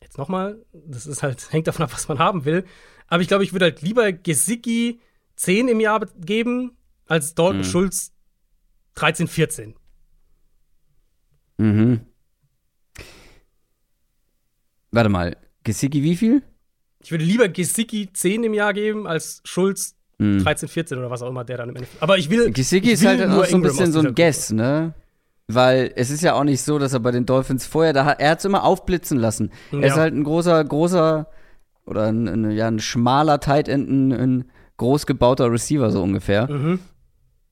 jetzt nochmal, das ist halt, hängt davon ab, was man haben will, aber ich glaube, ich würde halt lieber Gesicki 10 im Jahr geben, als Dalton mhm. Schulz 13, 14. Mhm. Warte mal, Gesicki wie viel? Ich würde lieber Gesicki 10 im Jahr geben als Schulz Mhm. 13, 14 oder was auch immer der dann im Endeffekt. Aber ich will. Gesicki ist halt auch so ein bisschen so ein Guess, ne? Weil es ist ja auch nicht so, dass er bei den Dolphins vorher, da hat, er hat es immer aufblitzen lassen. Ja. Er ist halt ein großer, großer oder ein, ein, ja, ein schmaler Tight End, ein, ein groß gebauter Receiver so ungefähr. Mhm.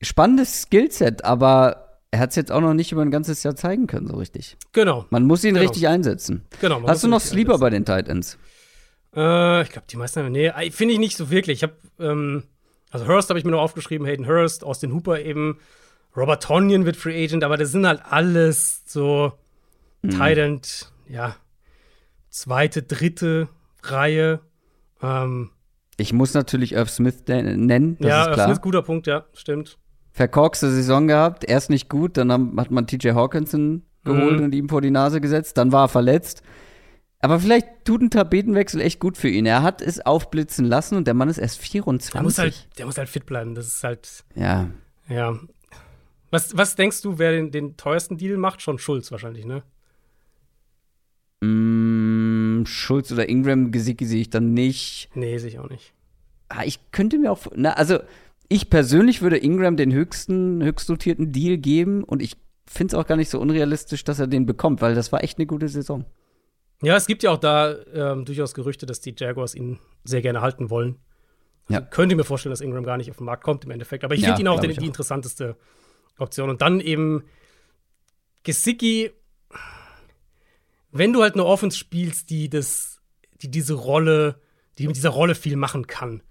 Spannendes Skillset, aber er hat es jetzt auch noch nicht über ein ganzes Jahr zeigen können, so richtig. Genau. Man muss ihn genau. richtig einsetzen. Genau. Hast du noch Sleeper einsetzen. bei den Tight Ends? Äh, ich glaube, die meisten haben. Nee, finde ich nicht so wirklich. Ich habe, ähm, also Hurst habe ich mir noch aufgeschrieben, Hayden Hurst, Austin Hooper eben. Robert Tonyan wird Free Agent, aber das sind halt alles so mhm. Tight End, ja, zweite, dritte Reihe. Ähm, ich muss natürlich Irv Smith nennen. Das ja, ist klar. Irv Smith, guter Punkt, ja, stimmt. Verkorkste Saison gehabt, erst nicht gut, dann hat man TJ Hawkinson geholt mhm. und ihm vor die Nase gesetzt, dann war er verletzt. Aber vielleicht tut ein Tapetenwechsel echt gut für ihn. Er hat es aufblitzen lassen und der Mann ist erst 24. Der muss halt, der muss halt fit bleiben. Das ist halt. Ja. Ja. Was, was denkst du, wer den, den teuersten Deal macht? Schon Schulz wahrscheinlich, ne? Mm, Schulz oder Ingram, Gesicki sehe ich dann nicht. Nee, sehe ich auch nicht. Ah, ich könnte mir auch. Na, also, ich persönlich würde Ingram den höchsten, höchst dotierten Deal geben und ich finde es auch gar nicht so unrealistisch, dass er den bekommt, weil das war echt eine gute Saison. Ja, es gibt ja auch da ähm, durchaus Gerüchte, dass die Jaguars ihn sehr gerne halten wollen. Also ja. Könnte mir vorstellen, dass Ingram gar nicht auf den Markt kommt im Endeffekt. Aber ich finde ihn auch, den, die interessanteste Option. Und dann eben Gesicki, wenn du halt eine Offense spielst, die das, die diese Rolle, die mit dieser Rolle viel machen kann,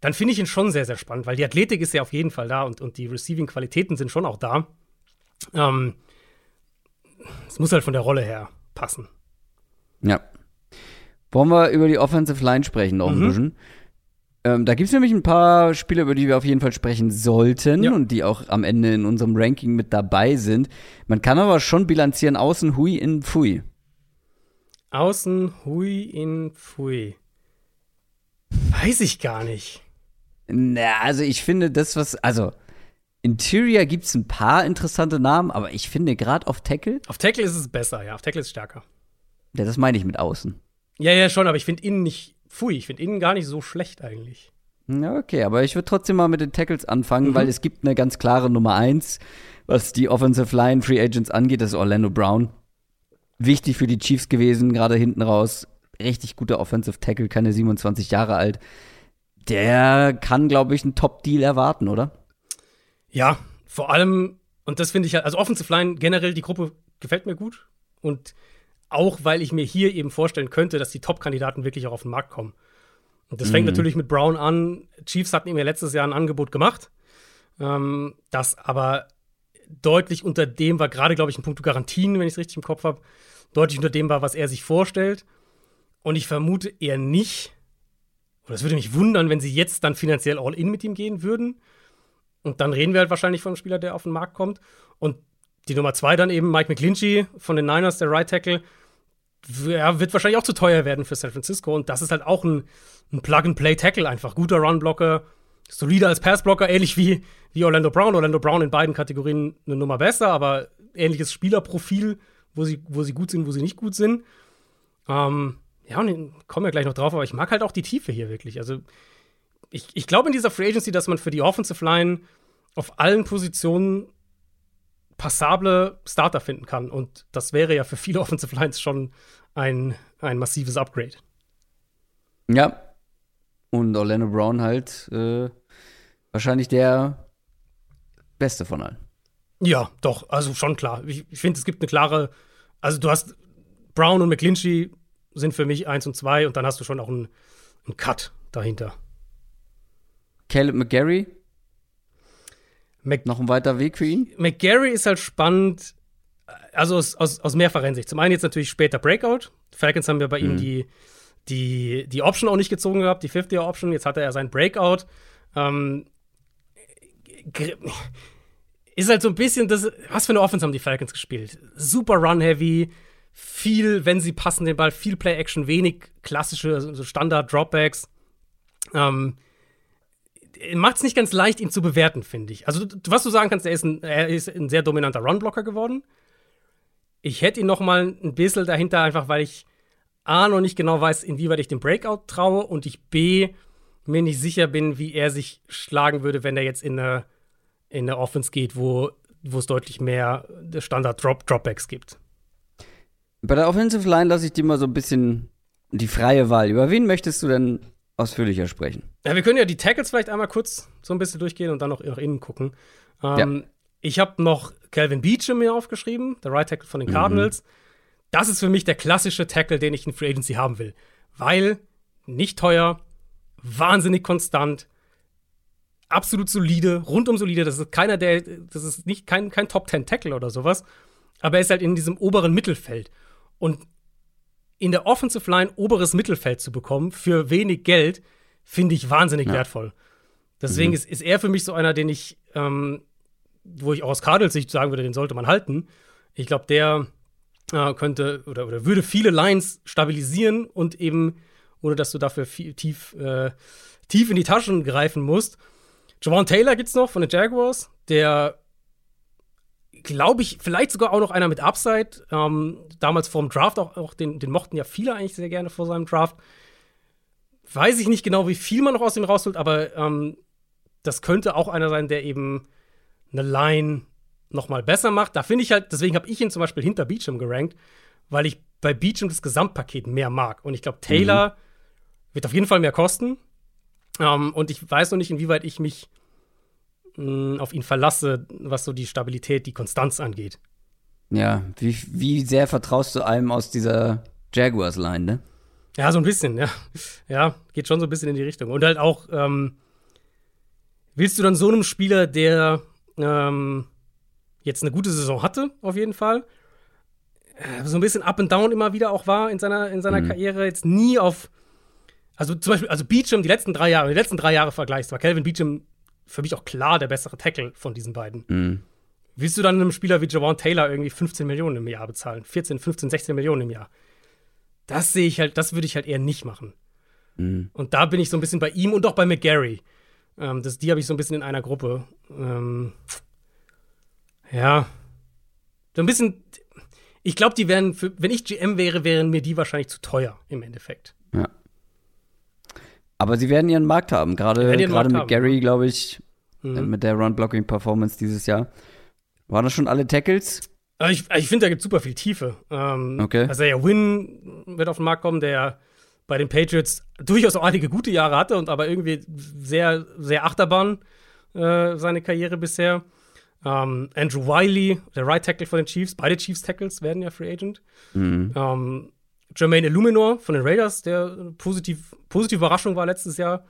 dann finde ich ihn schon sehr, sehr spannend, weil die Athletik ist ja auf jeden Fall da und, und die Receiving-Qualitäten sind schon auch da. Ähm, es muss halt von der Rolle her passen. Ja. Wollen wir über die Offensive Line sprechen noch mhm. ein bisschen? Ähm, da gibt es nämlich ein paar Spieler, über die wir auf jeden Fall sprechen sollten ja. und die auch am Ende in unserem Ranking mit dabei sind. Man kann aber schon bilanzieren, außen Hui in Pfui. Außen Hui in Pfui. Weiß ich gar nicht. Na, also ich finde das, was, also Interior gibt es ein paar interessante Namen, aber ich finde gerade auf Tackle. Auf Tackle ist es besser, ja. Auf Tackle ist es stärker. Ja, das meine ich mit außen. Ja, ja, schon, aber ich finde innen nicht, pfui, ich finde innen gar nicht so schlecht eigentlich. Ja, okay, aber ich würde trotzdem mal mit den Tackles anfangen, mhm. weil es gibt eine ganz klare Nummer eins, was die Offensive Line Free Agents angeht, das ist Orlando Brown. Wichtig für die Chiefs gewesen, gerade hinten raus. Richtig guter Offensive Tackle, keine 27 Jahre alt. Der kann, glaube ich, einen Top-Deal erwarten, oder? Ja, vor allem, und das finde ich halt, also Offensive Line generell, die Gruppe gefällt mir gut. Und auch weil ich mir hier eben vorstellen könnte, dass die Top-Kandidaten wirklich auch auf den Markt kommen. Und das mhm. fängt natürlich mit Brown an. Chiefs hatten ihm ja letztes Jahr ein Angebot gemacht, ähm, das aber deutlich unter dem war, gerade glaube ich, ein Punkt Garantien, wenn ich es richtig im Kopf habe, deutlich unter dem war, was er sich vorstellt. Und ich vermute eher nicht, oder es würde mich wundern, wenn sie jetzt dann finanziell all in mit ihm gehen würden. Und dann reden wir halt wahrscheinlich von einem Spieler, der auf den Markt kommt. Und die Nummer zwei dann eben Mike McClinchy von den Niners, der Right Tackle ja, wird wahrscheinlich auch zu teuer werden für San Francisco. Und das ist halt auch ein, ein Plug-and-Play-Tackle einfach. Guter Run-Blocker, solider als Pass-Blocker, ähnlich wie, wie Orlando Brown. Orlando Brown in beiden Kategorien eine Nummer besser, aber ähnliches Spielerprofil, wo sie, wo sie gut sind, wo sie nicht gut sind. Ähm, ja, und ich komme ja gleich noch drauf, aber ich mag halt auch die Tiefe hier wirklich. Also, ich, ich glaube in dieser Free Agency, dass man für die Offensive Line auf allen Positionen passable Starter finden kann. Und das wäre ja für viele Offensive Lines schon ein, ein massives Upgrade. Ja. Und Orlando Brown halt äh, wahrscheinlich der Beste von allen. Ja, doch, also schon klar. Ich, ich finde, es gibt eine klare, also du hast Brown und McClinchy sind für mich eins und zwei und dann hast du schon auch einen, einen Cut dahinter. Caleb McGarry Mac noch ein weiter Weg für ihn? McGarry ist halt spannend, also aus, aus, aus mehrfacher Hinsicht. Zum einen jetzt natürlich später Breakout. Falcons haben ja bei mhm. ihm die, die, die Option auch nicht gezogen gehabt, die 50er-Option. Jetzt hatte er sein Breakout. Ähm, ist halt so ein bisschen das, was für eine Offense haben die Falcons gespielt? Super run-heavy, viel, wenn sie passen den Ball, viel Play-Action, wenig klassische so Standard-Dropbacks. Ähm, macht es nicht ganz leicht, ihn zu bewerten, finde ich. Also, was du sagen kannst, er ist ein, er ist ein sehr dominanter Runblocker geworden. Ich hätte ihn noch mal ein bisschen dahinter, einfach weil ich A, noch nicht genau weiß, inwieweit ich dem Breakout traue und ich B, mir nicht sicher bin, wie er sich schlagen würde, wenn er jetzt in eine, in Offense geht, wo, wo es deutlich mehr Standard-Dropbacks gibt. Bei der Offensive Line lasse ich dir mal so ein bisschen die freie Wahl. Über wen möchtest du denn ausführlicher sprechen? Ja, wir können ja die Tackles vielleicht einmal kurz so ein bisschen durchgehen und dann noch nach innen gucken. Ähm, ja. Ich habe noch Calvin Beecham mir aufgeschrieben, der Right Tackle von den Cardinals. Mhm. Das ist für mich der klassische Tackle, den ich in Free Agency haben will. Weil nicht teuer, wahnsinnig konstant, absolut solide, rundum solide. Das ist keiner, der, das ist nicht kein, kein Top 10 Tackle oder sowas. Aber er ist halt in diesem oberen Mittelfeld. Und in der Offensive Line oberes Mittelfeld zu bekommen für wenig Geld, finde ich wahnsinnig ja. wertvoll. Deswegen mhm. ist, ist er für mich so einer, den ich, ähm, wo ich auch aus Cardinals Sicht sagen würde, den sollte man halten. Ich glaube, der äh, könnte oder, oder würde viele Lines stabilisieren und eben, ohne dass du dafür viel, tief, äh, tief in die Taschen greifen musst. Javon Taylor gibt's noch von den Jaguars, der glaube ich, vielleicht sogar auch noch einer mit Upside. Ähm, damals vor dem Draft auch, auch den, den mochten ja viele eigentlich sehr gerne vor seinem Draft. Weiß ich nicht genau, wie viel man noch aus ihm rausholt, aber ähm, das könnte auch einer sein, der eben eine Line noch mal besser macht. Da finde ich halt, deswegen habe ich ihn zum Beispiel hinter Beecham gerankt, weil ich bei Beecham das Gesamtpaket mehr mag. Und ich glaube, Taylor mhm. wird auf jeden Fall mehr kosten. Ähm, und ich weiß noch nicht, inwieweit ich mich auf ihn verlasse, was so die Stabilität, die Konstanz angeht. Ja, wie, wie sehr vertraust du einem aus dieser Jaguars-Line, ne? Ja, so ein bisschen, ja. Ja, geht schon so ein bisschen in die Richtung. Und halt auch, ähm, willst du dann so einem Spieler, der ähm, jetzt eine gute Saison hatte, auf jeden Fall, äh, so ein bisschen up and down immer wieder auch war in seiner, in seiner mhm. Karriere, jetzt nie auf, also zum Beispiel, also Beecham, die letzten drei Jahre, die letzten drei Jahre vergleichst, war Calvin Beecham für mich auch klar der bessere Tackle von diesen beiden. Mhm. Willst du dann einem Spieler wie Javon Taylor irgendwie 15 Millionen im Jahr bezahlen? 14, 15, 16 Millionen im Jahr? Das sehe ich halt, das würde ich halt eher nicht machen. Mhm. Und da bin ich so ein bisschen bei ihm und auch bei McGarry. Ähm, das, die habe ich so ein bisschen in einer Gruppe. Ähm, ja. So ein bisschen. Ich glaube, die wären, für, wenn ich GM wäre, wären mir die wahrscheinlich zu teuer im Endeffekt. Ja. Aber sie werden ihren Markt haben. Gerade, gerade mit Gary, glaube ich, mhm. Äh, mit der Run-Blocking-Performance dieses Jahr. Waren das schon alle Tackles? Ich, ich finde, da gibt es super viel Tiefe. Ähm, okay. Also ja, Win wird auf den Markt kommen, der bei den Patriots durchaus auch einige gute Jahre hatte und aber irgendwie sehr, sehr Achterbahn äh, seine Karriere bisher. Ähm, Andrew Wiley, der Right Tackle von den Chiefs, beide Chiefs Tackles werden ja Free Agent. Mhm. Ähm, Jermaine Illuminor von den Raiders, der positiv, positive Überraschung war letztes Jahr.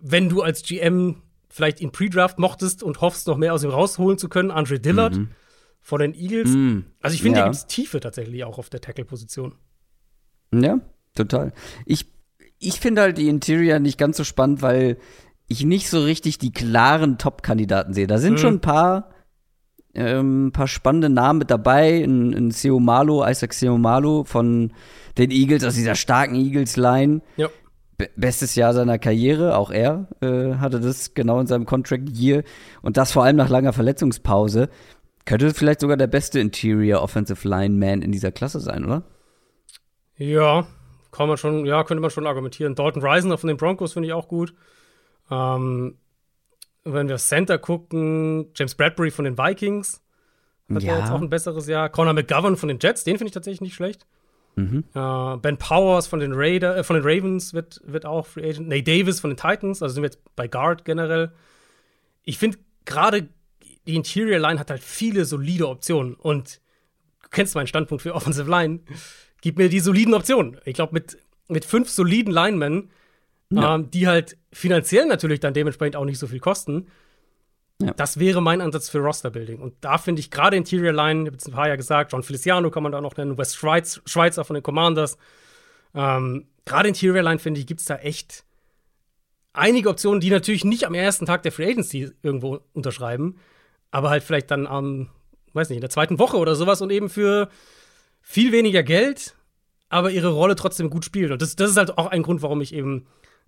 Wenn du als GM vielleicht ihn Pre-Draft mochtest und hoffst, noch mehr aus ihm rausholen zu können, Andre Dillard mhm. Von den Eagles. Mhm. Also ich finde, ja. da gibt es Tiefe tatsächlich auch auf der Tackle-Position. Ja, total. Ich, ich finde halt die Interior nicht ganz so spannend, weil ich nicht so richtig die klaren Top-Kandidaten sehe. Da sind mhm. schon ein paar ähm, paar spannende Namen mit dabei. Ein, ein Seomalo, Isaac Seomalo von den Eagles, aus dieser starken Eagles-Line. Ja. Bestes Jahr seiner Karriere, auch er äh, hatte das genau in seinem Contract Year und das vor allem nach langer Verletzungspause. Könnte vielleicht sogar der beste Interior Offensive Lineman in dieser Klasse sein, oder? Ja, kann man schon, ja, könnte man schon argumentieren. Dalton Reisner von den Broncos finde ich auch gut. Ähm, wenn wir Center gucken, James Bradbury von den Vikings hat ja. jetzt auch ein besseres Jahr. Conor McGovern von den Jets, den finde ich tatsächlich nicht schlecht. Mhm. Uh, ben Powers von den, Raider, äh, von den Ravens wird, wird auch Free Agent. Nate Davis von den Titans, also sind wir jetzt bei Guard generell. Ich finde gerade die Interior Line hat halt viele solide Optionen und du kennst meinen Standpunkt für Offensive Line. Gib mir die soliden Optionen. Ich glaube, mit, mit fünf soliden Linemen ja. ähm, die halt finanziell natürlich dann dementsprechend auch nicht so viel kosten. Ja. Das wäre mein Ansatz für Roster-Building. Und da finde ich gerade Interior Line, ich habe jetzt ein paar Jahre gesagt, John Feliciano kann man da noch nennen, West Schweiz, Schweizer von den Commanders. Ähm, gerade Interior Line, finde ich, gibt es da echt einige Optionen, die natürlich nicht am ersten Tag der Free Agency irgendwo unterschreiben, aber halt vielleicht dann am, weiß nicht, in der zweiten Woche oder sowas und eben für viel weniger Geld, aber ihre Rolle trotzdem gut spielen. Und das, das ist halt auch ein Grund, warum ich eben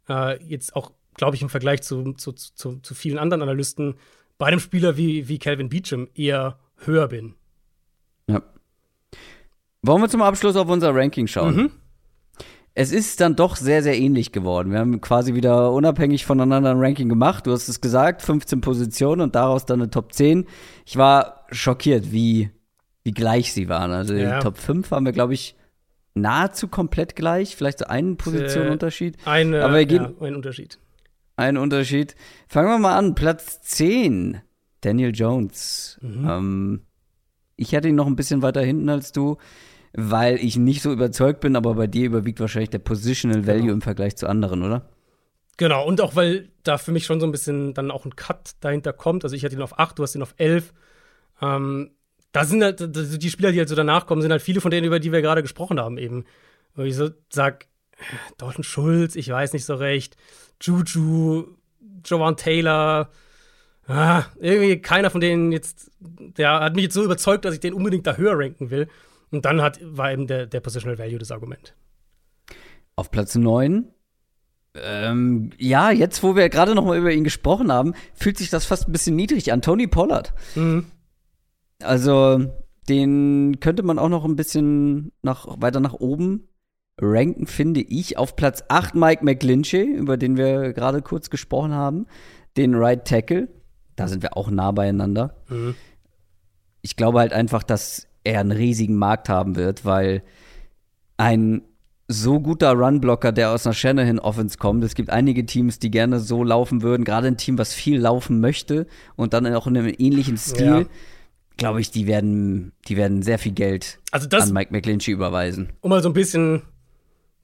äh, jetzt auch, glaube ich, im Vergleich zu, zu, zu, zu, vielen anderen Analysten bei einem Spieler wie, wie Calvin Beecham eher höher bin. Ja. Wollen wir zum Abschluss auf unser Ranking schauen? Mhm. Es ist dann doch sehr, sehr ähnlich geworden. Wir haben quasi wieder unabhängig voneinander ein Ranking gemacht. Du hast es gesagt, 15 Positionen und daraus dann eine Top 10. Ich war schockiert, wie, wie gleich sie waren. Also ja. die Top 5 haben wir, glaube ich, nahezu komplett gleich. Vielleicht so einen Position Unterschied. Eine, Aber wir gehen, ja, ein Unterschied. Ein Unterschied. Fangen wir mal an. Platz 10. Daniel Jones. Mhm. Ähm, ich hatte ihn noch ein bisschen weiter hinten als du weil ich nicht so überzeugt bin, aber bei dir überwiegt wahrscheinlich der Positional Value genau. im Vergleich zu anderen, oder? Genau, und auch weil da für mich schon so ein bisschen dann auch ein Cut dahinter kommt. Also ich hatte ihn auf 8, du hast ihn auf 11. Ähm, da sind halt die Spieler, die halt so danach kommen, sind halt viele von denen, über die wir gerade gesprochen haben, eben. Wo ich so sag, Dalton Schulz, ich weiß nicht so recht, Juju, Jovan Taylor, ah, irgendwie keiner von denen jetzt, der hat mich jetzt so überzeugt, dass ich den unbedingt da höher ranken will. Und dann hat, war eben der, der Positional Value das Argument. Auf Platz 9 ähm, ja, jetzt, wo wir gerade noch mal über ihn gesprochen haben, fühlt sich das fast ein bisschen niedrig an. Tony Pollard. Mhm. Also, den könnte man auch noch ein bisschen nach, weiter nach oben ranken, finde ich. Auf Platz 8 Mike McGlinchey, über den wir gerade kurz gesprochen haben. Den Right Tackle. Da sind wir auch nah beieinander. Mhm. Ich glaube halt einfach, dass er einen riesigen Markt haben wird, weil ein so guter Runblocker, der aus einer Shanahan-Offense kommt. Es gibt einige Teams, die gerne so laufen würden, gerade ein Team, was viel laufen möchte und dann auch in einem ähnlichen Stil. Ja. Glaube ich, die werden, die werden sehr viel Geld also das, an Mike McClinchy überweisen. Um mal so ein bisschen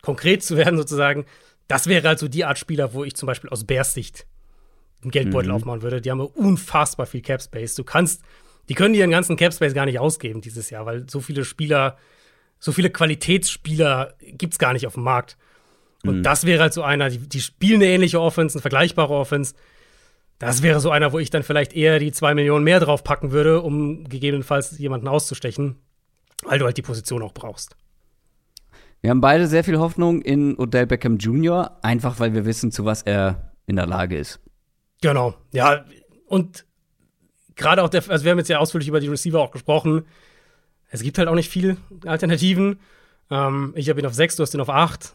konkret zu werden, sozusagen, das wäre also die Art Spieler, wo ich zum Beispiel aus Bears Sicht einen Geldbeutel mhm. aufmachen würde. Die haben unfassbar viel Cap Space. Du kannst die können ihren ganzen Cap Space gar nicht ausgeben dieses Jahr, weil so viele Spieler, so viele Qualitätsspieler gibt es gar nicht auf dem Markt. Und mhm. das wäre halt so einer, die, die spielen eine ähnliche Offense, eine vergleichbare Offense. Das wäre so einer, wo ich dann vielleicht eher die zwei Millionen mehr drauf packen würde, um gegebenenfalls jemanden auszustechen, weil du halt die Position auch brauchst. Wir haben beide sehr viel Hoffnung in Odell Beckham Jr., einfach weil wir wissen, zu was er in der Lage ist. Genau, ja. Und gerade auch der, also wir haben jetzt ja ausführlich über die Receiver auch gesprochen. Es gibt halt auch nicht viele Alternativen. Ähm, ich habe ihn auf 6, du hast ihn auf 8.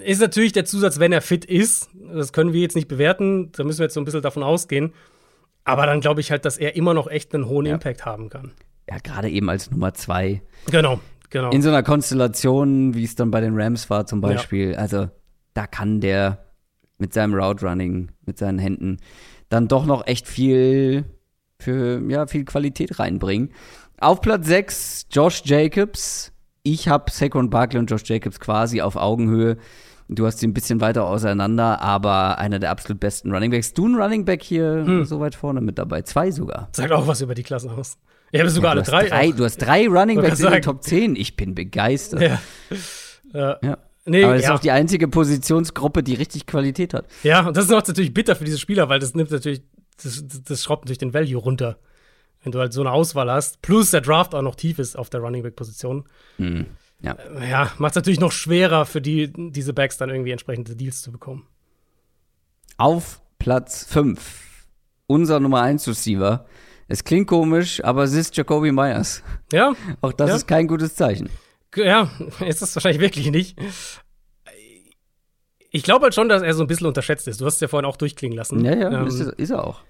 Ist natürlich der Zusatz, wenn er fit ist. Das können wir jetzt nicht bewerten. Da müssen wir jetzt so ein bisschen davon ausgehen. Aber dann glaube ich halt, dass er immer noch echt einen hohen ja. Impact haben kann. Ja, gerade eben als Nummer 2. Genau, genau. In so einer Konstellation, wie es dann bei den Rams war zum Beispiel. Ja. Also, da kann der mit seinem Route Running, mit seinen Händen dann doch noch echt viel für ja, viel Qualität reinbringen. Auf Platz 6 Josh Jacobs. Ich habe Saquon Barkley und Josh Jacobs quasi auf Augenhöhe. Du hast sie ein bisschen weiter auseinander, aber einer der absolut besten Running Backs. Du ein Running Back hier hm. so weit vorne mit dabei. Zwei sogar. Sagt auch was über die Klasse aus. Ich habe sogar ja, alle drei. drei du hast drei Running Backs in den Top 10. Ich bin begeistert. Ja. ja. ja. Nee, aber das ja. ist auch die einzige Positionsgruppe, die richtig Qualität hat. Ja, und das ist auch natürlich bitter für diese Spieler, weil das nimmt natürlich, das, das schraubt natürlich den Value runter. Wenn du halt so eine Auswahl hast, plus der Draft auch noch tief ist auf der Running Back-Position. Mhm. Ja, äh, ja macht es natürlich noch schwerer für die, diese Backs dann irgendwie entsprechende Deals zu bekommen. Auf Platz 5, unser Nummer 1 Receiver. Es klingt komisch, aber es ist Jacoby Myers. Ja. Auch das ja. ist kein gutes Zeichen. Ja, ist das wahrscheinlich wirklich nicht. Ich glaube halt schon, dass er so ein bisschen unterschätzt ist. Du hast es ja vorhin auch durchklingen lassen. Ja, ja, ähm, ist, ist, er auch.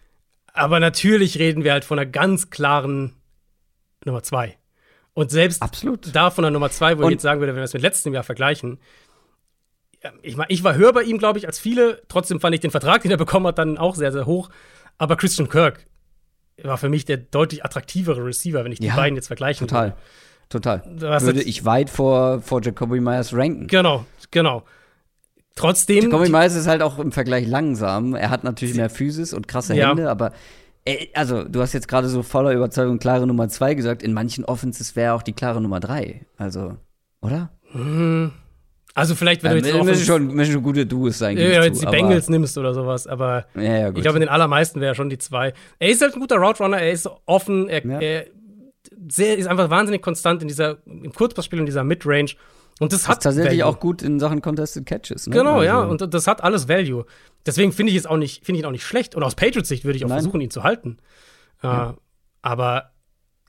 Aber natürlich reden wir halt von einer ganz klaren Nummer zwei. Und selbst Absolut. da von der Nummer zwei, wo Und ich jetzt sagen würde, wenn wir es mit letztem Jahr vergleichen, ich, ich war höher bei ihm, glaube ich, als viele. Trotzdem fand ich den Vertrag, den er bekommen hat, dann auch sehr, sehr hoch. Aber Christian Kirk war für mich der deutlich attraktivere Receiver, wenn ich die ja, beiden jetzt vergleichen total. würde. Total. Würde ich weit vor, vor Jacoby Myers ranken. Genau, genau. Trotzdem. Jacoby Myers ist halt auch im Vergleich langsam. Er hat natürlich mehr Physis und krasse ja. Hände, aber also, du hast jetzt gerade so voller Überzeugung klare Nummer zwei gesagt. In manchen Offenses wäre auch die klare Nummer drei. Also, oder? Hm. Also vielleicht, wenn ja, du jetzt müssen schon, müssen schon gute Duos sein. Ja, wenn du jetzt die Bengals nimmst oder sowas, aber ja, ja, ich glaube, in den allermeisten wäre schon die zwei. Er ist halt ein guter Route Runner, er ist offen, er, er sehr, ist einfach wahnsinnig konstant in dieser, im Kurzpassspiel und dieser Midrange. Und das, das hat tatsächlich Value. auch gut in Sachen Contested Catches. Ne? Genau, also. ja, und das hat alles Value. Deswegen finde ich es auch nicht, finde ich ihn auch nicht schlecht. Und aus Patriots Sicht würde ich auch Nein. versuchen, ihn zu halten. Äh, ja. aber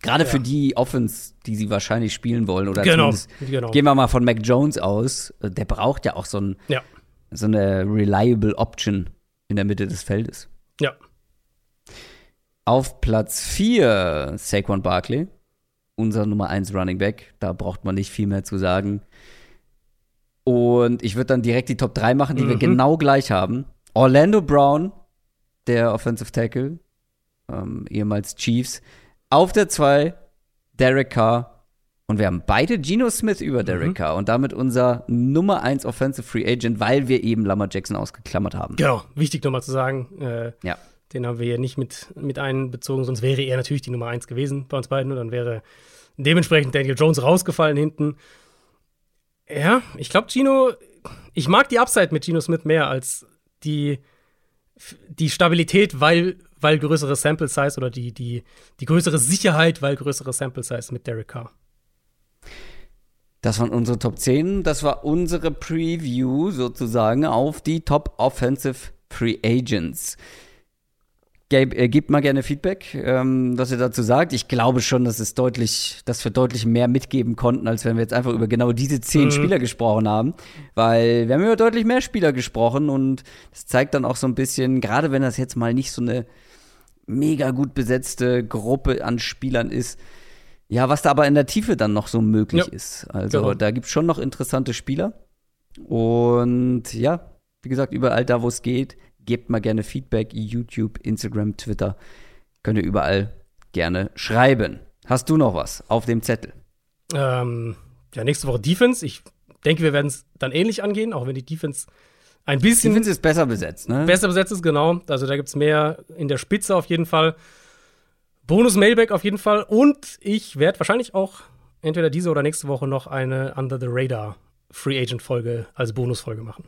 Gerade ja. für die Offense, die sie wahrscheinlich spielen wollen. Oder genau, genau. gehen wir mal von Mac Jones aus. Der braucht ja auch so, ein, ja. so eine reliable Option in der Mitte des Feldes. Ja. Auf Platz 4 Saquon Barkley, unser Nummer 1 Running Back. Da braucht man nicht viel mehr zu sagen. Und ich würde dann direkt die Top 3 machen, die mhm. wir genau gleich haben. Orlando Brown, der Offensive Tackle, ähm, ehemals Chiefs. Auf der 2 Derek Carr. Und wir haben beide Geno Smith über Derek mhm. Carr und damit unser Nummer 1 Offensive Free Agent, weil wir eben Lamar Jackson ausgeklammert haben. Genau, wichtig nochmal zu sagen. Äh, ja. Den haben wir hier nicht mit, mit einbezogen, sonst wäre er natürlich die Nummer 1 gewesen bei uns beiden und dann wäre dementsprechend Daniel Jones rausgefallen hinten. Ja, ich glaube, Gino, ich mag die Upside mit Gino Smith mehr als die, die Stabilität, weil, weil größere Sample Size oder die, die, die größere Sicherheit, weil größere Sample Size mit Derek Carr. Das waren unsere Top 10. Das war unsere Preview sozusagen auf die Top Offensive Free Agents. Gabe, äh, gebt mal gerne Feedback, ähm, was ihr dazu sagt. Ich glaube schon, dass es deutlich, dass wir deutlich mehr mitgeben konnten, als wenn wir jetzt einfach über genau diese zehn mhm. Spieler gesprochen haben. Weil wir haben über deutlich mehr Spieler gesprochen und das zeigt dann auch so ein bisschen, gerade wenn das jetzt mal nicht so eine mega gut besetzte Gruppe an Spielern ist, ja, was da aber in der Tiefe dann noch so möglich ja. ist. Also genau. da gibt es schon noch interessante Spieler. Und ja, wie gesagt, überall da, wo es geht, Gebt mal gerne Feedback, YouTube, Instagram, Twitter. Könnt ihr überall gerne schreiben. Hast du noch was auf dem Zettel? Ähm, ja, nächste Woche Defense. Ich denke, wir werden es dann ähnlich angehen, auch wenn die Defense ein bisschen. Defense ist besser besetzt, ne? Besser besetzt ist, genau. Also da gibt es mehr in der Spitze auf jeden Fall. Bonus Mailback auf jeden Fall. Und ich werde wahrscheinlich auch entweder diese oder nächste Woche noch eine Under the Radar Free Agent Folge als Bonusfolge machen.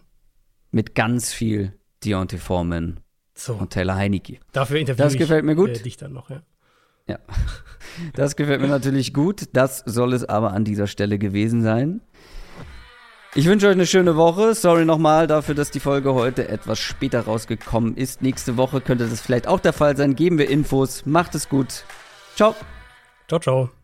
Mit ganz viel Deontay Foreman so. und Taylor Heineke. Dafür interviewe das gefällt mir gut. Äh, dich dann noch, ja. Ja, das gefällt mir natürlich gut. Das soll es aber an dieser Stelle gewesen sein. Ich wünsche euch eine schöne Woche. Sorry nochmal dafür, dass die Folge heute etwas später rausgekommen ist. Nächste Woche könnte das vielleicht auch der Fall sein. Geben wir Infos. Macht es gut. Ciao. Ciao, ciao.